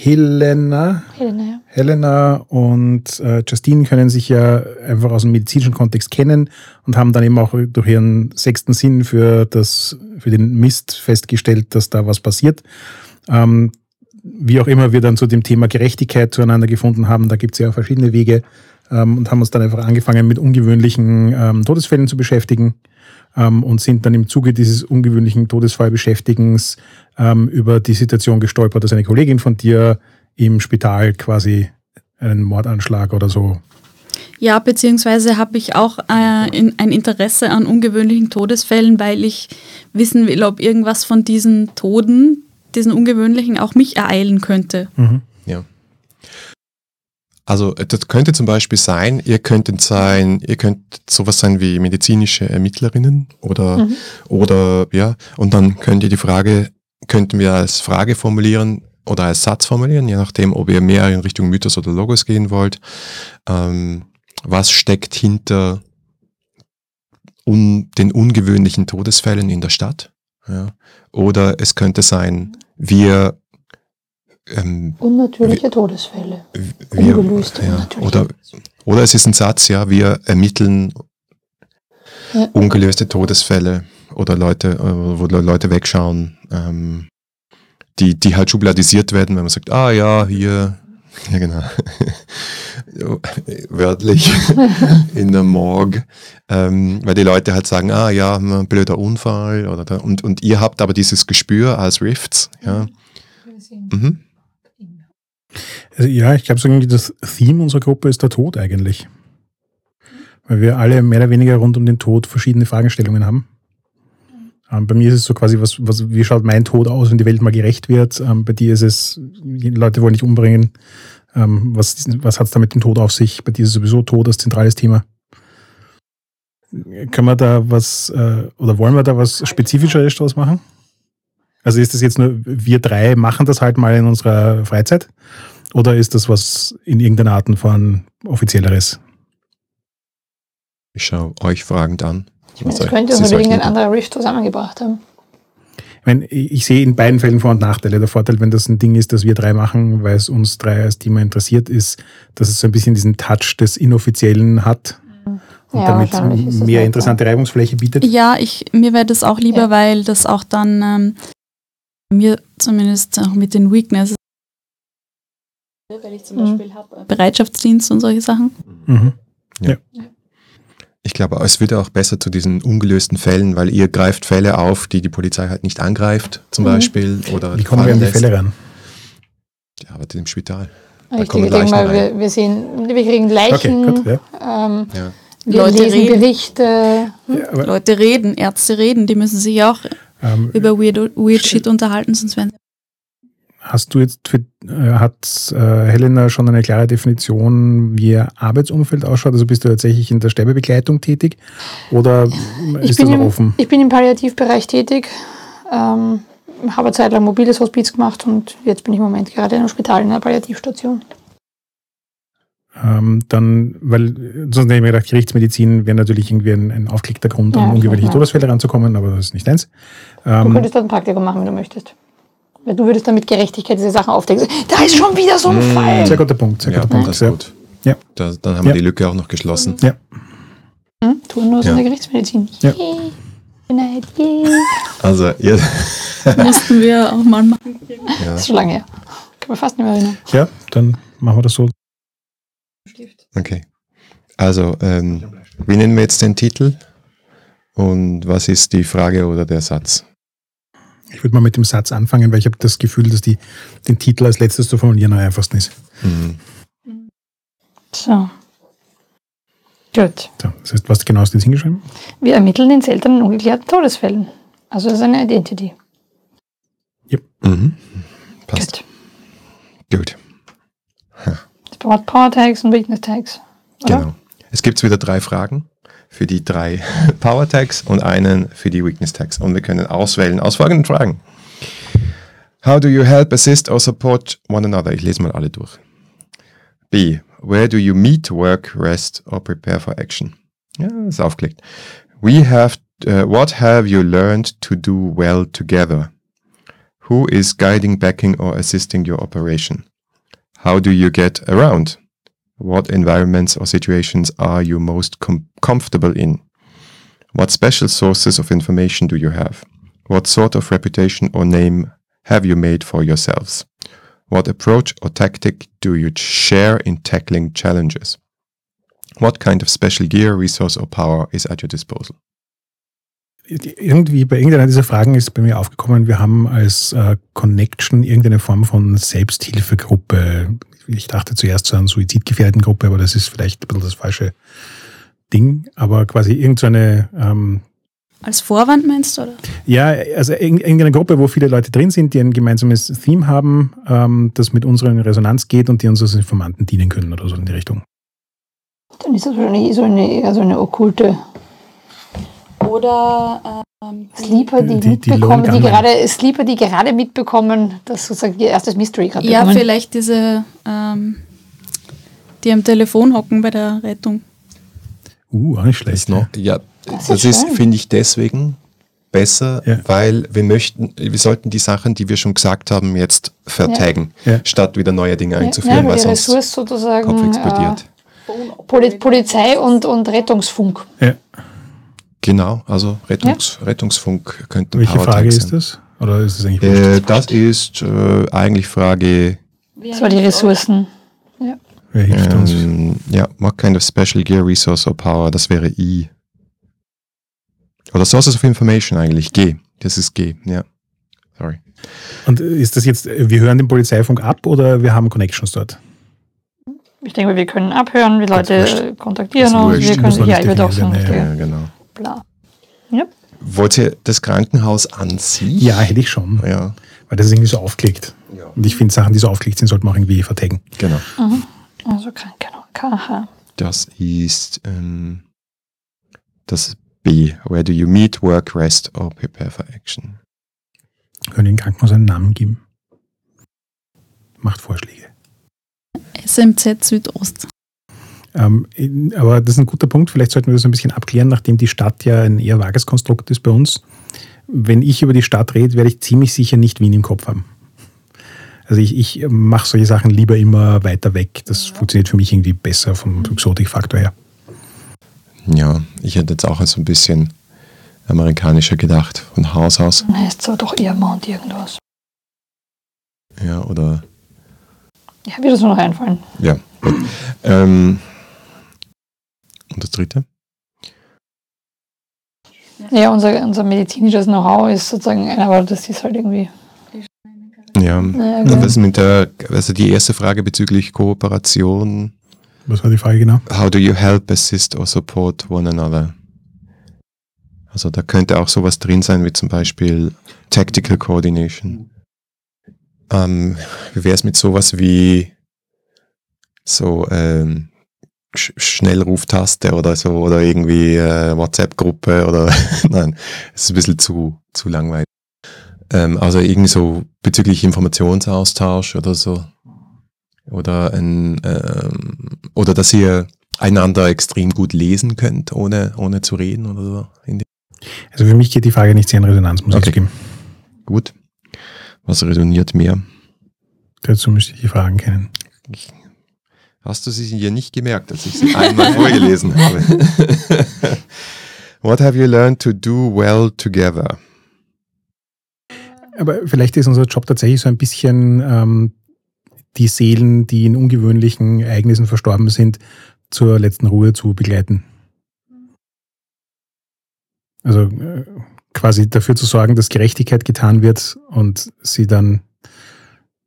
Helena, Helena, ja. Helena und äh, Justine können sich ja einfach aus dem medizinischen Kontext kennen und haben dann eben auch durch ihren sechsten Sinn für, das, für den Mist festgestellt, dass da was passiert. Ähm, wie auch immer wir dann zu dem Thema Gerechtigkeit zueinander gefunden haben, da gibt es ja verschiedene Wege ähm, und haben uns dann einfach angefangen mit ungewöhnlichen ähm, Todesfällen zu beschäftigen ähm, und sind dann im Zuge dieses ungewöhnlichen Todesfallbeschäftigens ähm, über die Situation gestolpert, dass eine Kollegin von dir im Spital quasi einen Mordanschlag oder so. Ja, beziehungsweise habe ich auch äh, in, ein Interesse an ungewöhnlichen Todesfällen, weil ich wissen will, ob irgendwas von diesen Toden, diesen ungewöhnlichen, auch mich ereilen könnte. Mhm. Also äh, das könnte zum Beispiel sein, ihr könntet sein, ihr könnt sowas sein wie medizinische Ermittlerinnen oder, Mhm. oder ja, und dann könnt ihr die Frage, könnten wir als Frage formulieren oder als Satz formulieren, je nachdem, ob ihr mehr in Richtung Mythos oder Logos gehen wollt. Ähm, was steckt hinter un, den ungewöhnlichen Todesfällen in der Stadt? Ja. Oder es könnte sein, wir ähm, Unnatürliche Todesfälle. wir, Ungelöste, ja, natürlich. oder, oder es ist ein Satz, ja, wir ermitteln Ja. ungelöste Todesfälle oder Leute, äh, wo Leute wegschauen, ähm, die, die halt schubladisiert werden, wenn man sagt, ah ja, hier, ja genau, wörtlich in der Morgue, ähm, weil die Leute halt sagen, ah ja, ein blöder Unfall oder da, und, und ihr habt aber dieses Gespür als Rifts, ja. Mhm. Also ja, ich glaube, so das Theme unserer Gruppe ist der Tod eigentlich. Weil wir alle mehr oder weniger rund um den Tod verschiedene Fragestellungen haben. Ähm, bei mir ist es so quasi, was, was, wie schaut mein Tod aus, wenn die Welt mal gerecht wird? Ähm, bei dir ist es, Leute wollen dich umbringen. Ähm, was was hat es da mit dem Tod auf sich? Bei dir ist sowieso Tod das zentrales Thema. Können wir da was, äh, oder wollen wir da was Spezifischeres draus machen? Also ist das jetzt nur, wir drei machen das halt mal in unserer Freizeit? Oder ist das was in irgendeiner Art von offizielleres? Ich schaue euch fragend an. Das euch- könnte sie uns sollten- irgendein anderer Rift zusammengebracht haben. Ich, meine, ich ich sehe in beiden Fällen Vor- und Nachteile. Der Vorteil, wenn das ein Ding ist, das wir drei machen, weil es uns drei als Thema interessiert, ist, dass es so ein bisschen diesen Touch des Inoffiziellen hat. und Ja, damit das mehr interessante Reibungsfläche bietet. Ja, ich, mir wäre das auch lieber, Ja. weil das auch dann ähm, mir zumindest auch mit den Weaknesses, weil ich zum Mhm. Beispiel habe Bereitschaftsdienst und solche Sachen. Mhm. Ich glaube, es wird auch besser zu diesen ungelösten Fällen, weil ihr greift Fälle auf, die die Polizei halt nicht angreift, zum Mhm. Beispiel. Oder Wie kommen wir an die Fälle ran? Ja, arbeitet im Spital. Kommen ich denke mal, wir, wir sehen, wir kriegen Leichen, Okay, gut. Ja. ähm, Ja. wir Leute lesen reden. Berichte. Ja, aber, Leute reden, Ärzte reden, die müssen sich auch ähm, über weird, weird Shit unterhalten, sonst werden Hast du jetzt für, äh, hat äh, Helena schon eine klare Definition, wie ihr Arbeitsumfeld ausschaut? Also bist du tatsächlich in der Sterbebegleitung tätig oder Ich ist bin, das noch im, offen? ich bin im Palliativbereich tätig, ähm, habe eine Zeit lang mobiles Hospiz gemacht und jetzt bin ich im Moment gerade in einem Spital in einer Palliativstation. Ähm, dann, weil sonst hätte ich mir gedacht, Gerichtsmedizin wäre natürlich irgendwie ein, ein aufgelegter Grund, Ja, an ungewöhnliche. Todesfälle ranzukommen, aber das ist nicht eins. Du Ähm, könntest dort ein Praktikum machen, wenn du möchtest. Weil du würdest dann mit Gerechtigkeit diese Sachen aufdecken. Da ist schon wieder so ein Mm. Fall. sehr guter Punkt, sehr Ja, guter Punkt. das Ja. ist gut. Ja. Da, dann haben wir Ja. die Lücke auch noch geschlossen. Ja. Hm? Turnus Ja. in der Gerichtsmedizin. Ja. Yay. Goodnight. Yay. Also, ihr, mussten wir auch mal machen. ja, Das ist schon lange her. Kann man fast nicht mehr erinnern. ja, dann machen wir das so. Okay. Also, ähm, wie nennen wir jetzt den Titel? Und was ist die Frage oder der Satz? Ich würde mal mit dem Satz anfangen, weil ich habe das Gefühl, dass die, den Titel als letztes zu formulieren am einfachsten ist. Mhm. So. Gut. So, das heißt, was genau hast du jetzt hingeschrieben? Wir ermitteln in seltenen ungeklärten Todesfällen. Also das ist eine Identity. Mhm. Passt. Gut. Gut. Braucht Power Tags und Weakness Tags. Oder? Genau. Es gibt wieder drei Fragen für die drei Power Tags und einen für die Weakness Tags. Und wir können auswählen aus folgenden Fragen. How do you help, assist or support one another? Ich lese mal alle durch. B. Where do you meet, work, rest or prepare for action? Ja, ist aufgelegt. We have, uh, what have you learned to do well together? Who is guiding, backing or assisting your operation? How do you get around? What environments or situations are you most com- comfortable in? What special sources of information do you have? What sort of reputation or name have you made for yourselves? What approach or tactic do you share in tackling challenges? What kind of special gear, resource or power is at your disposal? Irgendwie bei irgendeiner dieser Fragen ist bei mir aufgekommen, wir haben als äh, Connection irgendeine Form von Selbsthilfegruppe. Ich dachte zuerst zu einer suizidgefährdeten Gruppe, aber das ist vielleicht ein bisschen das falsche Ding. Aber quasi irgendeine, ähm, Als Vorwand meinst du, oder? ja, also irg- irgendeine Gruppe, wo viele Leute drin sind, die ein gemeinsames Theme haben, ähm, das mit unserer in Resonanz geht und die uns als Informanten dienen können oder so in die Richtung. Dann ist das wahrscheinlich so eine, eher so eine okkulte Oder ähm, Sleeper, die, Die- die mitbekommen, die, Gunman. gerade Sleeper, die gerade mitbekommen, dass sozusagen ihr erstes Mystery gerade ja, bekommen. vielleicht diese, ähm, die am Telefon hocken bei der Rettung. Uh, auch nicht Das schlecht. noch, ja, Das das, ist ist, finde ich, deswegen besser, Ja. weil wir möchten, wir sollten die Sachen, die wir schon gesagt haben, jetzt vertaggen, Ja. statt wieder neue Dinge ja, einzuführen, ja, weil weil die sonst Ressource sozusagen Kopf explodiert. Äh, Poli Polizei und, und Rettungsfunk. Ja. Genau, also Rettungs, Rettungsfunk könnte Welche Power Frage Tag ist sein. das? Oder ist es eigentlich Äh, das ist äh, eigentlich Frage, Das war die Ressourcen. Wer hilft uns? ähm, ja, what kind of special gear, resource or power, das wäre I. Oder Sources of Information eigentlich, G. Das ist G, ja. Sorry. Und ist das jetzt, wir hören den Polizeifunk ab oder wir haben Connections dort? Ich denke, wir können abhören, die Ganz Leute kontaktieren Das uns, wir können ja, ich würde auch ja, richtige- Ja, genau. Bla. Ja. Wollt ihr das Krankenhaus an sich? Ja, hätte ich schon. Ja, Weil das ist irgendwie so aufgelegt. Ja. Und ich finde, Sachen, die so aufgelegt sind, sollte man auch irgendwie vertaggen. genau. Also kein, genau. KH. Das ist ähm, das B. Where do you meet, work, rest or prepare for action? Können wir dem Krankenhaus einen Namen geben? Macht Vorschläge. SMZ Südost. Ähm, aber das ist ein guter Punkt. Vielleicht sollten wir das ein bisschen abklären, nachdem die Stadt ja ein eher vages Konstrukt ist bei uns. Wenn ich über die Stadt rede, werde ich ziemlich sicher nicht Wien im Kopf haben. Also ich, ich mache solche Sachen lieber immer weiter weg. Das funktioniert für mich irgendwie besser vom Exotikfaktor her. Ja, ich hätte jetzt auch so ein bisschen amerikanischer gedacht, von Haus aus. Dann heißt es aber doch eher Mount irgendwas. Ja, oder Ja, wird uns noch einfallen. Ja. Ähm, und das dritte? Ja, unser, unser medizinisches Know-how ist sozusagen, aber das ist halt irgendwie. Ja. Und gut. das mit der, also die erste Frage bezüglich Kooperation. Was war die Frage genau? How do you help, assist or support one another? Also da könnte auch sowas drin sein wie zum Beispiel Tactical Coordination. Ähm, wie wäre es mit sowas wie so ähm, Schnellruftaste oder so oder irgendwie äh, WhatsApp-Gruppe oder nein, es ist ein bisschen zu, zu langweilig. Ähm, also irgendwie so bezüglich Informationsaustausch oder so. Oder ein ähm, oder dass ihr einander extrem gut lesen könnt, ohne, ohne zu reden oder so. Also für mich geht die Frage nicht sehr in Resonanz, muss Okay. ich zugeben. Gut. Was resoniert mehr? Dazu müsste ich die Fragen kennen. Hast du sie hier nicht gemerkt, als ich sie einmal vorgelesen habe? What have you learned to do well together? Aber vielleicht ist unser Job tatsächlich so ein bisschen ähm, die Seelen, die in ungewöhnlichen Ereignissen verstorben sind, zur letzten Ruhe zu begleiten. Also äh, quasi dafür zu sorgen, dass Gerechtigkeit getan wird und sie dann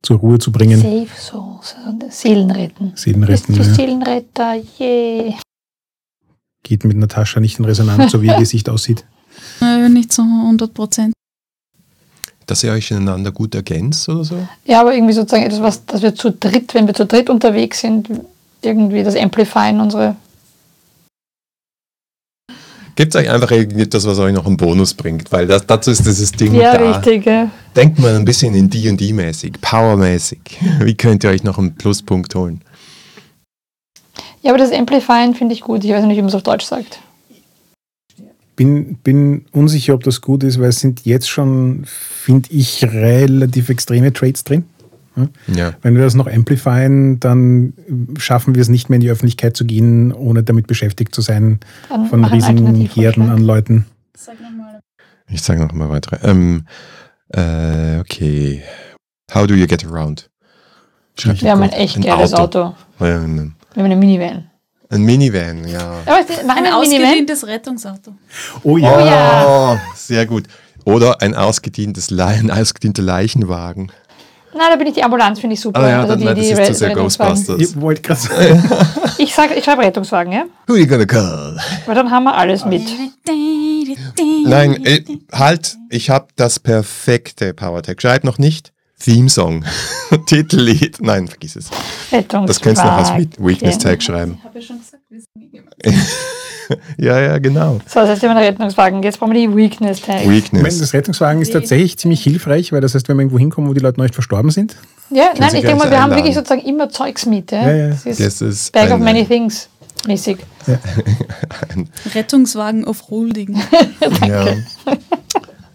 zur Ruhe zu bringen. Safe Souls, also Seelen retten. Seelen Bist retten. du Ja. Seelenretter? Yay. Geht mit Natascha nicht in Resonanz, so wie ihr Gesicht aussieht. Äh, nicht so 100 Prozent. Dass ihr euch ineinander gut ergänzt oder so? Ja, aber irgendwie sozusagen etwas, was, dass wir zu dritt, wenn wir zu dritt unterwegs sind, irgendwie das Amplifyen unsere. Gebt euch einfach irgendetwas, was euch noch einen Bonus bringt, weil das, dazu ist dieses Ding Ja, da. richtig. Ja. Denkt mal ein bisschen in D&D-mäßig, Power-mäßig. Wie könnt ihr euch noch einen Pluspunkt holen? ja, aber das Amplifyen finde ich gut. Ich weiß nicht, wie man es auf Deutsch sagt. Bin, bin unsicher, ob das gut ist, weil es sind jetzt schon, finde ich, relativ extreme Traits drin. Ja. Wenn wir das noch amplifyen, dann schaffen wir es nicht mehr in die Öffentlichkeit zu gehen, ohne damit beschäftigt zu sein, Dann von riesigen. Herden an Leuten. Sag nochmal. Ich sage noch mal weitere. Ähm, äh, okay. How do you get around? Schreibt Wir haben ein echt geiles Auto. Ja, Ein, Wir haben eine Minivan. ein Minivan, ja. Aber Ein ein ausgedehntes Rettungsauto. Oh Oh ja, ja. Oh, sehr gut. Oder ein ausgedientes ein ausgedienter Leichenwagen. Nein, da bin ich die Ambulanz, finde ich super. Ah ja, also dann, die, nein, das die ist Re- zu sehr Rettungswagen. Ghostbusters. ich wollte gerade sagen. Ich, sag, ich schreibe Rettungswagen, ja? Who you gonna call? Weil dann haben wir alles mit. Nein, äh, halt, ich habe das perfekte PowerTech. Schreib noch nicht Theme-Song, Titellied. Nein, vergiss es. Rettungswagen. Das könntest du noch als We- Weakness-Tag schreiben. Habe ich schon gesagt, Ja, ja, genau. So, das heißt, wir haben einen Rettungswagen. Jetzt brauchen wir die Weakness Tag. Ich meine, Weakness. das Rettungswagen ist tatsächlich ziemlich hilfreich, weil das heißt, wenn wir irgendwo hinkommen, wo die Leute noch nicht verstorben sind, Ja, nein, ich denke mal, wir haben einladen. wirklich sozusagen immer Zeugs mit. Ja? Ja, ja. Das ist Das ist Bag of many things mäßig. Rettungswagen auf Holding. Ja.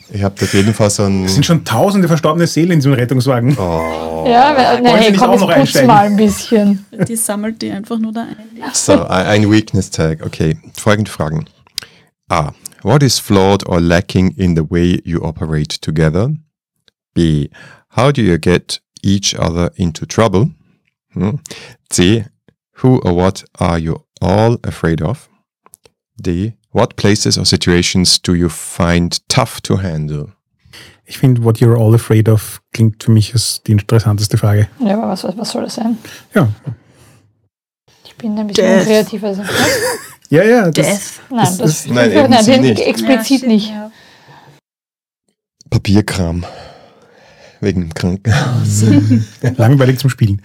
Ich habe auf jeden Fall so ein. es sind schon tausende verstorbene Seelen in diesem Rettungswagen. Oh, Ja, weil, na, hey, komm, auch jetzt noch putz einsteigen? mal ein bisschen. Die sammelt die einfach nur da ein. so, ein ein Weakness-Tag. Okay, folgende Fragen. A. What is flawed or lacking in the way you operate together? B. How do you get each other into trouble? Hm. C. Who or what are you all afraid of? D. What places or situations do you find tough to handle? Ich finde, what you're all afraid of klingt für mich als die interessanteste Frage. Ja, aber was, was soll das sein? Ja, Ich bin ein bisschen Death. unkreativer. Also. ja, ja. Das, Death. Nein, Das das, ist- Nein, den- nicht. explizit Ja, nicht. ja. Papierkram. Wegen dem Krankenhaus. langweilig zum Spielen.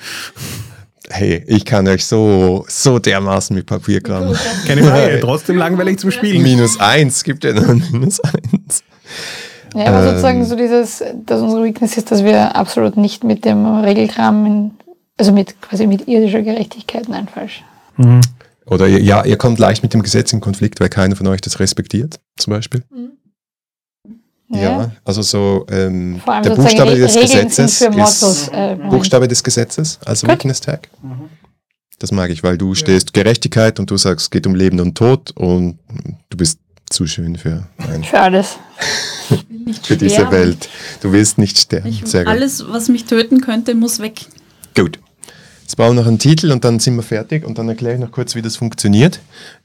Hey, ich kann euch so, so dermaßen mit Papierkram. Keine Frage, trotzdem langweilig zum Spielen. Minus eins, gibt ja nur ein Minus eins. Ja, aber Ähm. sozusagen so dieses, dass unsere Weakness ist, dass wir absolut nicht mit dem Regelkram, in, also mit quasi mit irdischer Gerechtigkeit, nein, falsch. Mhm. Oder ihr, ja, ihr kommt leicht mit dem Gesetz in Konflikt, weil keiner von euch das respektiert, zum Beispiel. Ja, also so ähm, der Buchstabe des Regeln Gesetzes ist Äh. Buchstabe des Gesetzes, also Gut. Weakness Tag. Das mag ich, weil du stehst Gerechtigkeit und du sagst, es geht um Leben und Tod und du bist zu schön für, nein, Für alles. für diese. Welt. Du willst nicht sterben. Ich, Sehr gut. alles, was mich töten könnte, muss weg. Gut. Jetzt bauen wir noch einen Titel und dann sind wir fertig und dann erkläre ich noch kurz, wie das funktioniert.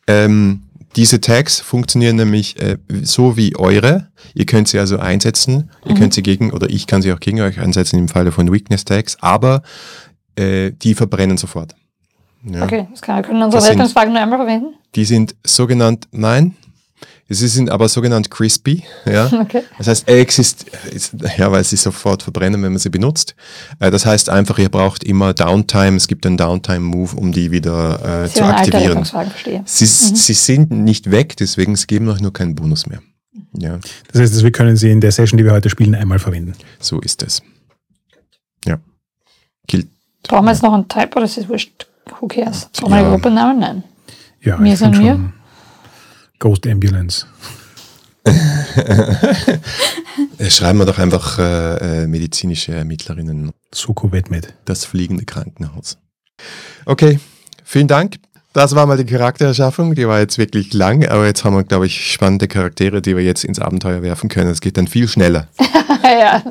Ähm, diese Tags funktionieren nämlich äh, so wie eure. Ihr könnt sie also einsetzen. Ihr könnt sie gegen, oder ich kann sie auch gegen euch einsetzen im Falle von Weakness Tags, aber äh, die verbrennen sofort. Ja. Okay, das kann, können unsere Rettungswagen nur einmal verwenden. Die sind sogenannt, nein, sie sind aber sogenannt crispy. Ja? Okay. Das heißt, exist, ist- ja, weil sie sofort verbrennen, wenn man sie benutzt. Äh, Das heißt einfach, ihr braucht immer Downtime. Es gibt einen Downtime-Move, um die wieder äh, Sie zu aktivieren. Rettungswagen, verstehe. Sie, sie sind nicht weg, deswegen sie geben euch nur keinen Bonus mehr. Ja, Das heißt, wir können sie in der Session, die wir heute spielen, einmal verwenden. so ist es. Ja. Gilt. Brauchen wir jetzt noch einen Type oder ist es wurscht? Who cares? Brauchen wir Ja. einen Gruppennamen? Nein. Ja, Mir ich sind wir. schon Ghost Ambulance. Äh, Schreiben wir doch einfach äh, äh, medizinische Ermittlerinnen. Soko Wetmed. Das fliegende Krankenhaus. Okay, vielen Dank. Das war mal die Charaktererschaffung. Die war jetzt wirklich lang, aber jetzt haben wir, glaube ich, spannende Charaktere, die wir jetzt ins Abenteuer werfen können. Es geht dann viel schneller. ja.